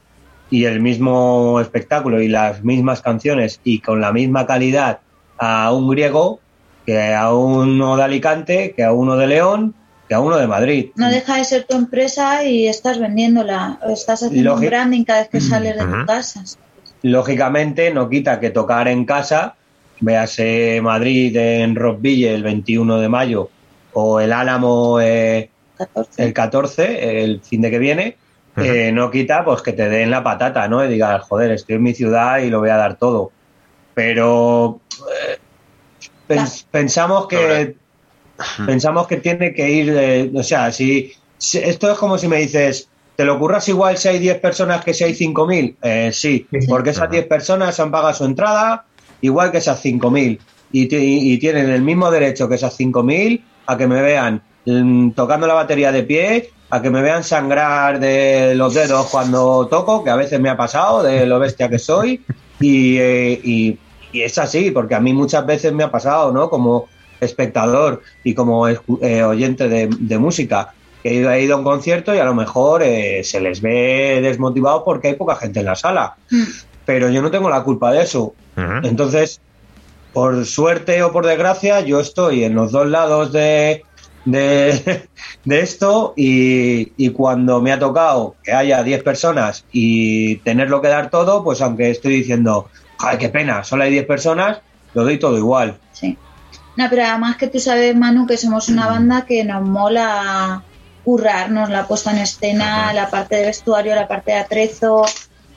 y el mismo espectáculo y las mismas canciones y con la misma calidad a un griego que a uno de Alicante, que a uno de León, que a uno de Madrid. No deja de ser tu empresa y estás vendiéndola. Estás haciendo un branding cada vez que sales de tu casa. Lógicamente no quita que tocar en casa, véase Madrid en Rockville el 21 de mayo o el Álamo eh, el 14, el fin de que viene, eh, no quita pues que te den la patata, ¿no? Y digas, joder, estoy en mi ciudad y lo voy a dar todo. Pero eh, pens- pensamos que pensamos que tiene que ir, eh, o sea, si, si- esto es como si me dices, ¿te lo curras igual si hay 10 personas que si hay 5.000? Eh, sí, porque esas 10 personas han pagado su entrada igual que esas 5.000 y, y tienen el mismo derecho que esas 5.000 a que me vean tocando la batería de pie, a que me vean sangrar de los dedos cuando toco, que a veces me ha pasado, de lo bestia que soy, y, eh, y- y es así, porque a mí muchas veces me ha pasado, ¿no? Como espectador y como eh, oyente de, de música, que he ido, a un concierto y a lo mejor eh, se les ve desmotivados porque hay poca gente en la sala. Pero yo no tengo la culpa de eso. Entonces, por suerte o por desgracia, yo estoy en los dos lados de, de, de esto y, y cuando me ha tocado que haya 10 personas y tenerlo que dar todo, pues aunque estoy diciendo, ay, qué pena, solo hay 10 personas, lo doy todo igual. Sí. No, pero además que tú sabes, Manu, que somos una banda que nos mola currarnos la puesta en escena, la parte de vestuario, la parte de atrezo.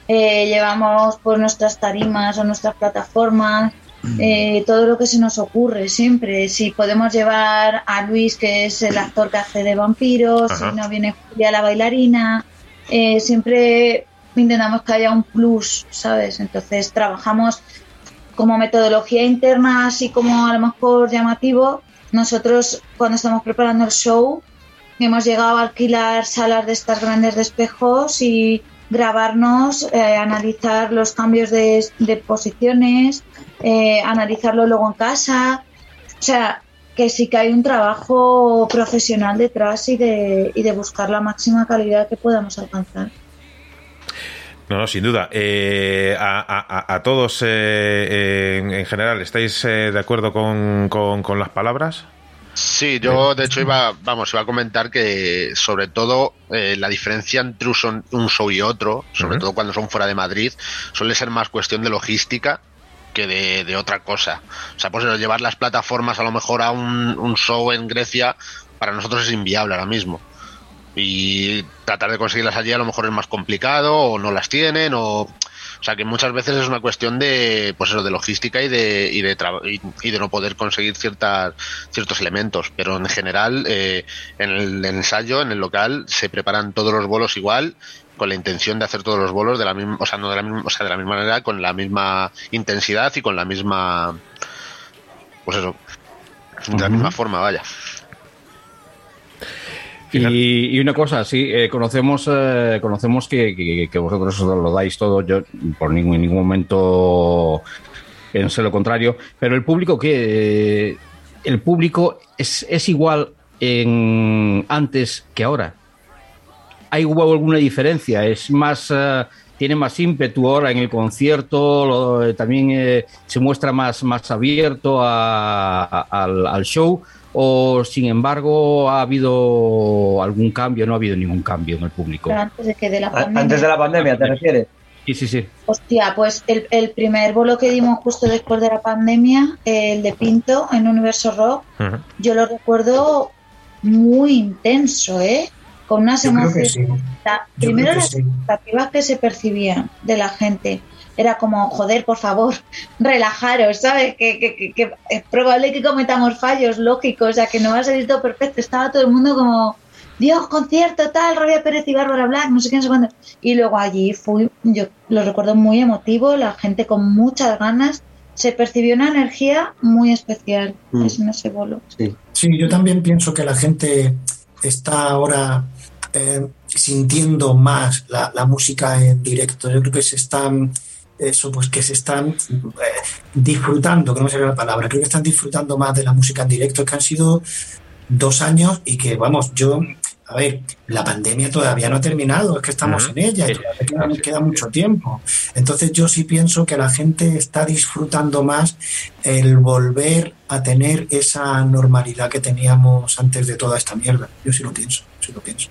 eh, llevamos por nuestras tarimas o nuestras plataformas eh, todo lo que se nos ocurre siempre. Si podemos llevar a Luis, que es el actor que hace de vampiros, Ajá. si no viene Julia, la bailarina, eh, siempre intentamos que haya un plus, ¿sabes? Entonces trabajamos como metodología interna, así como a lo mejor llamativo, nosotros cuando estamos preparando el show hemos llegado a alquilar salas de estas grandes de espejos y grabarnos, eh, analizar los cambios de, de posiciones, eh, analizarlo luego en casa. O sea, que sí que hay un trabajo profesional detrás y de, y de buscar la máxima calidad que podamos alcanzar. No, no, sin duda. Eh, a, a- a todos, eh, en, en general, ¿estáis eh, de acuerdo con, con- con las palabras? Sí, yo de hecho iba, vamos, iba a comentar que sobre todo eh, la diferencia entre un, son- un show y otro, sobre todo cuando son fuera de Madrid, suele ser más cuestión de logística que de, otra cosa. O sea, pues llevar las plataformas a lo mejor a un, show en Grecia para nosotros es inviable ahora mismo. Y tratar de conseguirlas allí a lo mejor es más complicado o no las tienen o... O sea que muchas veces es una cuestión de, pues eso, de logística y de, y de, y de no poder conseguir ciertas, ciertos elementos. Pero en general, eh, en el ensayo, en el local, se preparan todos los bolos igual, con la intención de hacer todos los bolos de la misma, o sea, no de la misma, o sea, de la misma manera, con la misma intensidad y con la misma, pues eso, de la misma forma, vaya. Y, y una cosa, sí, eh, conocemos, eh, conocemos que, que- que vosotros os lo dais todo, yo por ningún, en ningún momento pensé lo contrario, pero el público que el público es, es igual en antes que ahora. ¿Hay hubo alguna diferencia? ¿Es más eh, tiene más ímpetu ahora en el concierto? lo- también eh, se muestra más, más abierto a- a- al, al show o sin embargo ha habido algún cambio? No ha habido ningún cambio en el público. Pero antes de que de la pandemia. Antes de la pandemia, ¿te refieres? Sí, sí, sí. Hostia, pues el, el primer bolo que dimos justo después de la pandemia, el de Pinto en Universo Rock, yo lo recuerdo muy intenso, ¿eh? Con unas Yo creo que emociones. sí. La- Yo primero creo que las sí. expectativas que se percibían de la gente. Era como, joder, por favor, [laughs] relajaros, ¿sabes? Que, que- que- que es probable que cometamos fallos, lógico, o sea, que no va a salir todo perfecto. Estaba todo el mundo como, Dios, concierto, tal, Rabia Pérez y Bárbara Black, no sé qué, no sé cuándo. Y luego allí fui, yo lo recuerdo muy emotivo, la gente con muchas ganas. Se percibió una energía muy especial Mm. es en ese bolo. Sí, yo también pienso que la gente está ahora eh, sintiendo más la, la música en directo. Yo creo que se están, eso, pues que se están eh, disfrutando, que no me sale la palabra, creo que están disfrutando más de la música en directo, que han sido dos años y que, vamos, yo, a ver, la pandemia todavía no ha terminado, es que estamos en ella y todavía queda, queda mucho tiempo. Entonces yo sí pienso que la gente está disfrutando más el volver a tener esa normalidad que teníamos antes de toda esta mierda. Yo sí lo pienso, sí lo pienso.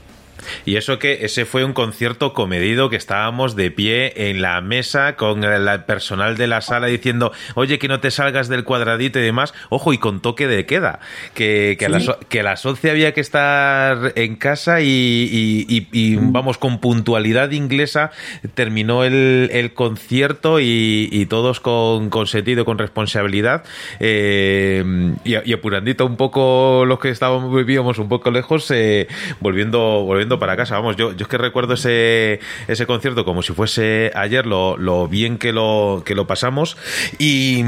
Y eso que ese fue un concierto comedido que estábamos de pie en la mesa con el personal de la sala diciendo, oye, que no te salgas del cuadradito y demás. Ojo, y con toque de queda. Que, que, a, o- que a las 11 había que estar en casa y, y- y- y, vamos, con puntualidad inglesa terminó el, el concierto y, todos con, con sentido, con responsabilidad. eh, y, y apurandito un poco los que estábamos, vivíamos un poco lejos, eh, volviendo, volviendo para casa. Vamos, yo, yo es que recuerdo ese, ese concierto como si fuese ayer, lo, lo bien que lo, que lo pasamos. Y.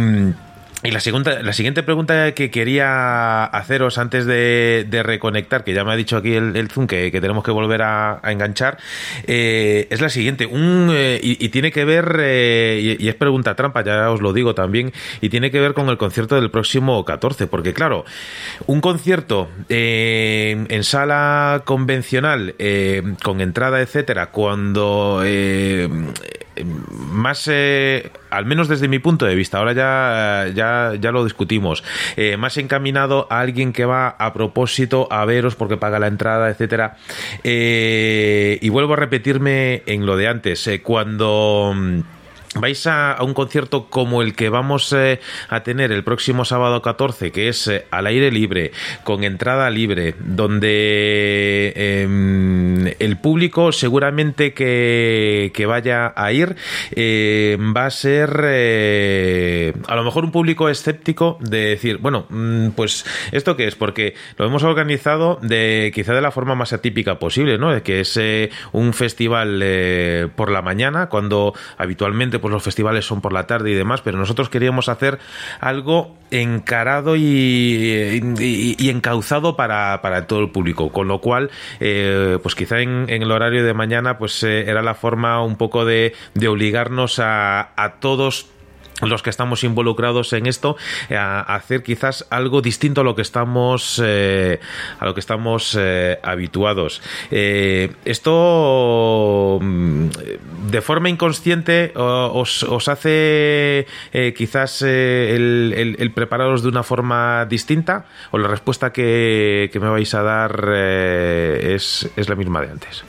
Y la, segunda, la siguiente pregunta que quería haceros antes de, reconectar, que ya me ha dicho aquí el, Zoom que, que tenemos que volver a, enganchar, eh, es la siguiente. Eh, y, tiene que ver, eh, y, y es pregunta trampa, ya os lo digo también, y tiene que ver con el concierto del próximo 14, porque claro, un concierto eh, en sala convencional, con entrada, etcétera, cuando más, eh, al menos desde mi punto de vista, ahora ya, ya, ya lo discutimos, eh, más encaminado a alguien que va a propósito a veros porque paga la entrada, etcétera. Eh, y vuelvo a repetirme en lo de antes, eh, cuando mm, vais a, un concierto como el que vamos eh, a tener el próximo sábado 14, que es eh, al aire libre, con entrada libre, donde em, el público seguramente que, que vaya a ir eh, va a ser a lo mejor un público escéptico de decir, bueno, mm, pues esto qué es, porque lo hemos organizado de quizá de la forma más atípica posible, ¿no? Que es un festival por la mañana, cuando habitualmente pues los festivales son por la tarde y demás, pero nosotros queríamos hacer algo encarado y, encauzado para, para todo el público, con lo cual, eh, pues quizá en, en el horario de mañana, pues eh, era la forma un poco de, de obligarnos a, a todos los que estamos involucrados en esto eh, a, hacer quizás algo distinto a lo que estamos eh, a lo que estamos eh, habituados Eh, esto mm, de forma inconsciente os, os hace eh, quizás eh, el, el- el prepararos de una forma distinta o la respuesta que, que me vais a dar eh, es, es la misma de antes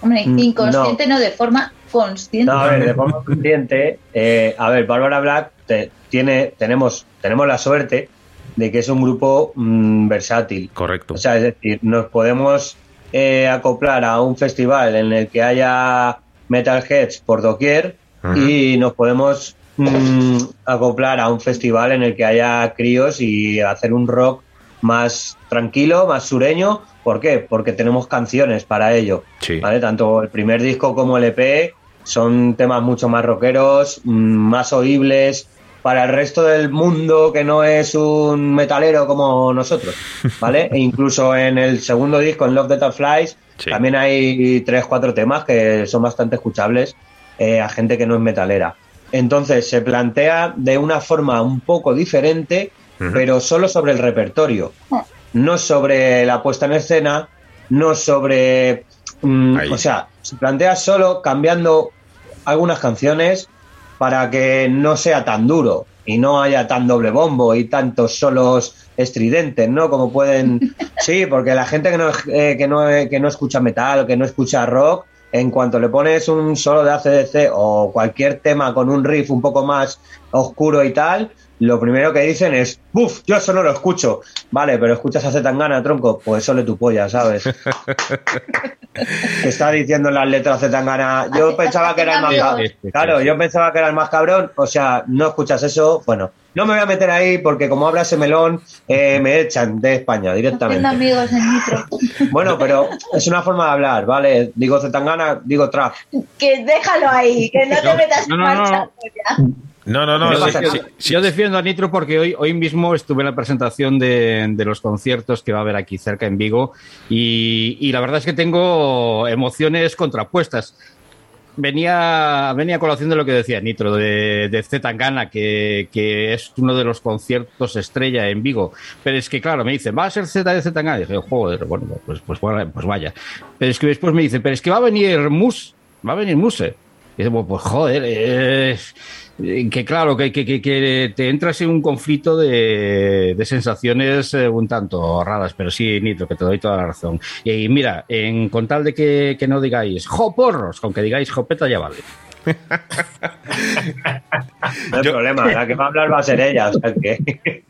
Hombre, Mm, inconsciente no. de forma consciente. No, a ver, de forma consciente, eh, a ver, Bárbara Black te- tiene, tenemos, tenemos la suerte de que es un grupo mm, versátil. correcto O sea, es decir, nos podemos eh, acoplar a un festival en el que haya metalheads por doquier y nos podemos mm, acoplar a un festival en el que haya críos y hacer un rock más tranquilo, más sureño. ¿Por qué? Porque tenemos canciones para ello. Sí. ¿vale? Tanto el primer disco como el EP son temas mucho más rockeros, mm, más oíbles para el resto del mundo que no es un metalero como nosotros, [laughs] ¿vale? E incluso en el segundo disco, en Love Death Flies, Sí. también hay tres, cuatro temas que son bastante escuchables eh, a gente que no es metalera. Entonces se plantea de una forma un poco diferente, pero solo sobre el repertorio, no sobre la puesta en escena, no sobre... mm, o sea, se plantea solo cambiando algunas canciones para que no sea tan duro y no haya tan doble bombo y tantos solos estridentes, ¿no? Como pueden... [laughs] Sí, porque la gente que no, eh, que no, que no escucha metal que no escucha rock, en cuanto le pones un solo de ACDC o cualquier tema con un riff un poco más oscuro y tal, lo primero que dicen es, ¡buf! Yo eso no lo escucho. Vale, pero escuchas a Zetangana, tronco, pues eso le tu polla, ¿sabes? [laughs] que está diciendo en las letras Zetangana. Yo Hace- pensaba que era el más cabrón. Claro, yo pensaba que era el más cabrón. O sea, no escuchas eso. Bueno, no me voy a meter ahí porque como abra ese melón, eh, me echan de España directamente. amigos en Nitro. Bueno, pero es una forma de hablar, ¿vale? Digo Zetangana, digo trap. Que déjalo ahí, que no te metas no, en no, no, marcha. No. no no no ¿Qué sí, sí, sí. Yo defiendo a Nitro porque hoy, hoy mismo estuve en la presentación de, de los conciertos que va a haber aquí cerca en Vigo y, y la verdad es que tengo emociones contrapuestas. Venía, venía a colación de lo que decía Nitro, de, de Zetangana, que, que es uno de los conciertos estrella en Vigo. Pero es que, claro, me dicen, ¿va a ser Z de Zetangana? Y dije, joder, bueno, pues, pues, bueno, pues vaya. Pero es que después me dicen, pero es que va a venir Mus, va a venir Muse. Y digo, pues joder, eh, que claro, que, que, que- que te entras en un conflicto de, de sensaciones eh, un tanto raras, pero sí, Nitro, que te doy toda la razón. Y, mira, en, con tal de que, que no digáis jo porros, con que digáis jopeta ya vale. [laughs] No hay Yo- problema, la que va a hablar va a ser ella. O sea que...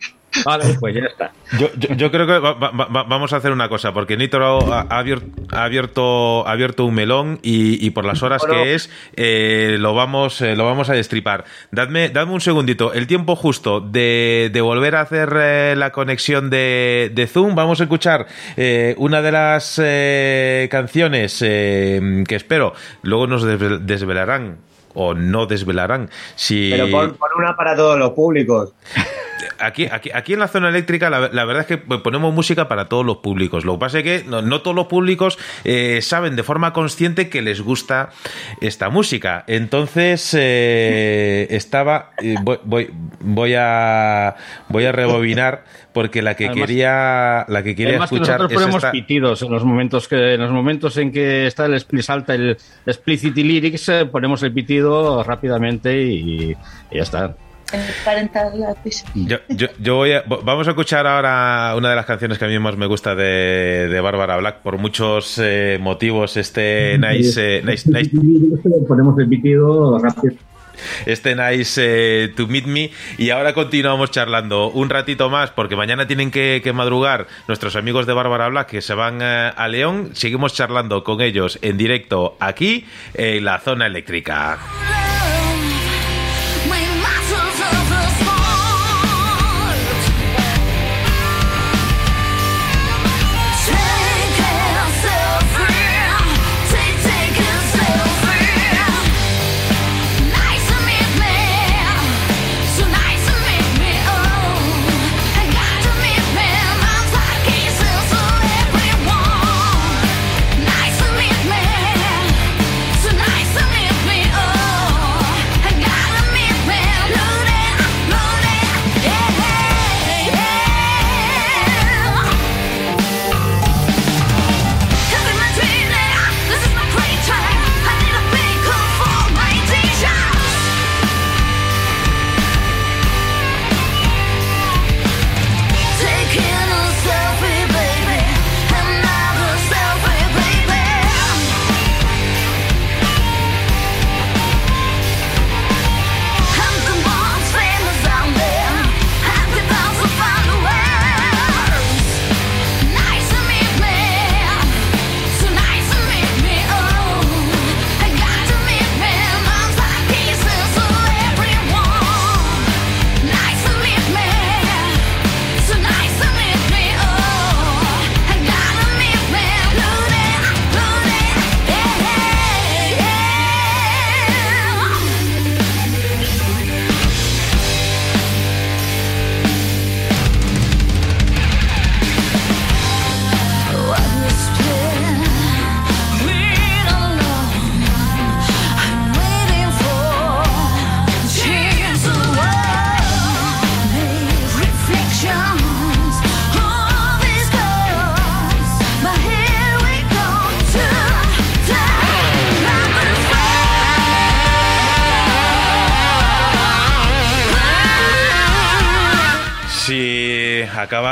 Vale, pues ya está. [laughs] Yo, yo- yo creo que va- va- va- vamos a hacer una cosa, porque Nitro ha, ha abierto, ha abierto, ha abierto un melón y, y por las horas Bueno. que es, eh, lo, vamos, eh, lo vamos a destripar. Dadme, dadme un segundito, el tiempo justo de, de volver a hacer eh, la conexión de, de Zoom. Vamos a escuchar eh, una de las eh, canciones eh, que espero, luego nos desvel- desvelarán o no desvelarán si Pero pon, pon una para todos los públicos. [laughs] Aquí, aquí, aquí en la zona eléctrica la, la verdad es que ponemos música para todos los públicos. Lo que pasa es que no, no todos los públicos eh, saben de forma consciente que les gusta esta música. Entonces eh, [laughs] estaba eh, voy, voy, voy a voy a rebobinar porque la que Además- quería la que quería Además que escuchar nosotros es ponemos esta. pitidos en los momentos que en los momentos en que está el salta el explicit lyrics eh, ponemos el pitido rápidamente y, y ya está. Yo, yo, yo voy a- vamos a escuchar ahora una de las canciones que a mí más me gusta de, de Bárbara Black. Por muchos eh, motivos. Este nice, eh, nice, nice. Ponemos el pitido rápido. este nice eh, to meet me. Y ahora continuamos charlando un ratito más porque mañana tienen que, que madrugar nuestros amigos de Bárbara Black que se van eh, a León. Seguimos charlando con ellos en directo aquí en la zona eléctrica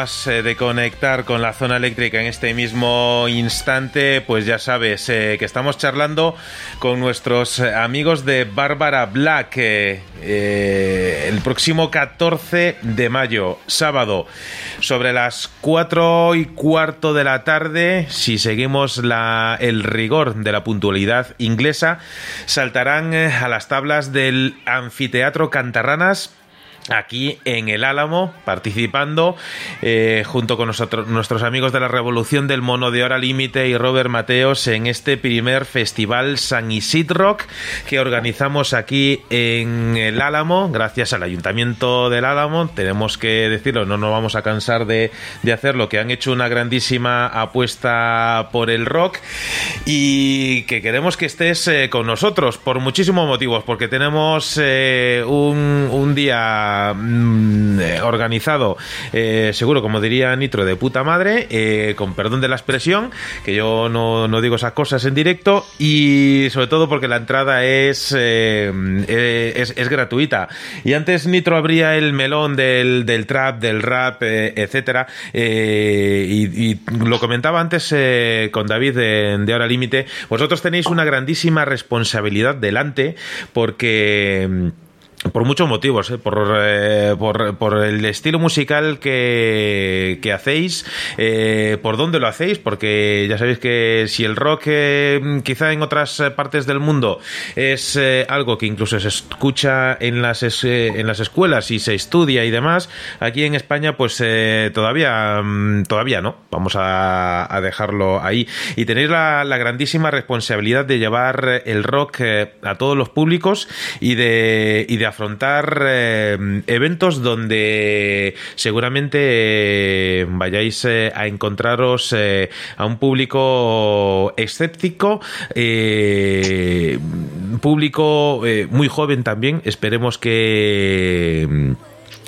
eh, de conectar con la zona eléctrica en este mismo instante, pues ya sabes eh, que estamos charlando con nuestros eh, amigos de Bárbara Black el próximo 14 de mayo, sábado, sobre las 4 y cuarto de la tarde, si seguimos la, el rigor de la puntualidad inglesa, saltarán a las tablas del anfiteatro Cantarranas aquí en el Álamo, participando eh, junto con nosotros, nuestros amigos de la Revolución del Mono de Hora Límite y Robert Mateos en este primer festival San Isidrock que organizamos aquí en el Álamo, gracias al Ayuntamiento del Álamo. Tenemos que decirlo, no nos vamos a cansar de, de hacerlo, que han hecho una grandísima apuesta por el rock y que queremos que estés eh, con nosotros por muchísimos motivos, porque tenemos eh, un, un día mm, eh, organizado, eh, seguro, como diría Nitro, de puta madre, eh, con perdón de la expresión, que yo no, no digo esas cosas en directo, y sobre todo porque la entrada es, es, gratuita. Y antes Nitro abría el melón del, del trap, del rap, etcétera, y, y lo comentaba antes con David de, de Hora Límite, vosotros tenéis una grandísima responsabilidad delante porque... por muchos motivos, ¿eh? por, eh, por, por el estilo musical que, que hacéis, eh, por dónde lo hacéis, porque ya sabéis que si el rock quizá en otras partes del mundo es algo que incluso se escucha en las, en las escuelas y se estudia y demás, aquí en España pues todavía, mm, todavía no, vamos a, dejarlo ahí. Y tenéis la, la grandísima responsabilidad de llevar el rock a todos los públicos y de, y de afrontar eh, eventos donde seguramente eh, vayáis eh, a encontraros a un público escéptico, público muy joven también, esperemos que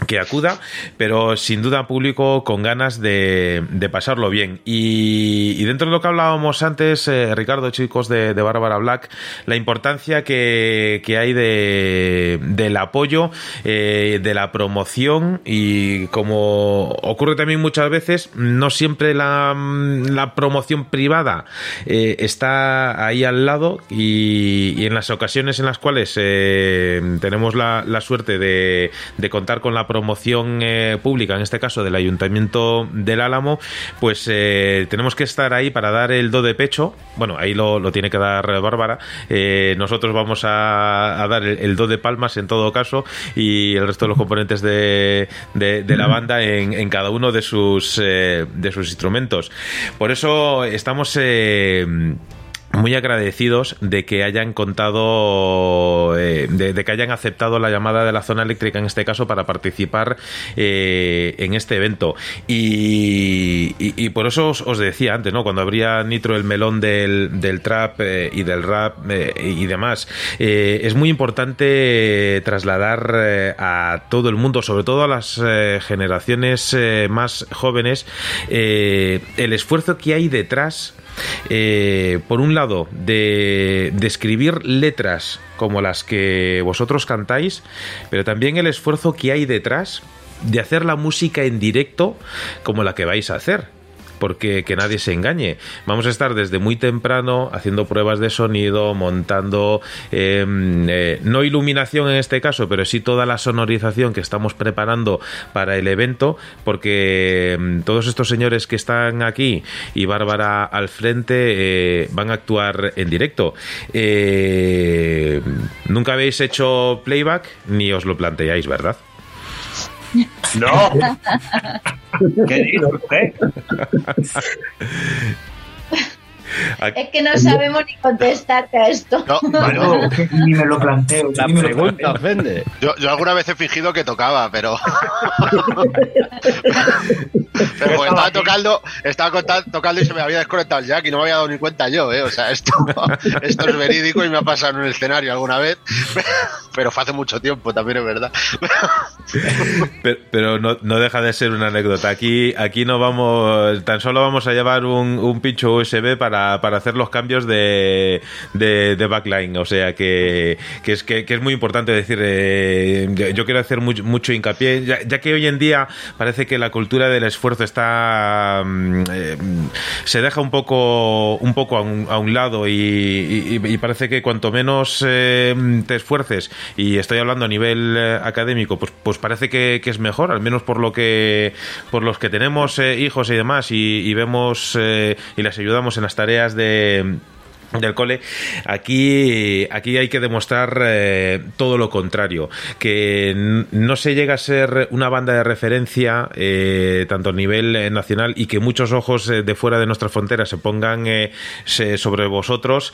que acuda, pero sin duda público con ganas de, pasarlo bien. Y, y dentro de lo que hablábamos antes, eh, Ricardo, chicos de, de Bárbara Black, la importancia que, que hay de, del apoyo, eh, de la promoción y como ocurre también muchas veces, no siempre la, la promoción privada eh, está ahí al lado y, en las ocasiones en las cuales eh, tenemos la, la suerte de contar con la promoción eh, pública, en este caso del Ayuntamiento del Álamo, pues eh, tenemos que estar ahí para dar el do de pecho. Bueno, ahí lo, lo tiene que dar Bárbara. Eh, nosotros vamos a, a dar el, do de palmas en todo caso y el resto de los componentes de, de- la banda en, en cada uno de sus, de sus instrumentos. Por eso estamos... muy agradecidos de que hayan contado, eh, de, que hayan aceptado la llamada de la zona eléctrica en este caso para participar eh, en este evento. Y, y- por eso os, decía antes, ¿no? Cuando abría Nitro el melón del, del trap eh, y del rap y demás, es muy importante trasladar a todo el mundo, sobre todo a las generaciones más jóvenes, el esfuerzo que hay detrás eh, por un lado, de, de escribir letras como las que vosotros cantáis, pero también el esfuerzo que hay detrás de hacer la música en directo como la que vais a hacer porque que nadie se engañe. Vamos a estar desde muy temprano haciendo pruebas de sonido, montando, eh, eh, no iluminación en este caso, pero sí toda la sonorización que estamos preparando para el evento, porque mm, todos estos señores que están aquí y Bárbara al frente eh, van a actuar en directo. Eh, nunca habéis hecho playback ni os lo planteáis, ¿verdad? No. [laughs] [laughs] ¿Qué dices, eh? [laughs] Es que no sabemos ni contestarte a esto. Bueno, [laughs] ni me lo planteo. La ni me lo pregunta planteo. ofende. Yo, yo alguna vez he fingido que tocaba, pero [laughs] estaba tocando, estaba tocando y se me había desconectado el jack y no me había dado ni cuenta yo, ¿eh? O sea, esto, [laughs] esto es verídico y me ha pasado en el escenario alguna vez. Pero fue hace mucho tiempo, también es verdad. Pero, pero no, no deja de ser una anécdota. Aquí, aquí no vamos, tan solo vamos a llevar un, un pincho USB para, para hacer los cambios de, de, de backline. O sea que, que es que, es muy importante decir, eh, yo- quiero hacer mucho, mucho hincapié, ya, que hoy en día parece que la cultura del esfuerzo está mm, eh, se deja un poco un poco a un, lado y, parece que cuanto menos eh, te esfuerces y estoy hablando a nivel académico pues pues parece que, es mejor al menos por lo que por los que tenemos hijos y demás y, vemos y les ayudamos en las tareas de del cole, aquí, aquí hay que demostrar eh, todo lo contrario, que no se llega a ser una banda de referencia eh, tanto a nivel eh, nacional y que muchos ojos eh, de fuera de nuestras fronteras se pongan sobre vosotros.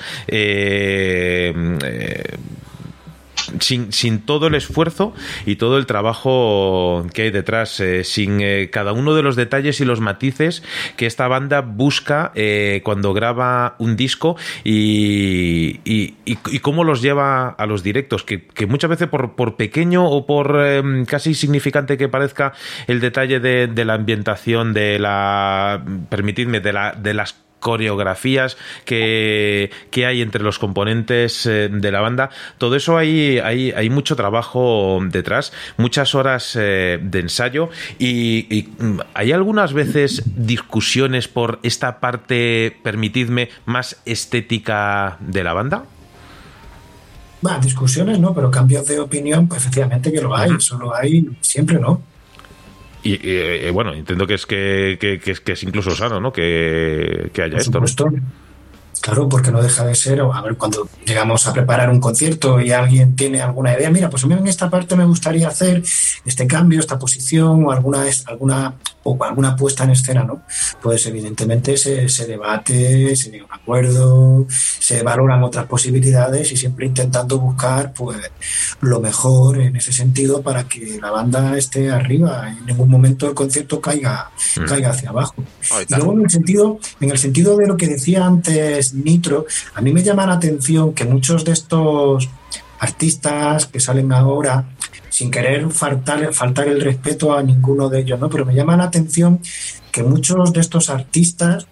Sin, sin todo el esfuerzo y todo el trabajo que hay detrás, eh, sin eh, cada uno de los detalles y los matices que esta banda busca eh, cuando graba un disco y, y- y- y cómo los lleva a los directos, que, muchas veces por, pequeño o por eh, casi insignificante que parezca el detalle de, de la ambientación, de la, permitidme, de, la, de las coreografías que, que hay entre los componentes eh, de la banda. Todo eso hay, hay, hay mucho trabajo detrás, muchas horas eh, de ensayo y, y, mm, hay algunas veces discusiones por esta parte, permitidme, más estética de la banda. Bah, discusiones no, pero cambios de opinión, pues efectivamente que lo hay, eso lo hay siempre, ¿no? Y, y, eh, bueno, entiendo que es que, que, que es, que es incluso sano, ¿no? Que, que haya Por esto. Claro, porque no deja de ser, o a ver, cuando llegamos a preparar un concierto y alguien tiene alguna idea, mira, pues a mí en esta parte me gustaría hacer este cambio, esta posición o alguna, alguna, o alguna puesta en escena, ¿no? Pues evidentemente se, se debate, se llega a un acuerdo, se valoran otras posibilidades y siempre intentando buscar pues lo mejor en ese sentido para que la banda esté arriba, en ningún momento el concierto caiga, Mm. caiga hacia abajo. Y luego en el sentido, en el sentido de lo que decía antes Nitro, a mí me llama la atención que muchos de estos artistas que salen ahora, sin querer faltar, faltar el respeto a ninguno de ellos, ¿no? Pero me llama la atención que muchos de estos artistas,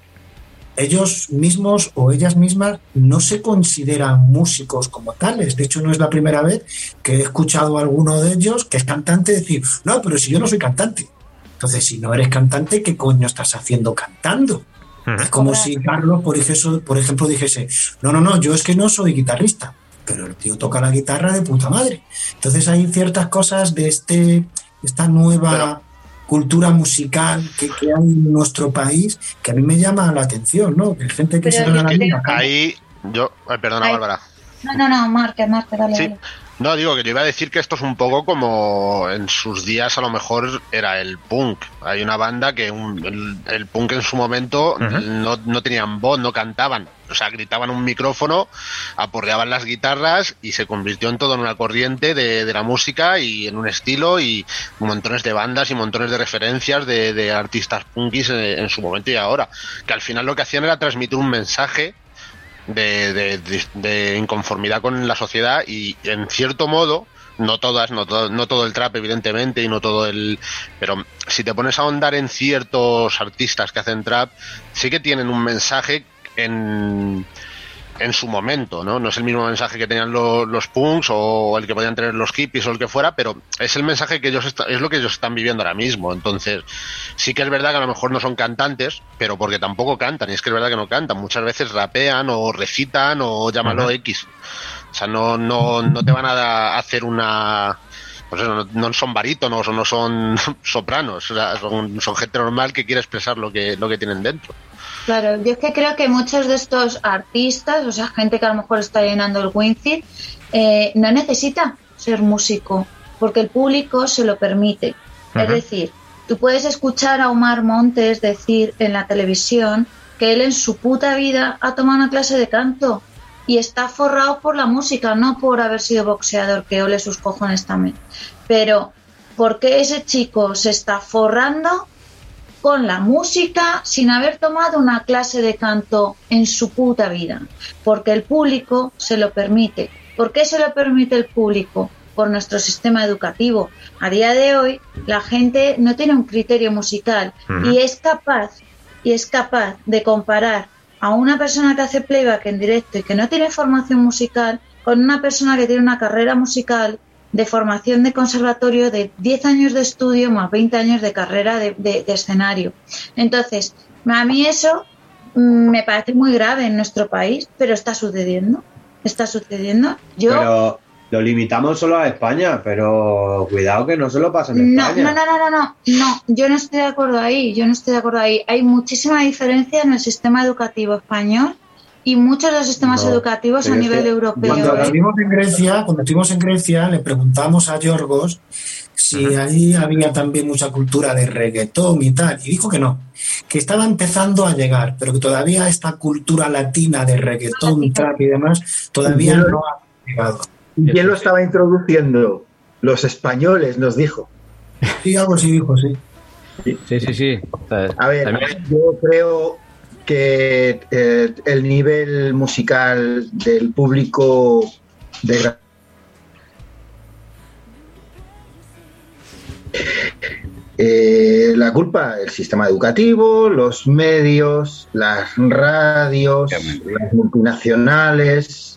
ellos mismos o ellas mismas no se consideran músicos como tales. De hecho, no es la primera vez que he escuchado a alguno de ellos que es cantante decir, no, pero si yo no soy cantante. Entonces, si no eres cantante, ¿qué coño estás haciendo cantando? Es como si Carlos, por ejemplo, por ejemplo, dijese, no, no, no, yo es que no soy guitarrista, pero el tío toca la guitarra de puta madre. Entonces hay ciertas cosas de este, esta nueva cultura musical que, que hay en nuestro país que a mí me llama la atención, ¿no? Que hay gente que se gana la. Ahí, yo, ay, perdona, Ay. Bárbara. No, no, no, Marque, Marque, dale, Sí. dale. No, digo que yo iba a decir que esto es un poco como en sus días a lo mejor era el punk. Hay una banda que un- el, el punk en su momento no, no tenían voz, no cantaban. O sea, gritaban un micrófono, aporreaban las guitarras y se convirtió en todo en una corriente de, de la música y en un estilo y montones de bandas y montones de referencias de, de artistas punkis en, en su momento y ahora. Que al final lo que hacían era transmitir un mensaje de, de- de- inconformidad con la sociedad y en cierto modo no todas no todo, no todo el trap evidentemente y no todo el pero si te pones a ahondar en ciertos artistas que hacen trap sí que tienen un mensaje en en su momento, ¿no? No es el mismo mensaje que tenían lo- los punks o el que podían tener los hippies o el que fuera, pero es el mensaje que ellos está- es lo que ellos están viviendo ahora mismo. Entonces, sí que es verdad que a lo mejor no son cantantes, pero porque tampoco cantan, y es que es verdad que no cantan. Muchas veces rapean o recitan o llámalo Ajá. X. O sea, no, no, no te van a hacer una pues eso, no, no son barítonos o no son [laughs] sopranos, o sea, son, son gente normal que quiere expresar lo que, lo que tienen dentro. Claro, yo es que creo que muchos de estos artistas, o sea, gente que a lo mejor está llenando el Wincid, eh, no necesita ser músico, porque el público se lo permite. Es decir, tú puedes escuchar a Omar Montes decir en la televisión que él en su puta vida ha tomado una clase de canto y está forrado por la música, no por haber sido boxeador, que ole sus cojones también. Pero, ¿por qué ese chico se está forrando con la música sin haber tomado una clase de canto en su puta vida, porque el público se lo permite. ¿Por qué se lo permite el público? Por nuestro sistema educativo. A día de hoy la gente no tiene un criterio musical y es capaz y es capaz de comparar a una persona que hace playback en directo y que no tiene formación musical con una persona que tiene una carrera musical de formación de conservatorio de 10 años de estudio más 20 años de carrera de, de- de escenario. Entonces, a mí eso mm, me parece muy grave en nuestro país, pero está sucediendo. Está sucediendo. Yo Pero lo limitamos solo a España, pero cuidado que no se lo pasa en no, España. no, no, no, no, no, no, yo no estoy de acuerdo ahí, yo no estoy de acuerdo ahí. Hay muchísima diferencia en el sistema educativo español y muchos de los sistemas No, educativos a nivel que europeo. Cuando ¿eh? estuvimos en Grecia, cuando estuvimos en Grecia, le preguntamos a Yorgos si allí había también mucha cultura de reggaetón y tal, y dijo que no, que estaba empezando a llegar, pero que todavía esta cultura latina de reggaetón, trap y demás todavía Y no ha llegado. ¿Y quién lo estaba introduciendo? Los españoles, nos dijo. Sí, algo así dijo, sí. Sí, sí, sí. A ver, yo creo que eh, el nivel musical del público de Eh, la culpa, el sistema educativo, los medios, las radios, las multinacionales.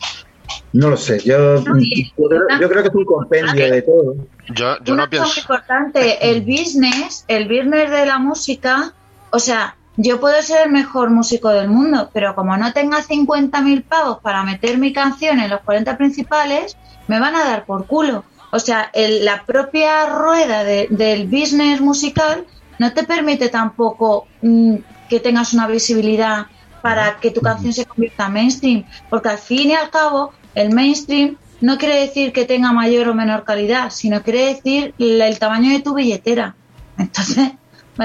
No lo sé, yo, yo, creo, yo creo que es un compendio de todo. Yo, yo Una no cosa pienso. importante, el business, el business de la música, o sea, yo puedo ser el mejor músico del mundo, pero como no tenga 50.000 pavos para meter mi canción en los 40 principales, me van a dar por culo. O sea, el- la propia rueda de- del business musical no te permite tampoco mm, que tengas una visibilidad para que tu canción se convierta en mainstream, porque al fin y al cabo el mainstream no quiere decir que tenga mayor o menor calidad, sino quiere decir la- el tamaño de tu billetera. Entonces,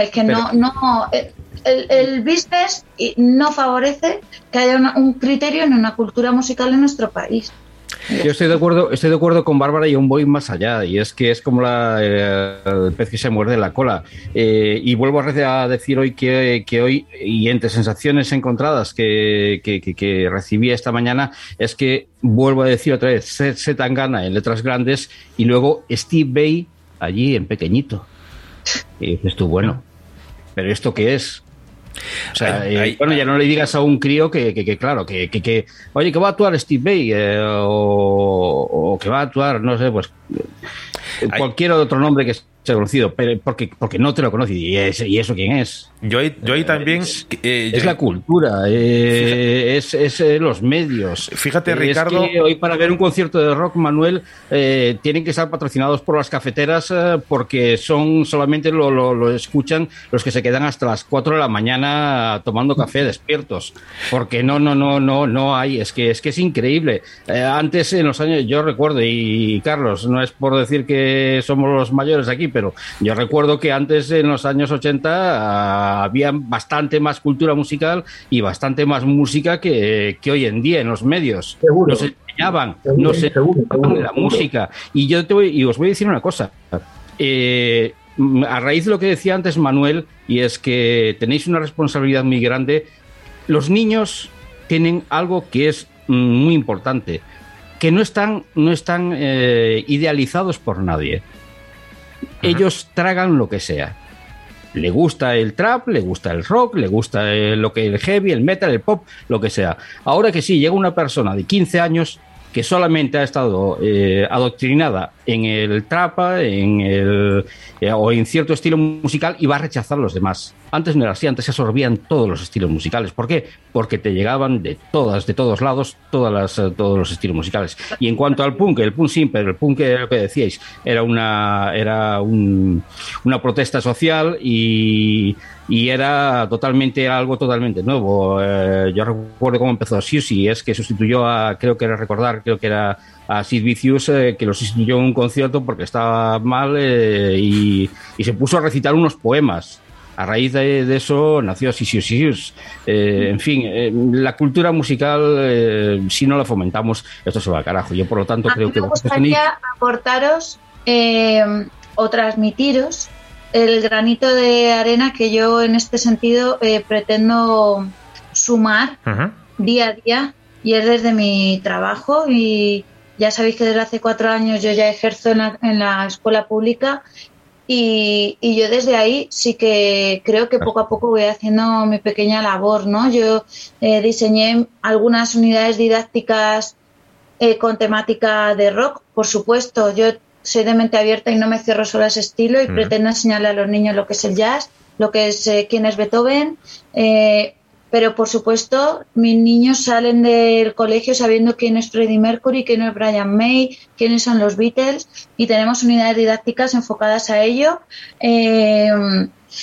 es que no, no, eh, el, el business no favorece que haya una- un criterio en una cultura musical en nuestro país. Yo estoy de acuerdo, estoy de acuerdo con Bárbara y aún voy más allá. Y es que es como la, eh, el pez que se muerde la cola. Eh, y vuelvo a decir hoy que, hoy, y entre sensaciones encontradas que, recibí esta mañana, es que vuelvo a decir otra vez, Se Tangana en letras grandes y luego Steve Bay allí en pequeñito. Y dices tú, bueno, ¿pero esto qué es? O sea, eh, bueno, ya no le digas a un crío que, que- que, claro, que, que, que, oye, que va a actuar Steve Bay eh, o, o que va a actuar, no sé, pues cualquier otro nombre que sea conocido, pero porque, porque no te lo conoce. ¿Y, ese- y eso quién es? Yo ahí, yo ahí también. eh, Es yo- la cultura, eh, es, es, eh, los medios. Fíjate, Eh, Ricardo- que hoy para ver un concierto de rock, Manuel, eh, tienen que estar patrocinados por las cafeteras eh, porque son solamente lo, lo- lo escuchan los que se quedan hasta las 4 de la mañana tomando café despiertos. Porque no, no, no, no, no hay. Es que es que es increíble. Eh, antes, en los años, yo recuerdo, y, Carlos, no es por decir que somos los mayores aquí, pero yo recuerdo que antes, en los años 80, ah, había bastante más cultura musical y bastante más música que, que hoy en día en los medios. Seguro. Nos enseñaban, Seguro, nos seguro, enseñaban seguro, la seguro. música. Y yo te voy, y os voy a decir una cosa. Eh, a raíz de lo que decía antes Manuel, y es que tenéis una responsabilidad muy grande, los niños tienen algo que es mm, muy importante, que no están, no están eh, idealizados por nadie. Ellos tragan lo que sea. Le gusta el trap, le gusta el rock, le gusta eh, lo que el heavy, el metal, el pop, lo que sea. Ahora que sí, llega una persona de 15 años que solamente ha estado eh, adoctrinada en el trapa, en el eh, o en cierto estilo musical y va a rechazar los demás. Antes no era así, antes se absorbían todos los estilos musicales. ¿Por qué? Porque te llegaban de todas, de todos lados, todas las, eh, todos los estilos musicales. Y en cuanto al punk, el punk simple, el punk que, que decíais, era una, era un- una protesta social y, y era totalmente algo totalmente nuevo. Eh, yo recuerdo cómo empezó Siouxsie, es que sustituyó a, creo que era recordar, creo que era a Sid Vicious, eh, que lo sustituyó en un concierto porque estaba mal eh, y, y se puso a recitar unos poemas. A raíz de, de eso nació Sisius Sisius. Eh, en fin, eh, la cultura musical, eh, si no la fomentamos, esto se va al carajo. Yo, por lo tanto, A mí creo que me gustaría aportaros eh, o transmitiros el granito de arena que yo en este sentido eh, pretendo sumar Ujú. día a día y es desde mi trabajo y ya sabéis que desde hace cuatro años yo ya ejerzo en la, en la escuela pública y, y yo desde ahí sí que creo que poco a poco voy haciendo mi pequeña labor, ¿no? Yo eh, diseñé algunas unidades didácticas eh, con temática de rock, por supuesto. Yo soy de mente abierta y no me cierro solo a ese estilo y Ujú. pretendo enseñarle a los niños lo que es el jazz, lo que es eh, quién es Beethoven. eh, pero por supuesto, mis niños salen del colegio sabiendo quién es Freddie Mercury, quién es Brian May, quiénes son los Beatles y tenemos unidades didácticas enfocadas a ello. Eh,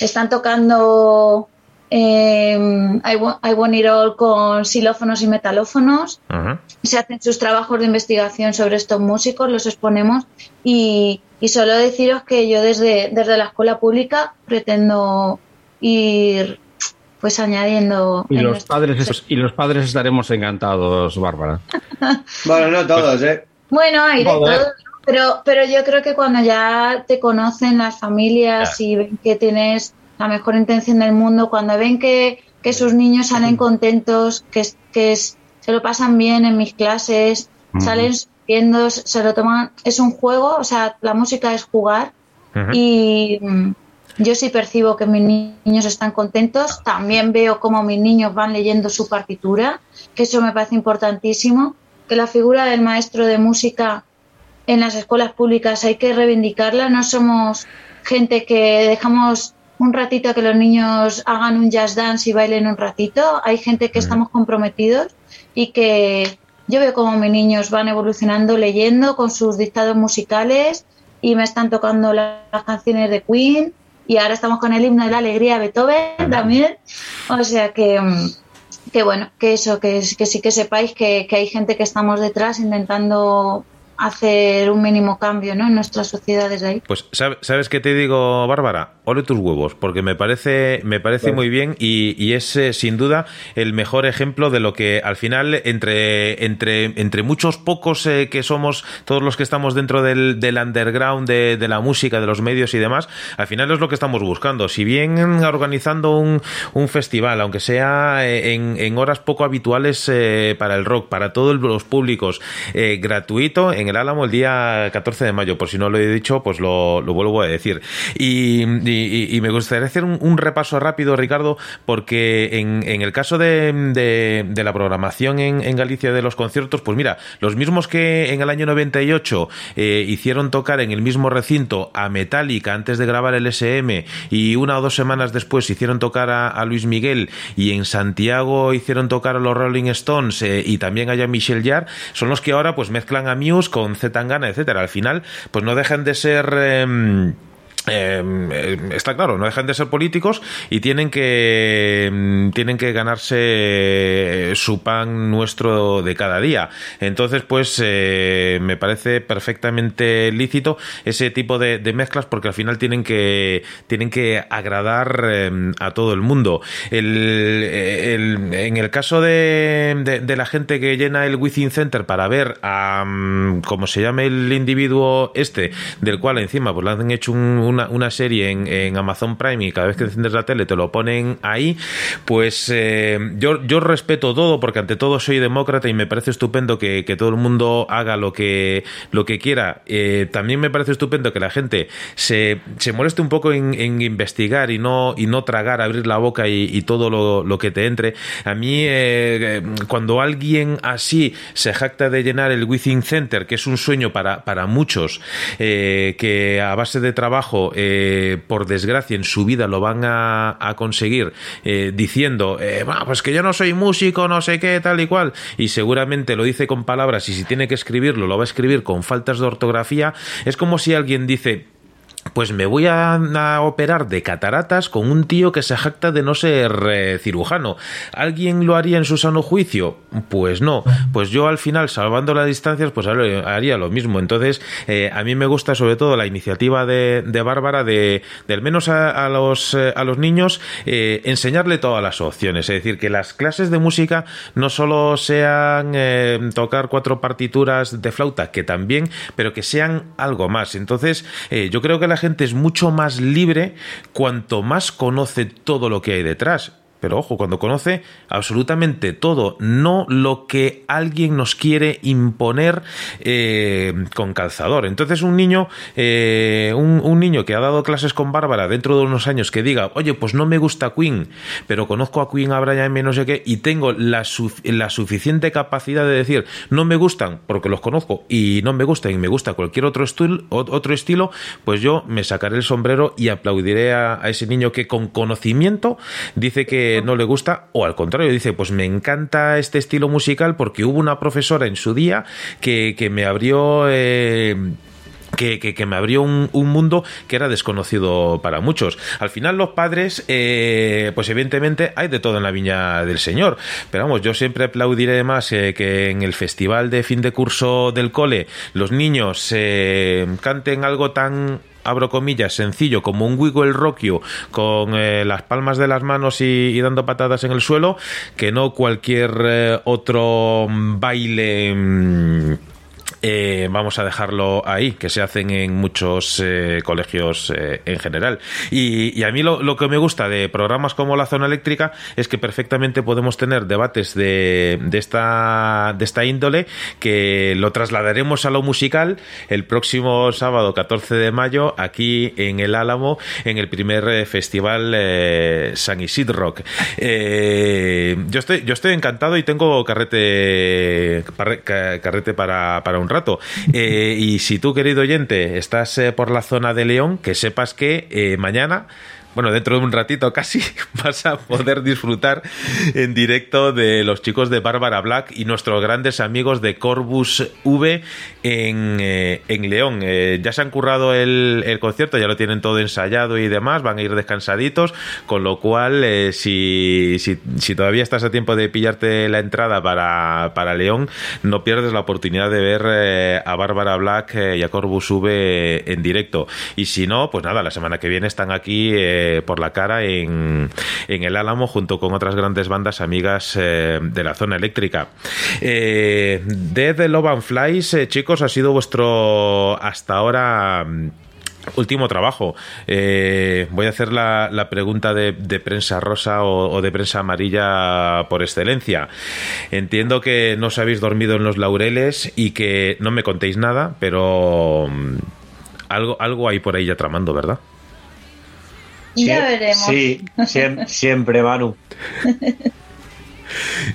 están tocando eh, I, Want, I Want It All con xilófonos y metalófonos se hacen sus trabajos de investigación sobre estos músicos, los exponemos y, y solo deciros que yo desde, desde la escuela pública pretendo ir pues añadiendo Y los, padres, y los padres estaremos encantados, Bárbara. [laughs] Bueno, no todos, ¿eh? Bueno, hay de Joder. todo, pero, pero yo creo que cuando ya te conocen las familias y ven que tienes la mejor intención del mundo, cuando ven que, que sus niños salen contentos, que, es- que es- se lo pasan bien en mis clases, salen viendo, se lo toman, es un juego, o sea, la música es jugar y mm, yo sí percibo que mis ni- niños están contentos. También veo cómo mis niños van leyendo su partitura, que eso me parece importantísimo, que la figura del maestro de música en las escuelas públicas hay que reivindicarla. No somos gente que dejamos un ratito a que los niños hagan un jazz dance y bailen un ratito. Hay gente que estamos comprometidos y que yo veo como mis niños van evolucionando leyendo con sus dictados musicales y me están tocando la- las canciones de Queen y ahora estamos con el himno de la alegría de Beethoven también. O sea que, que bueno, que eso, que, que sí que sepáis que, que hay gente que estamos detrás intentando hacer un mínimo cambio ¿no? en nuestra sociedad desde ahí. Pues, ¿sab- ¿sabes qué te digo, Bárbara? Ole tus huevos, porque me parece, me parece muy bien y, y es eh, sin duda el mejor ejemplo de lo que al final, entre, entre, entre muchos pocos eh, que somos, todos los que estamos dentro del, del underground, de, de la música, de los medios y demás, al final es lo que estamos buscando. Si bien organizando un, un festival, aunque sea eh, en, en horas poco habituales eh, para el rock, para todos los públicos, gratuito en el Álamo el día 14 de mayo. Por si no lo he dicho, pues lo, lo vuelvo a decir. Y, y- y me gustaría hacer un, repaso rápido, Ricardo, porque en, el caso de, la programación en, en Galicia de los conciertos, pues mira, los mismos que en el año 98 eh, hicieron tocar en el mismo recinto a Metallica antes de grabar el SM y una o dos semanas después hicieron tocar a, Luis Miguel y en Santiago hicieron tocar a los Rolling Stones eh, y también a Michel Jarre, son los que ahora pues mezclan a Muse con Z Tangana, etcétera. Al final, pues no dejan de ser em, eh, está claro, no dejan de ser políticos y tienen que mm, tienen que ganarse eh, su pan nuestro de cada día. Entonces, pues eh, me parece perfectamente lícito ese tipo de, mezclas porque al final tienen que tienen que agradar eh, a todo el mundo. El, el- en el caso de la gente que llena el Within Center para ver a mm, como se llame el individuo este, del cual encima pues le han hecho un- una, una serie en, en Amazon Prime y cada vez que enciendes la tele te lo ponen ahí, pues eh, yo, yo respeto todo porque ante todo soy demócrata y me parece estupendo que, que todo el mundo haga lo que, lo que quiera. Eh, también me parece estupendo que la gente se, se moleste un poco en, investigar y no, y no tragar, abrir la boca y, todo lo, lo que te entre. A mí, eh, cuando alguien así se jacta de llenar el Within Center, que es un sueño para, para muchos, que a base de trabajo, eh, por desgracia, en su vida lo van a, conseguir, eh, diciendo, eh, "Bah, pues que yo no soy músico, no sé qué, tal y cual, y seguramente lo dice con palabras, y si tiene que escribirlo, lo va a escribir con faltas de ortografía, es como si alguien dice, pues me voy a, operar de cataratas con un tío que se jacta de no ser eh, cirujano. ¿Alguien lo haría en su sano juicio? Pues no. Pues yo al final, salvando las distancias, pues haría lo mismo. Entonces, eh, a mí me gusta sobre todo la iniciativa de, de Bárbara de, de al menos a, a los, eh, a los niños enseñarle todas las opciones. Es decir, que las clases de música no solo sean tocar cuatro partituras de flauta, que también, pero que sean algo más. Entonces, yo creo que la gente es mucho más libre cuanto más conoce todo lo que hay detrás. Pero ojo, cuando conoce absolutamente todo, no lo que alguien nos quiere imponer eh, con calzador. Entonces un niño, eh, un, niño que ha dado clases con Bárbara dentro de unos años que diga, oye, pues no me gusta Queen, pero conozco a Queen, a Brian, no sé qué, y tengo la, la suficiente capacidad de decir, no me gustan porque los conozco y no me gustan y me gusta cualquier otro, ot- otro estilo, pues yo me sacaré el sombrero y aplaudiré a, a ese niño que con conocimiento dice que no le gusta o al contrario dice, pues me encanta este estilo musical porque hubo una profesora en su día que, que me abrió... eh, que, que- me abrió un, un mundo que era desconocido para muchos. Al final los padres, eh, pues evidentemente hay de todo en la viña del Señor, pero vamos, yo siempre aplaudiré más eh, que en el festival de fin de curso del cole los niños canten algo tan abro comillas, sencillo, como un wiggle rockio con eh, las palmas de las manos y, y dando patadas en el suelo, que no cualquier eh, otro mm, baile mm, eh, vamos a dejarlo ahí, que se hacen en muchos eh, colegios eh, en general. Y, a mí lo, que me gusta de programas como La Zona Eléctrica es que perfectamente podemos tener debates de, de, esta, de esta índole que lo trasladaremos a lo musical el próximo sábado 14 de mayo aquí en el Álamo en el primer festival San Isidro Rock. Yo, estoy, yo estoy encantado y tengo carrete, carrete para, para un rato. Eh, y si tú, querido oyente, estás eh, por la zona de León, que sepas que eh, mañana bueno, dentro de un ratito casi [laughs] vas a poder disfrutar en directo de los chicos de Bárbara Black y nuestros grandes amigos de Corbus V en, eh, en León. Eh, ya se han currado el, el concierto, ya lo tienen todo ensayado y demás, van a ir descansaditos, con lo cual, eh, si, si, si todavía estás a tiempo de pillarte la entrada para, para León, no pierdes la oportunidad de ver a Bárbara Black y a Corbus V en directo. Y si no, pues nada, la semana que viene están aquí eh, por la cara en, el Álamo junto con otras grandes bandas amigas eh, de la zona eléctrica. Eh, Dead Love and Flies, eh, chicos, ha sido vuestro hasta ahora mm, último trabajo. Voy a hacer la, pregunta de, prensa rosa o, o de prensa amarilla por excelencia. Entiendo que no os habéis dormido en los laureles y que no me contéis nada, pero mm, algo, algo hay por ahí ya tramando, ¿verdad? Ya veremos. Sí, siem- siempre, Manu. [laughs]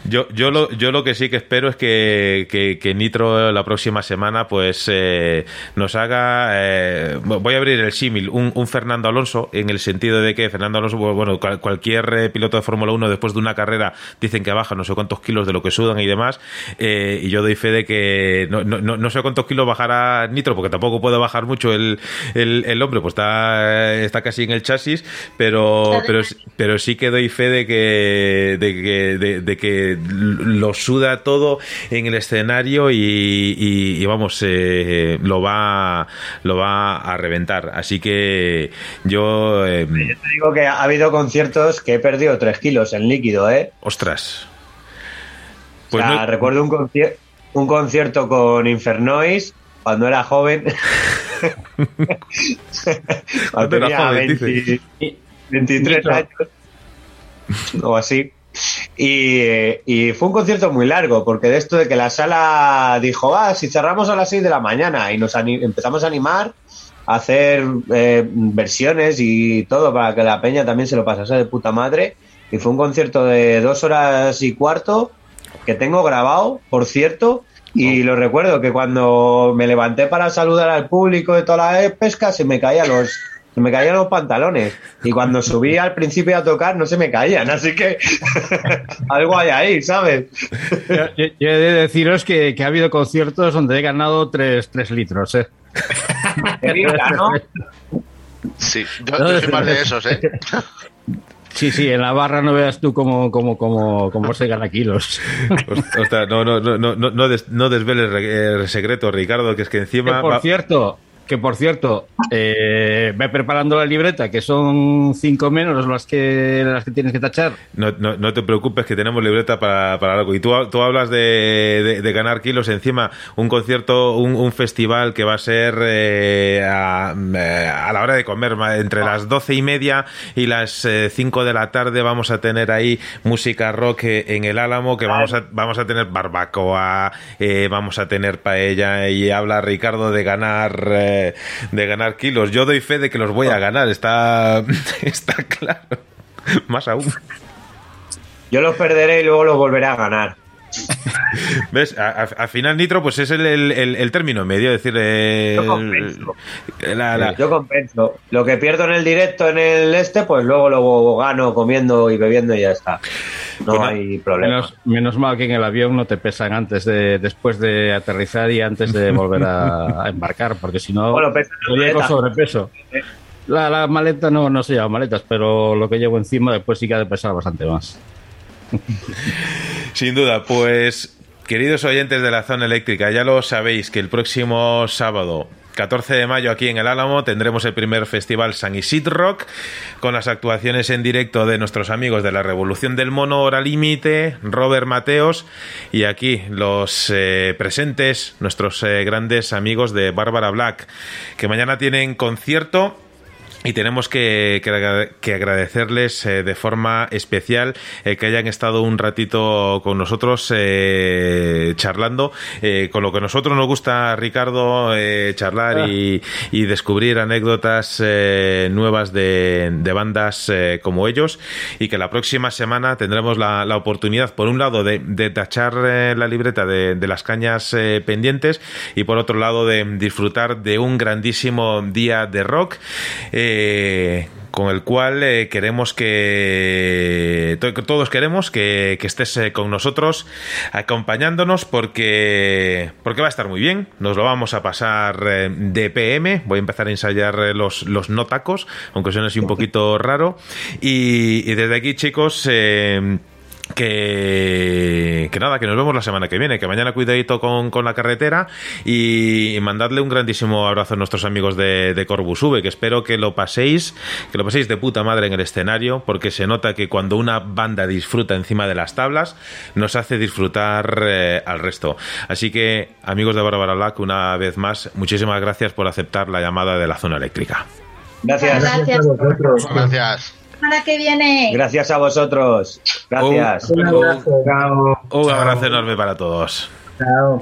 Yo, yo, lo, yo lo que sí que espero es que, que- que Nitro la próxima semana pues eh, nos haga, eh, voy a abrir el símil, un, un Fernando Alonso, en el sentido de que Fernando Alonso, bueno, cual- cualquier eh, piloto de Fórmula 1 después de una carrera dicen que baja no sé cuántos kilos de lo que sudan y demás, eh, y yo doy fe de que no, no, no- no sé cuántos kilos bajará Nitro, porque tampoco puede bajar mucho el, el, el hombre, pues está, está casi en el chasis, pero, pero, pero sí que doy fe de que, de que, de, de que lo suda todo en el escenario y, y- y vamos, eh, lo va lo va a reventar. Así que yo... eh, Te digo que ha habido conciertos que he perdido 3 kilos en líquido, ¿eh? ostras. O Pues sea, no- recuerdo un, concier- un concierto con Infernois cuando era joven. [laughs] cuando tenía joven, 20 23 Nitro. años o así. Y, y fue un concierto muy largo, porque de esto de que la sala dijo, ah, si cerramos a las 6 de la mañana y nos empezamos a animar a hacer eh, versiones y todo para que la peña también se lo pasase de puta madre. Y fue un concierto de dos horas y cuarto que tengo grabado, por cierto. Y lo recuerdo que cuando me levanté para saludar al público de toda la pesca se me caían los se me caían los pantalones y cuando [laughs] subí al principio a tocar no se me caían, así que [laughs] algo hay ahí, ¿sabes? Yo, yo- yo he de deciros que, que ha habido conciertos donde he ganado 3, litros, ¿eh? [laughs] ¿no? Sí, yo, yo soy más de esos, ¿eh? Sí, sí, en la barra no veas tú cómo, cómo, cómo, cómo se gana kilos. Ostras, no, no, no, no, no, des- no desveles el secreto, Ricardo, que es que Que, encima... por va- cierto, Que por cierto, eh, ve preparando la libreta, que son cinco menos las que las que tienes que tachar. No, no, no te preocupes que tenemos libreta para, para algo. Y tú, tú hablas de, de- ganar kilos encima, un concierto, un, un festival que va a ser eh, a, eh, a la hora de comer, entre las doce y media y las eh, cinco de la tarde vamos a tener ahí música rock eh, en el Álamo, que vamos a, vamos a tener barbacoa, vamos a tener paella y habla Ricardo de ganar de ganar kilos. Yo doy fe de que los voy a ganar, está, [laughs] está claro. Más aún. Yo los perderé y luego los volveré a ganar. [laughs] ¿Ves? A- a- Al final, Nitro, pues es el, el- el- el término medio, es decir, Yo el- compenso. la- la- Yo compenso. Lo que pierdo en el directo en el este, pues luego lo gano comiendo y bebiendo y ya está. No Bueno, hay problema. Menos, menos mal que en el avión no te pesan antes de, después de aterrizar y antes de volver a, [laughs] a embarcar, porque si no, Bueno, maleta. sobrepeso. La, la maleta no, no se llama maletas, pero lo que llevo encima después sí que ha de pesar bastante más. Sin duda, pues queridos oyentes de la zona eléctrica, ya lo sabéis que el próximo sábado 14 de mayo aquí en el Álamo tendremos el primer festival San Isid Rock con las actuaciones en directo de nuestros amigos de la Revolución del Mono Hora Límite, Robert Mateos y aquí los eh, presentes, nuestros eh, grandes amigos de Bárbara Black, que mañana tienen concierto y tenemos que, que agra- que agradecerles eh, de forma especial eh, que hayan estado un ratito con nosotros eh, charlando, con lo que a nosotros nos gusta, Ricardo, charlar y, y descubrir anécdotas nuevas de, de bandas como ellos y que la próxima semana tendremos la, la oportunidad, por un lado, de, de tachar la libreta de, de las cañas pendientes y por otro lado de disfrutar de un grandísimo día de rock. eh, con el cual eh, queremos que to- que todos queremos que, que estés eh, con nosotros acompañándonos porque porque va a estar muy bien. Nos lo vamos a pasar eh, de PM voy a empezar a ensayar eh, los, los no tacos aunque suene así un poquito raro. Y, y desde aquí chicos eh, que, que nada, que nos vemos la semana que viene, que mañana cuidadito con, con la carretera y mandadle un grandísimo abrazo a nuestros amigos de, de Corbus V, que espero que lo paséis, que lo paséis de puta madre en el escenario, porque se nota que cuando una banda disfruta encima de las tablas, nos hace disfrutar eh, al resto. Así que, amigos de Bárbara Black, una vez más, muchísimas gracias por aceptar la llamada de la zona eléctrica. Gracias. Gracias. Semana que viene. Gracias a vosotros. Gracias. Un, un- un abrazo enorme para todos. Chao.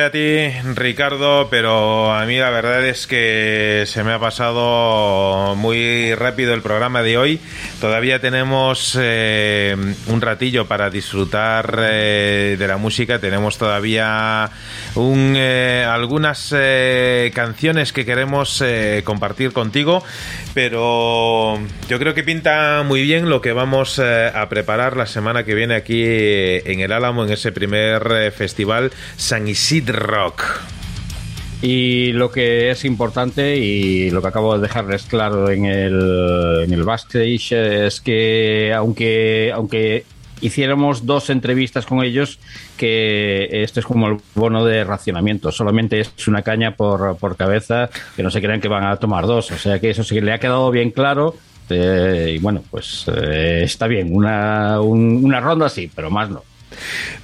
A ti, Ricardo, pero a mí la verdad es que se me ha pasado muy rápido el programa de hoy. Todavía tenemos eh, un ratillo para disfrutar eh, de la música. Tenemos todavía un, eh, algunas canciones que queremos compartir contigo, pero yo creo que pinta muy bien lo que vamos a preparar la semana que viene aquí en el Álamo, en ese primer festival San Isidro Rock. Y lo que es importante y lo que acabo de dejarles claro en el, en el backstage es que aunque, aunque hiciéramos dos entrevistas con ellos, que esto es como el bono de racionamiento, solamente es una caña por, por cabeza, que no se crean que van a tomar dos, o sea que eso sí que le ha quedado bien claro. eh, y bueno, pues eh, está bien, una, un- una ronda sí, pero más no.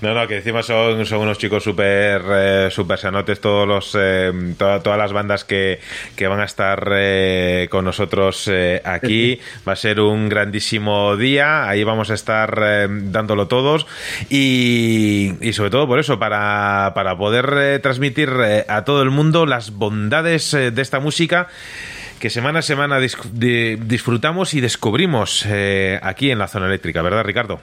No, no, que encima son, son unos chicos súper eh, súper sanotes, todos los, eh, toda- todas las bandas que, que van a estar eh, con nosotros eh, aquí. Va a ser un grandísimo día, ahí vamos a estar dándolo todos y, y sobre todo por eso, para, para poder transmitir a todo el mundo las bondades de esta música que semana a semana dis- di- disfrutamos y descubrimos aquí en la zona eléctrica, ¿verdad, Ricardo?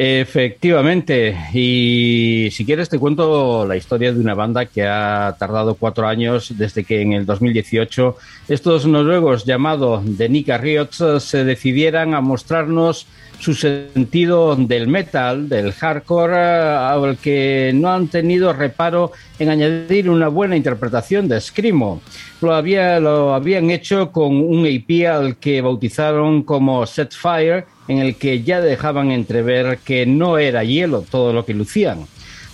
Efectivamente, y si quieres te cuento la historia de una banda que ha tardado cuatro años desde que en el 2018 estos noruegos llamados The Nika Riots se decidieran a mostrarnos su sentido del metal, del hardcore, eh, al que no han tenido reparo en añadir una buena interpretación de Screamo. Lo, había, lo habían hecho con un EP al que bautizaron como Set Fire, en el que ya dejaban entrever que no era hielo todo lo que lucían.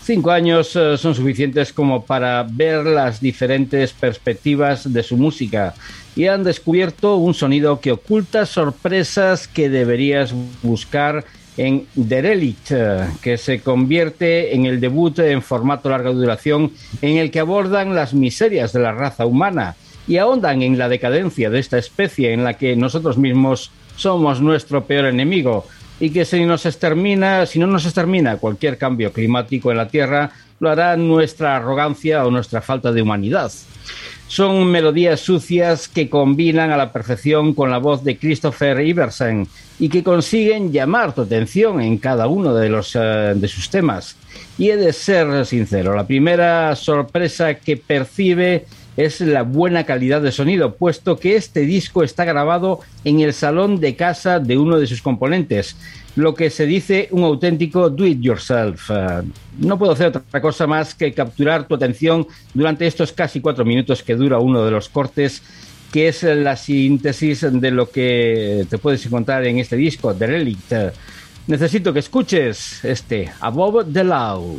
Cinco años eh, son suficientes como para ver las diferentes perspectivas de su música y han descubierto un sonido que oculta sorpresas que deberías buscar en Derelict, que se convierte en el debut en formato larga duración en el que abordan las miserias de la raza humana y ahondan en la decadencia de esta especie en la que nosotros mismos somos nuestro peor enemigo y que si nos extermina, si no nos extermina cualquier cambio climático en la Tierra, lo hará nuestra arrogancia o nuestra falta de humanidad. Son melodías sucias que combinan a la perfección con la voz de Christopher Iversen y que consiguen llamar tu atención en cada uno de, los, eh, de sus temas. Y he de ser sincero, la primera sorpresa que percibe es la buena calidad de sonido, puesto que este disco está grabado en el salón de casa de uno de sus componentes, lo que se dice un auténtico do it yourself. Eh, no puedo hacer otra cosa más que capturar tu atención durante estos casi cuatro minutos que dura uno de los cortes, que es la síntesis de lo que te puedes encontrar en este disco, The Relict. Eh, Necesito que escuches este Above the Law.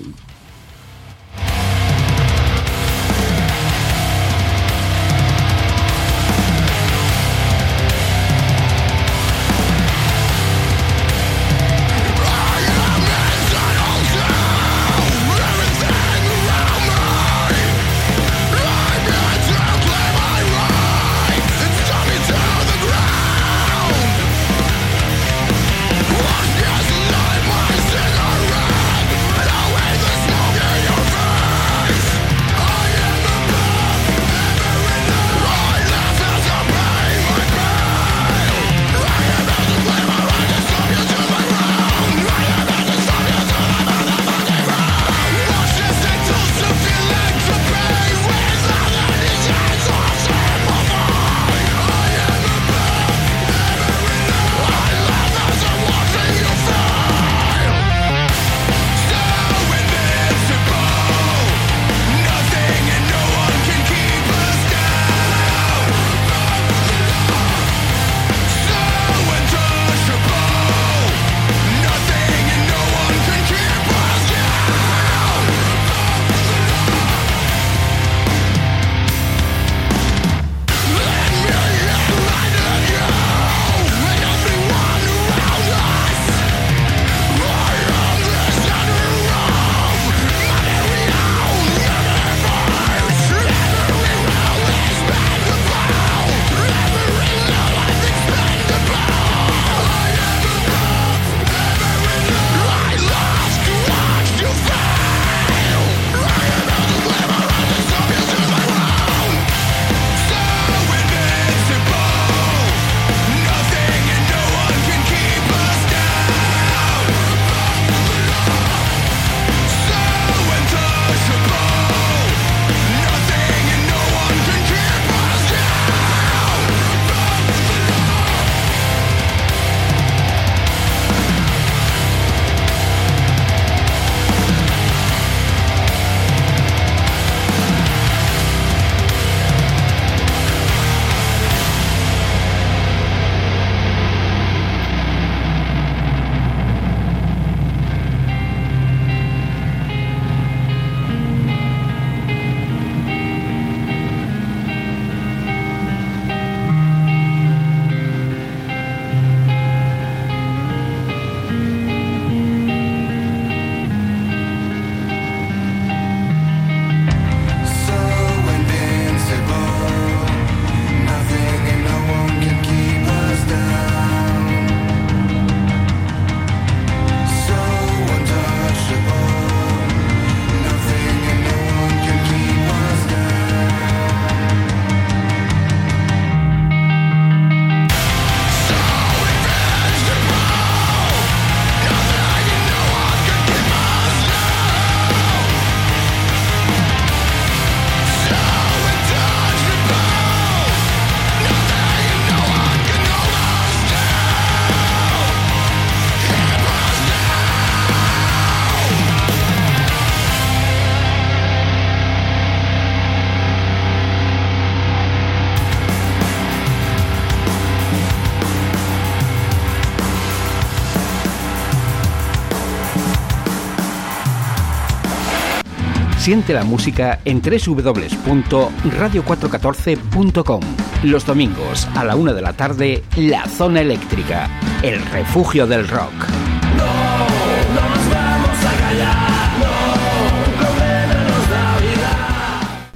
Siente la música en www.radio414.com. Los domingos a la una de la tarde, La Zona Eléctrica, el refugio del rock.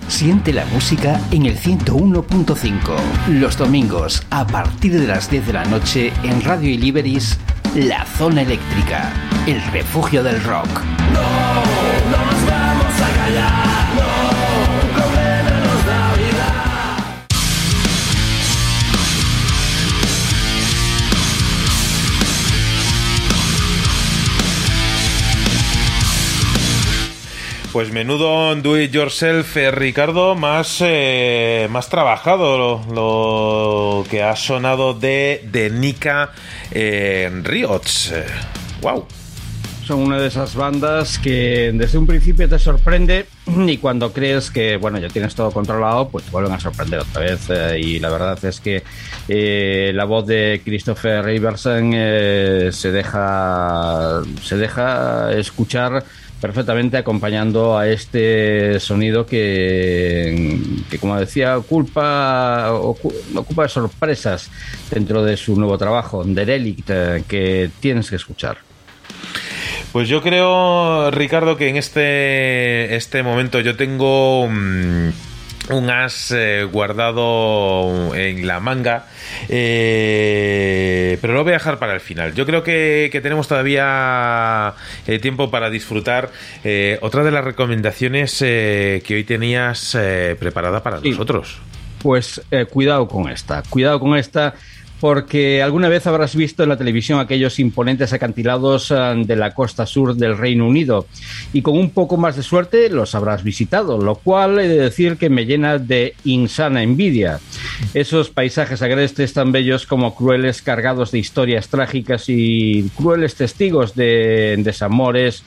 Siente la música en el 101.5. Los domingos a partir de las 10 de la noche en Radio Iliberis, La Zona Eléctrica, el refugio del rock. Pues menudo do it yourself, eh, Ricardo, más, eh, más trabajado lo, que ha sonado de, de Nika eh, Riots. Eh, wow. Son una de esas bandas que desde un principio te sorprende y cuando crees que bueno ya tienes todo controlado, pues te vuelven a sorprender otra vez. eh, y la verdad es que eh, la voz de Christopher Riverson eh, se deja se deja escuchar perfectamente acompañando a este sonido que, como decía, ocupa, ocu- ocupa sorpresas dentro de su nuevo trabajo, Derelict, eh, que tienes que escuchar. Pues yo creo, Ricardo, que en este, este momento yo tengo mm, un as eh, guardado en la manga, eh, pero lo voy a dejar para el final. Yo creo que, que tenemos todavía eh, tiempo para disfrutar otra de las recomendaciones que hoy tenías preparada para nosotros. Pues cuidado con esta, cuidado con esta, porque alguna vez habrás visto en la televisión aquellos imponentes acantilados eh, de la costa sur del Reino Unido y con un poco más de suerte los habrás visitado, lo cual he de decir que me llena de insana envidia. Esos paisajes agrestes tan bellos como crueles, cargados de historias trágicas y crueles testigos de desamores,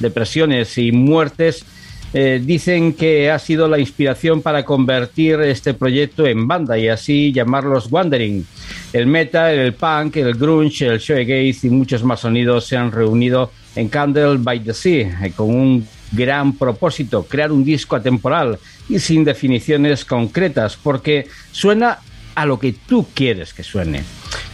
depresiones y muertes eh, dicen que ha sido la inspiración para convertir este proyecto en banda y así llamarlos Wandering. El metal, el punk, el grunge, el shoegaze y muchos más sonidos se han reunido en Candle by the Sea eh, con un gran propósito, crear un disco atemporal y sin definiciones concretas, porque suena a lo que tú quieres que suene.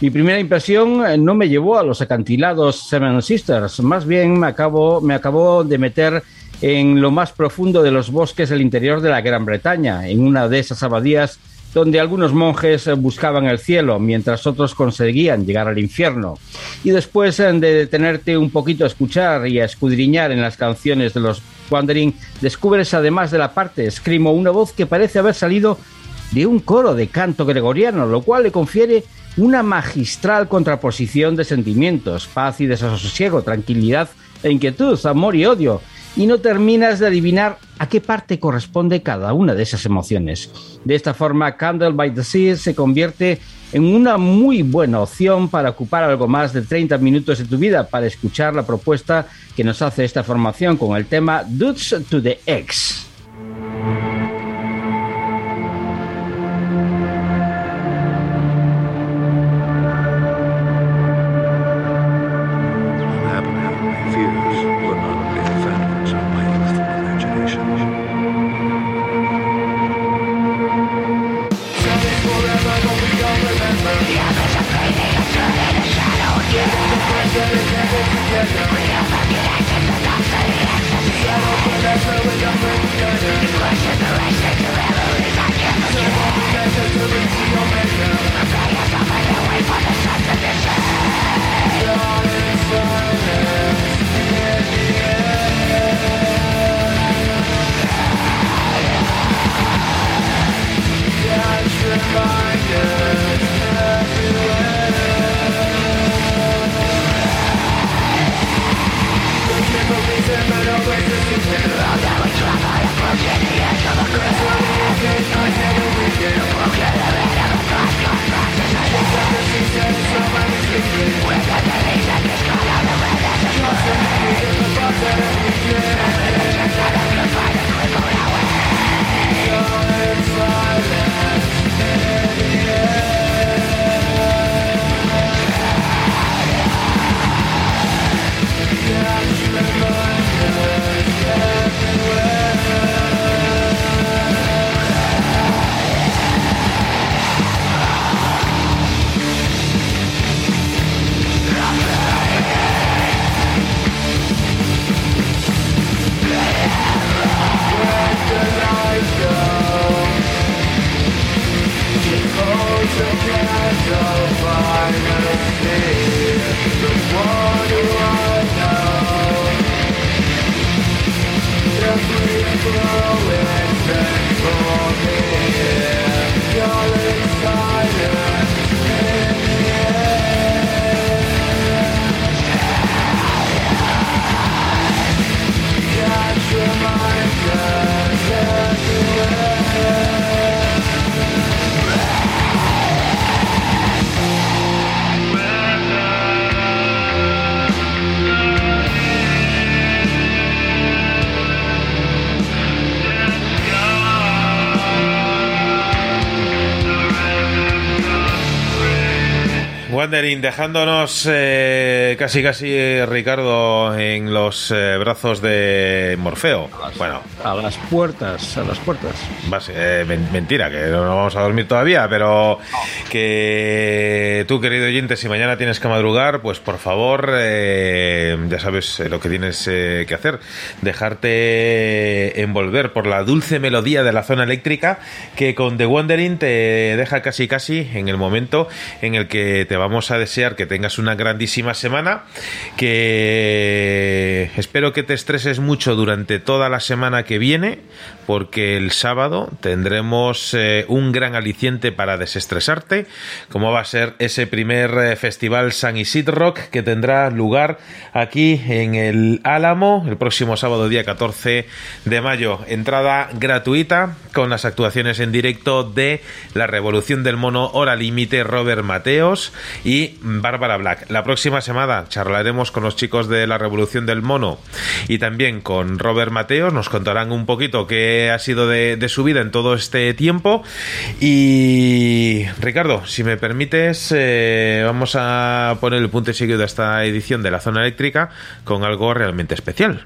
Mi primera impresión eh, no me llevó a los acantilados Seven Sisters, más bien me acabo, me acabó de meter en lo más profundo de los bosques del interior de la Gran Bretaña, en una de esas abadías donde algunos monjes buscaban el cielo, mientras otros conseguían llegar al infierno. Y después eh, de detenerte un poquito a escuchar y a escudriñar en las canciones de los Wandering, descubres además de la parte escrimo una voz que parece haber salido de un coro de canto gregoriano, lo cual le confiere una magistral contraposición de sentimientos, paz y desasosiego, tranquilidad e inquietud, amor y odio, y no terminas de adivinar a qué parte corresponde cada una de esas emociones. De esta forma, Candle by the Sea se convierte en una muy buena opción para ocupar algo más de 30 minutos de tu vida para escuchar la propuesta que nos hace esta formación con el tema Dudes to the X. dejándonos eh, casi casi eh, Ricardo en los eh, brazos de Morfeo. Bueno, A las puertas, a las puertas. vas- eh, men- mentira, que no vamos a dormir todavía, pero que tú, querido oyente, si mañana tienes que madrugar, pues por favor, eh, ya sabes eh, lo que tienes eh, que hacer, dejarte envolver por la dulce melodía de la zona eléctrica que con The Wandering te deja casi casi en el momento en el que te vamos a desear que tengas una grandísima semana, que espero que te estreses mucho durante toda la semana que viene, porque el sábado tendremos eh, un gran aliciente para desestresarte, como va a ser ese primer eh, festival San Isidro Rock que tendrá lugar aquí en el Álamo el próximo sábado día 14 de mayo. Entrada gratuita con las actuaciones en directo de La Revolución del Mono Hora Límite, Robert Mateos y Bárbara Black. La próxima semana charlaremos con los chicos de La Revolución del Mono y también con Robert Mateos. Nos contarán un poquito qué ha sido de, de su vida en todo este tiempo. Y Ricardo, si me permites, eh, vamos a poner el punto y seguido de esta edición de la zona eléctrica con algo realmente especial.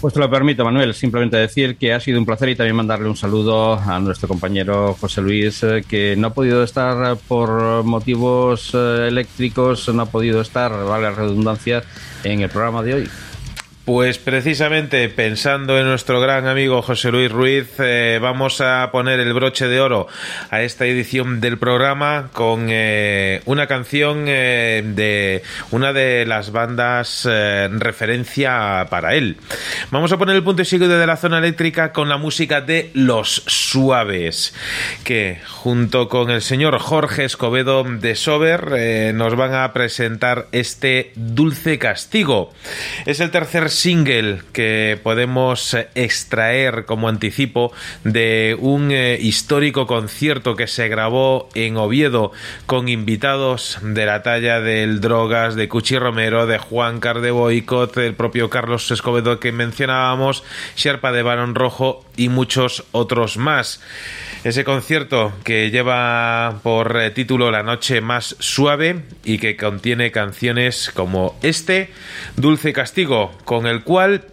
Pues te lo permito, Manuel. Simplemente decir que ha sido un placer y también mandarle un saludo a nuestro compañero José Luis, eh, que no ha podido estar por motivos eh, eléctricos, no ha podido estar, vale la redundancia, en el programa de hoy. Pues precisamente pensando en nuestro gran amigo José Luis Ruiz, eh, vamos a poner el broche de oro a esta edición del programa con eh, una canción eh, de una de las bandas referencia para él. Vamos a poner el punto y seguido de la zona eléctrica con la música de Los Suaves, que junto con el señor Jorge Escobedo de Sober nos van a presentar este Dulce Castigo. Es el tercer single que podemos eh, extraer como anticipo de un eh, histórico concierto que se grabó en Oviedo con invitados de la talla del Drogas, de Cuchi Romero, de Juan Carde Boicot, del propio Carlos Escobedo que mencionábamos, Sherpa de Barón Rojo y muchos otros más. Ese concierto que lleva por eh, título La noche más suave y que contiene canciones como este, Dulce Castigo, con el cual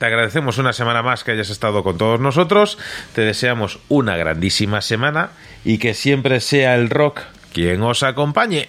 te agradecemos una semana más que hayas estado con todos nosotros, te deseamos una grandísima semana y que siempre sea el rock quien os acompañe.